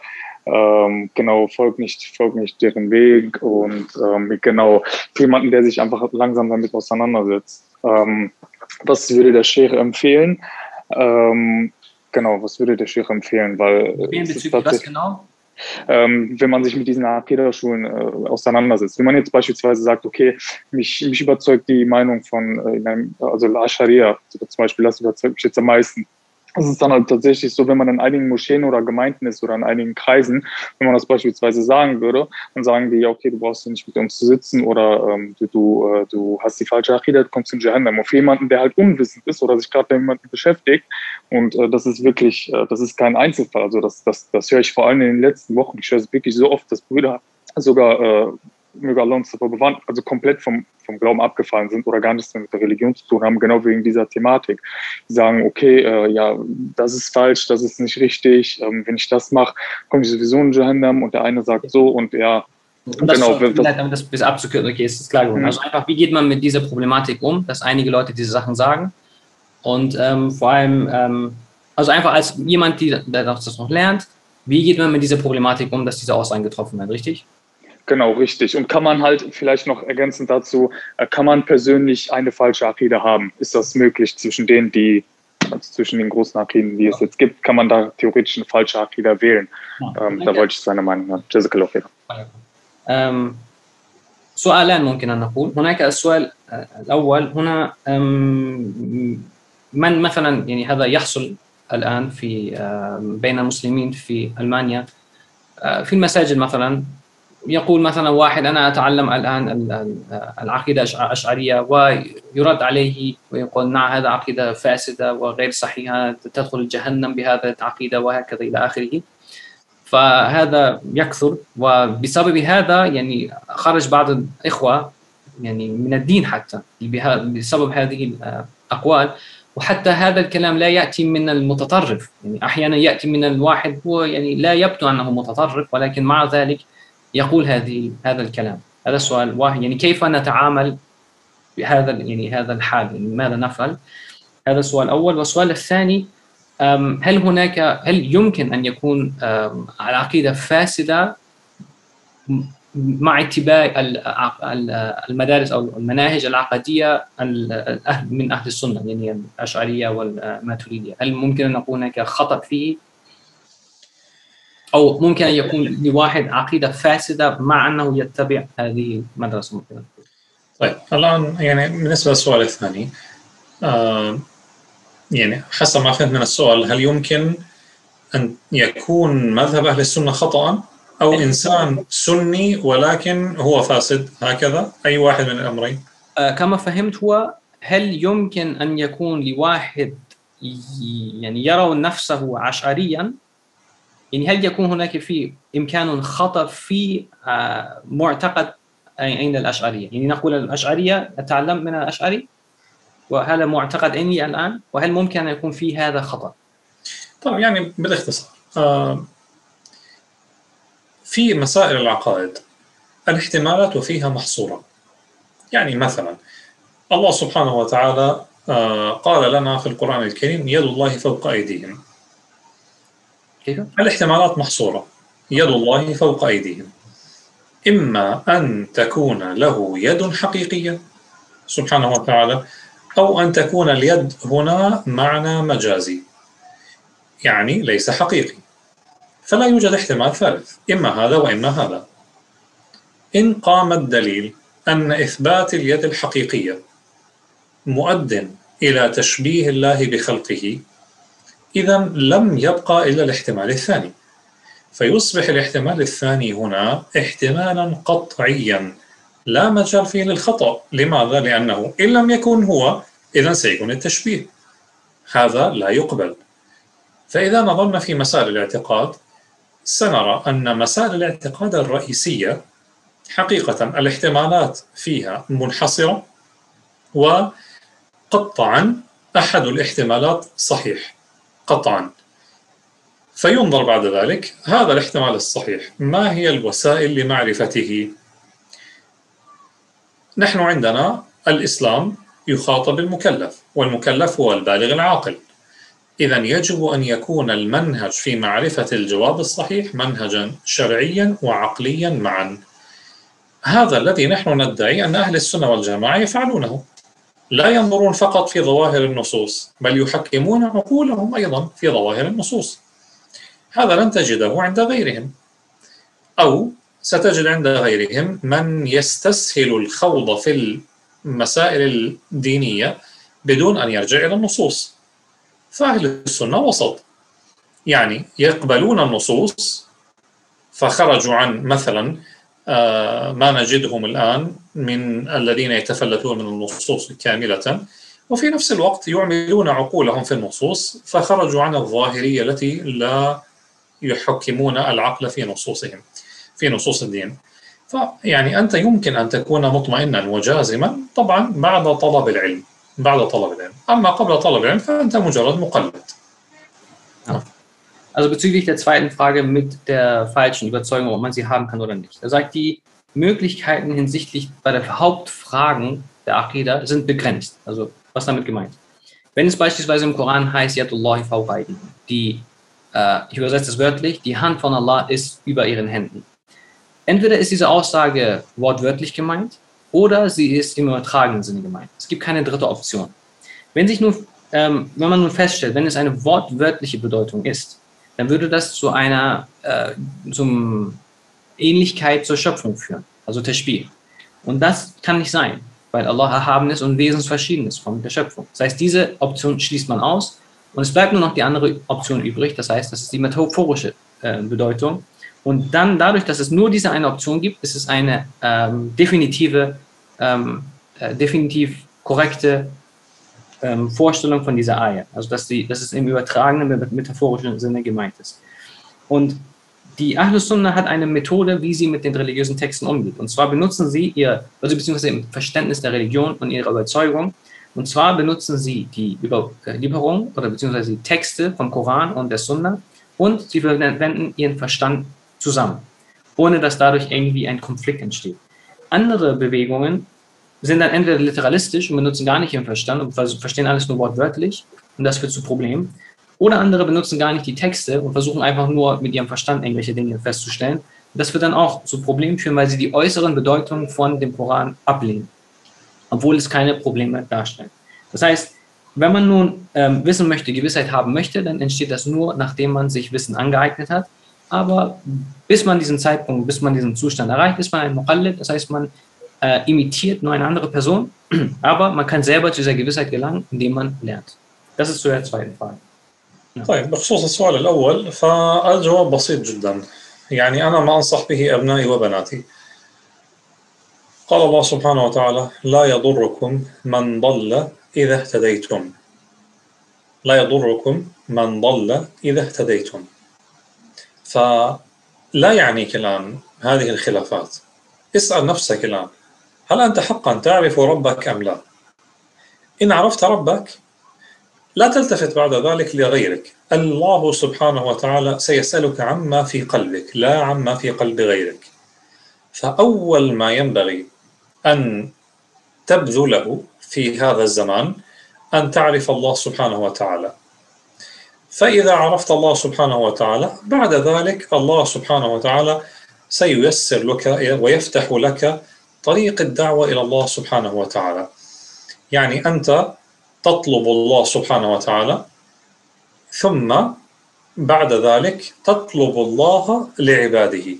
ähm, genau, folgt nicht, folgt nicht deren Weg und ähm, genau, jemanden, der sich einfach langsam damit auseinandersetzt. Ähm, was würde der Sheikh empfehlen? Ähm, genau, was würde der Sheikh empfehlen? Weil bezüglich was genau? Ähm, wenn man sich mit diesen Akeda-Schulen äh, auseinandersetzt. Wenn man jetzt beispielsweise sagt, okay, mich, mich überzeugt die Meinung von, äh, einem, also La Sharia zum Beispiel, das überzeugt mich jetzt am meisten es ist dann halt tatsächlich so, wenn man in einigen Moscheen oder Gemeinden ist oder in einigen Kreisen, wenn man das beispielsweise sagen würde, dann sagen die, ja, okay, du brauchst nicht mit uns zu sitzen oder ähm, du, du, äh, du hast die falsche Achida, du kommst in Jahannam. Auf jemanden, der halt unwissend ist oder sich gerade mit jemandem beschäftigt. Und äh, das ist wirklich, äh, das ist kein Einzelfall. Also das, das, das höre ich vor allem in den letzten Wochen. Ich höre es wirklich so oft, dass Brüder sogar äh, möge Allah uns davor bewahren, also komplett vom, vom Glauben abgefallen sind oder gar nichts mehr mit der Religion zu tun haben, genau wegen dieser Thematik. Die sagen, okay, äh, ja, das ist falsch, das ist nicht richtig, ähm, wenn ich das mache, komme ich sowieso in Jahannam und der eine sagt so und ja, und das genau, so, das, damit das bis abzukürzen, okay, ist das klar geworden. Mhm. Also einfach, wie geht man mit dieser Problematik um, dass einige Leute diese Sachen sagen und ähm, vor allem, ähm, also einfach als jemand, die, der das noch lernt, wie geht man mit dieser Problematik um, dass diese Aussagen getroffen werden, richtig? Genau, richtig. Und kann man halt vielleicht noch ergänzend dazu, äh, kann man persönlich eine falsche Akide haben? Ist das möglich zwischen denen, die, also zwischen den großen Akiden, die es jetzt gibt, kann man da theoretisch eine falsche Akide wählen? Ja. Ähm, da wollte ich seine Meinung hören. جزاك الله خير. سؤالان ممكن أن نقول هناك السؤال الأول هنا من مثلا يعني هذا يحصل الآن في بين المسلمين في ألمانيا في المساجد مثلا يقول مثلا واحد أنا أتعلم الآن العقيدة الاشعريه ويرد عليه ويقول نعم هذا عقيدة فاسدة وغير صحيحة تدخل جهنم بهذا العقيدة وهكذا إلى آخره. فهذا يكثر وبسبب هذا يعني خرج بعض الإخوة يعني من الدين حتى بسبب هذه الأقوال. وحتى هذا الكلام لا يأتي من المتطرف يعني أحيانا يأتي من الواحد هو يعني لا يبدو أنه متطرف ولكن مع ذلك يقول هذه هذا الكلام. هذا السؤال واحد. يعني كيف نتعامل بهذا يعني هذا الحال؟ يعني ماذا نفعل؟ هذا السؤال الأول والسؤال الثاني هل هناك هل يمكن أن يكون العقيدة فاسدة مع اتباع المدارس أو المناهج العقدية من أهل السنة يعني الأشعرية والماتريدية، هل ممكن أن نقول هناك خطأ فيه؟ أو ممكن أن يكون لواحد عقيدة فاسدة مع أنه يتبع هذه المدرسة مثلا. طيب الآن يعني بالنسبة للسؤال الثاني آه يعني حسب ما فهمت من السؤال هل يمكن أن يكون مذهب أهل السنة خطأ أو إنسان سني ولكن هو فاسد؟ هكذا؟ أي واحد من الأمرين؟ آه كما فهمت هو هل يمكن أن يكون لواحد يعني يرى نفسه عشعريا يعني هل يكون هناك في إمكان خطأ في آه معتقد عند الأشعرية؟ يعني نقول الأشعرية أتعلم من الأشعري. وهذا معتقد عندي الآن؟ وهل ممكن أن يكون في هذا خطأ؟ طيب يعني بالاختصار آه في مسائل العقائد الاحتمالات وفيها محصورة. يعني مثلا الله سبحانه وتعالى قال لنا في القرآن الكريم يد الله فوق أيديهم. كيف؟ الاحتمالات محصورة. يد الله فوق أيديهم. إما أن تكون له يد حقيقية سبحانه وتعالى أو أن تكون اليد هنا معنى مجازي يعني ليس حقيقي. فلا يوجد احتمال ثالث إما هذا وإما هذا. إن قام الدليل أن إثبات اليد الحقيقية مؤد إلى تشبيه الله بخلقه إذا لم يبقى إلا الاحتمال الثاني. فيصبح الاحتمال الثاني هنا احتمالا قطعيا. لا مجال فيه للخطأ. لماذا؟ لأنه إن لم يكن هو إذا سيكون التشبيه. هذا لا يقبل. فإذا نظرنا في مسائل الاعتقاد سنرى أن مسائل الاعتقاد الرئيسية حقيقة الاحتمالات فيها منحصرة وقطعا أحد الاحتمالات صحيح. قطعا. فينظر بعد ذلك هذا الاحتمال الصحيح. ما هي الوسائل لمعرفته؟ نحن عندنا الإسلام يخاطب المكلف والمكلف هو البالغ العاقل. إذا يجب أن يكون المنهج في معرفة الجواب الصحيح منهجا شرعيا وعقليا معا. هذا الذي نحن ندعي أن أهل السنة والجماعة يفعلونه. لا ينظرون فقط في ظواهر النصوص بل يحكمون عقولهم أيضا في ظواهر النصوص. هذا لن تجده عند غيرهم. أو ستجد عند غيرهم من يستسهل الخوض في المسائل الدينية بدون أن يرجع إلى النصوص. فأهل السنة وسط. يعني يقبلون النصوص فخرجوا عن مثلا ما نجدهم الآن من الذين يتفلتون من النصوص كاملة. وفي نفس الوقت يعملون عقولهم في النصوص فخرجوا عن الظاهرية التي لا يحكمون العقل في نصوصهم في نصوص الدين. فيعني أنت يمكن أن تكون مطمئنا وجازما طبعا بعد طلب العلم بعد طلب العلم. أما قبل طلب العلم فأنت مجرد مقلد. Also bezüglich der zweiten Frage mit der falschen Überzeugung, ob man sie haben kann oder nicht. Er sagt, die Möglichkeiten hinsichtlich bei der Hauptfragen der Aqidah sind begrenzt. Also was damit gemeint? Wenn es beispielsweise im Koran heißt, Yadullahi fawqaidi, die, äh, ich übersetze es wörtlich, die Hand von Allah ist über ihren Händen. Entweder ist diese Aussage wortwörtlich gemeint oder sie ist im übertragenen Sinne gemeint. Es gibt keine dritte Option. Wenn, sich nur, ähm, wenn man nun feststellt, wenn es eine wortwörtliche Bedeutung ist, dann würde das zu einer äh, zum Ähnlichkeit zur Schöpfung führen, also Tashbih. Und das kann nicht sein, weil Allah erhaben ist und wesensverschieden ist von der Schöpfung. Das heißt, diese Option schließt man aus und es bleibt nur noch die andere Option übrig, das heißt, das ist die metaphorische äh, Bedeutung. Und dann dadurch, dass es nur diese eine Option gibt, ist es eine ähm, definitive, ähm, äh, definitiv korrekte ähm, Vorstellung von dieser Eier. Also dass, die, dass es im übertragenen, metaphorischen Sinne gemeint ist. Und die Ahlus Sunnah hat eine Methode, wie sie mit den religiösen Texten umgeht. Und zwar benutzen sie ihr, also beziehungsweise im Verständnis der Religion und ihrer Überzeugung. Und zwar benutzen sie die Überlieferung oder beziehungsweise die Texte vom Koran und der Sunnah und sie verwenden ihren Verstand zusammen, ohne dass dadurch irgendwie ein Konflikt entsteht. andere Bewegungen sind dann entweder literalistisch und benutzen gar nicht ihren Verstand und verstehen alles nur wortwörtlich und das führt zu Problemen. Oder andere benutzen gar nicht die Texte und versuchen einfach nur mit ihrem Verstand irgendwelche Dinge festzustellen. Das wird dann auch zu Problemen führen, weil sie die äußeren Bedeutungen von dem Koran ablehnen, obwohl es keine Probleme darstellt. Das heißt, wenn man nun ähm, wissen möchte, Gewissheit haben möchte, dann entsteht das nur, nachdem man sich Wissen angeeignet hat. Aber bis man diesen Zeitpunkt, bis man diesen Zustand erreicht, ist man ein Muqallid, das heißt, man äh, imitiert nur eine andere Person, (clears throat) aber man kann selber zu dieser Gewissheit gelangen, indem man lernt. Das ist zu der zweiten Frage. طيب بخصوص السؤال الأول فالجواب بسيط جدا. يعني أنا ما أنصح به أبنائي وبناتي. قال الله سبحانه وتعالى لا يضركم من ضل إذا اهتديتم. لا يضركم من ضل إذا اهتديتم. فلا يعنيك الآن هذه الخلافات. اسأل نفسك الآن. هل أنت حقا تعرف ربك أم لا؟ إن عرفت ربك لا تلتفت بعد ذلك لغيرك. الله سبحانه وتعالى سيسألك عما في قلبك لا عما في قلب غيرك. فأول ما ينبغي أن تبذله في هذا الزمان أن تعرف الله سبحانه وتعالى. فإذا عرفت الله سبحانه وتعالى بعد ذلك الله سبحانه وتعالى سييسر لك ويفتح لك طريق الدعوة إلى الله سبحانه وتعالى. يعني أنت تطلب الله سبحانه وتعالى ثم بعد ذلك تطلب الله لعباده.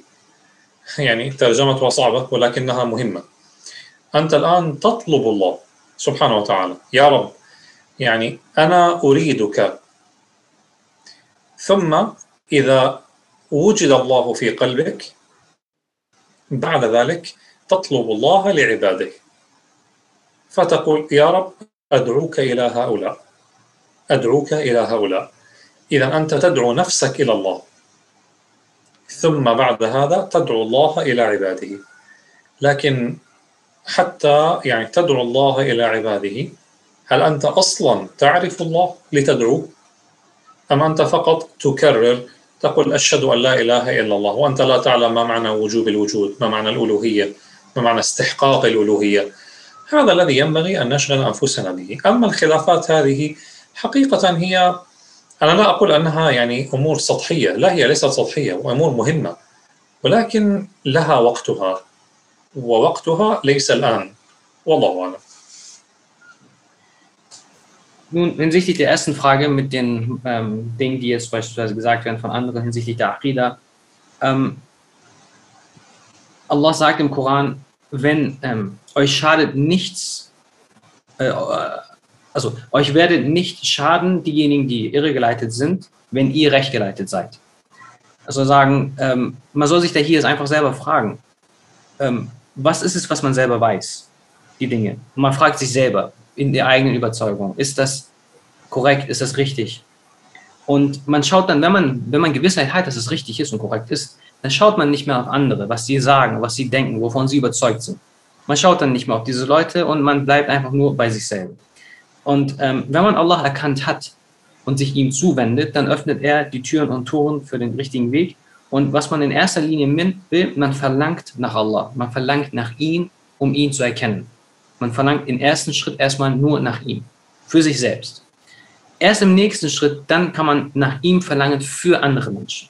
يعني ترجمتها صعبة ولكنها مهمة. أنت الآن تطلب الله سبحانه وتعالى. يا رب يعني أنا أريدك. ثم إذا وجد الله في قلبك بعد ذلك تطلب الله لعباده فتقول يا رب أدعوك إلى هؤلاء. أدعوك إلى هؤلاء. إذا أنت تدعو نفسك إلى الله. ثم بعد هذا تدعو الله إلى عباده. لكن حتى يعني تدعو الله إلى عباده هل أنت أصلا تعرف الله لتدعو؟ أم أنت فقط تكرر تقول أشهد أن لا إله إلا الله وأنت لا تعلم ما معنى وجوب الوجود ما معنى الألوهية. ما معنى استحقاق الألوهية. هذا الذي ينبغي أن نشغل أنفسنا به. أما الخلافات هذه حقيقة هي أنا لا أقول أنها يعني أمور سطحية. لا هي ليست سطحية وأمور مهمة. ولكن لها وقتها ووقتها ليس الآن. والله أعلم. Nun, hinsichtlich der ersten Frage mit den ähm, Dingen, die jetzt beispielsweise gesagt werden von anderen hinsichtlich der Aqidah. Ähm, Allah sagt im Koran, wenn ähm, euch schadet nichts, äh, also euch werdet nicht schaden diejenigen, die irregeleitet sind, wenn ihr rechtgeleitet seid. Also sagen, ähm, man soll sich da hier einfach selber fragen, ähm, was ist es, was man selber weiß, die Dinge. Und man fragt sich selber in der eigenen Überzeugung, ist das korrekt, ist das richtig? Und man schaut dann, wenn man, wenn man Gewissheit hat, dass es richtig ist und korrekt ist, dann schaut man nicht mehr auf andere, was sie sagen, was sie denken, wovon sie überzeugt sind. Man schaut dann nicht mehr auf diese Leute und man bleibt einfach nur bei sich selber. Und ähm, wenn man Allah erkannt hat und sich ihm zuwendet, dann öffnet er die Türen und Toren für den richtigen Weg. Und was man in erster Linie will, man verlangt nach Allah. Man verlangt nach ihm, um ihn zu erkennen. Man verlangt im ersten Schritt erstmal nur nach ihm, für sich selbst. Erst im nächsten Schritt, dann kann man nach ihm verlangen für andere Menschen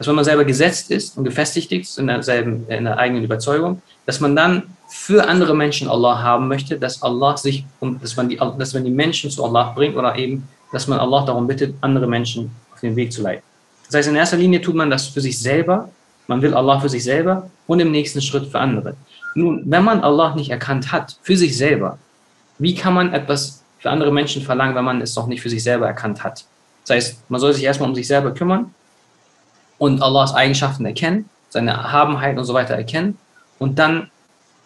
dass wenn man selber gesetzt ist und gefestigt ist in derselben, in der eigenen Überzeugung, dass man dann für andere Menschen Allah haben möchte, dass Allah sich, dass man die, dass man die Menschen zu Allah bringt oder eben, dass man Allah darum bittet, andere Menschen auf den Weg zu leiten. Das heißt, in erster Linie tut man das für sich selber, man will Allah für sich selber und im nächsten Schritt für andere. Nun, wenn man Allah nicht erkannt hat, für sich selber, wie kann man etwas für andere Menschen verlangen, wenn man es noch nicht für sich selber erkannt hat? Das heißt, man soll sich erstmal um sich selber kümmern und Allahs Eigenschaften erkennen, seine Erhabenheit und so weiter erkennen und dann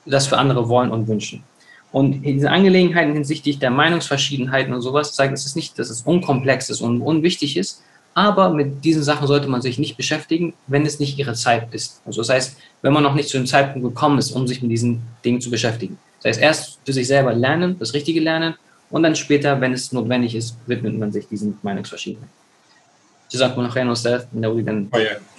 das für andere wollen und wünschen. Und diese Angelegenheiten hinsichtlich der Meinungsverschiedenheiten und sowas dass es nicht, dass es unkomplex ist und unwichtig ist, aber mit diesen Sachen sollte man sich nicht beschäftigen, wenn es nicht ihre Zeit ist. Also das heißt, wenn man noch nicht zu dem Zeitpunkt gekommen ist, um sich mit diesen Dingen zu beschäftigen. Das heißt, erst für sich selber lernen, das Richtige lernen und dann später, wenn es notwendig ist, widmet man sich diesen Meinungsverschiedenheiten. جزاكم الله خيرا استاذ نريد ان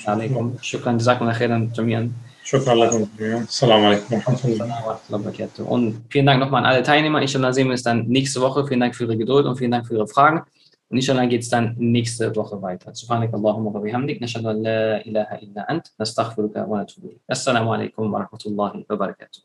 عليكم شكرا جزاكم الله خيرا جميعا شكرا لكم جميعا السلام عليكم ورحمة الله warahmatullahi wabarakatuh. Und vielen Dank nochmal an alle Teilnehmer. Inshallah sehen wir uns dann nächste Woche. Vielen Dank für Ihre Geduld und vielen Dank für Ihre Fragen. Und inshallah geht es dann nächste Woche weiter. Subhanak Allahumma wa bihamdik. Nashadu an la ilaha illa ant. Nastaghfiruka wa natubu ilayk. Assalamu alaikum wa rahmatullahi wa barakatuh.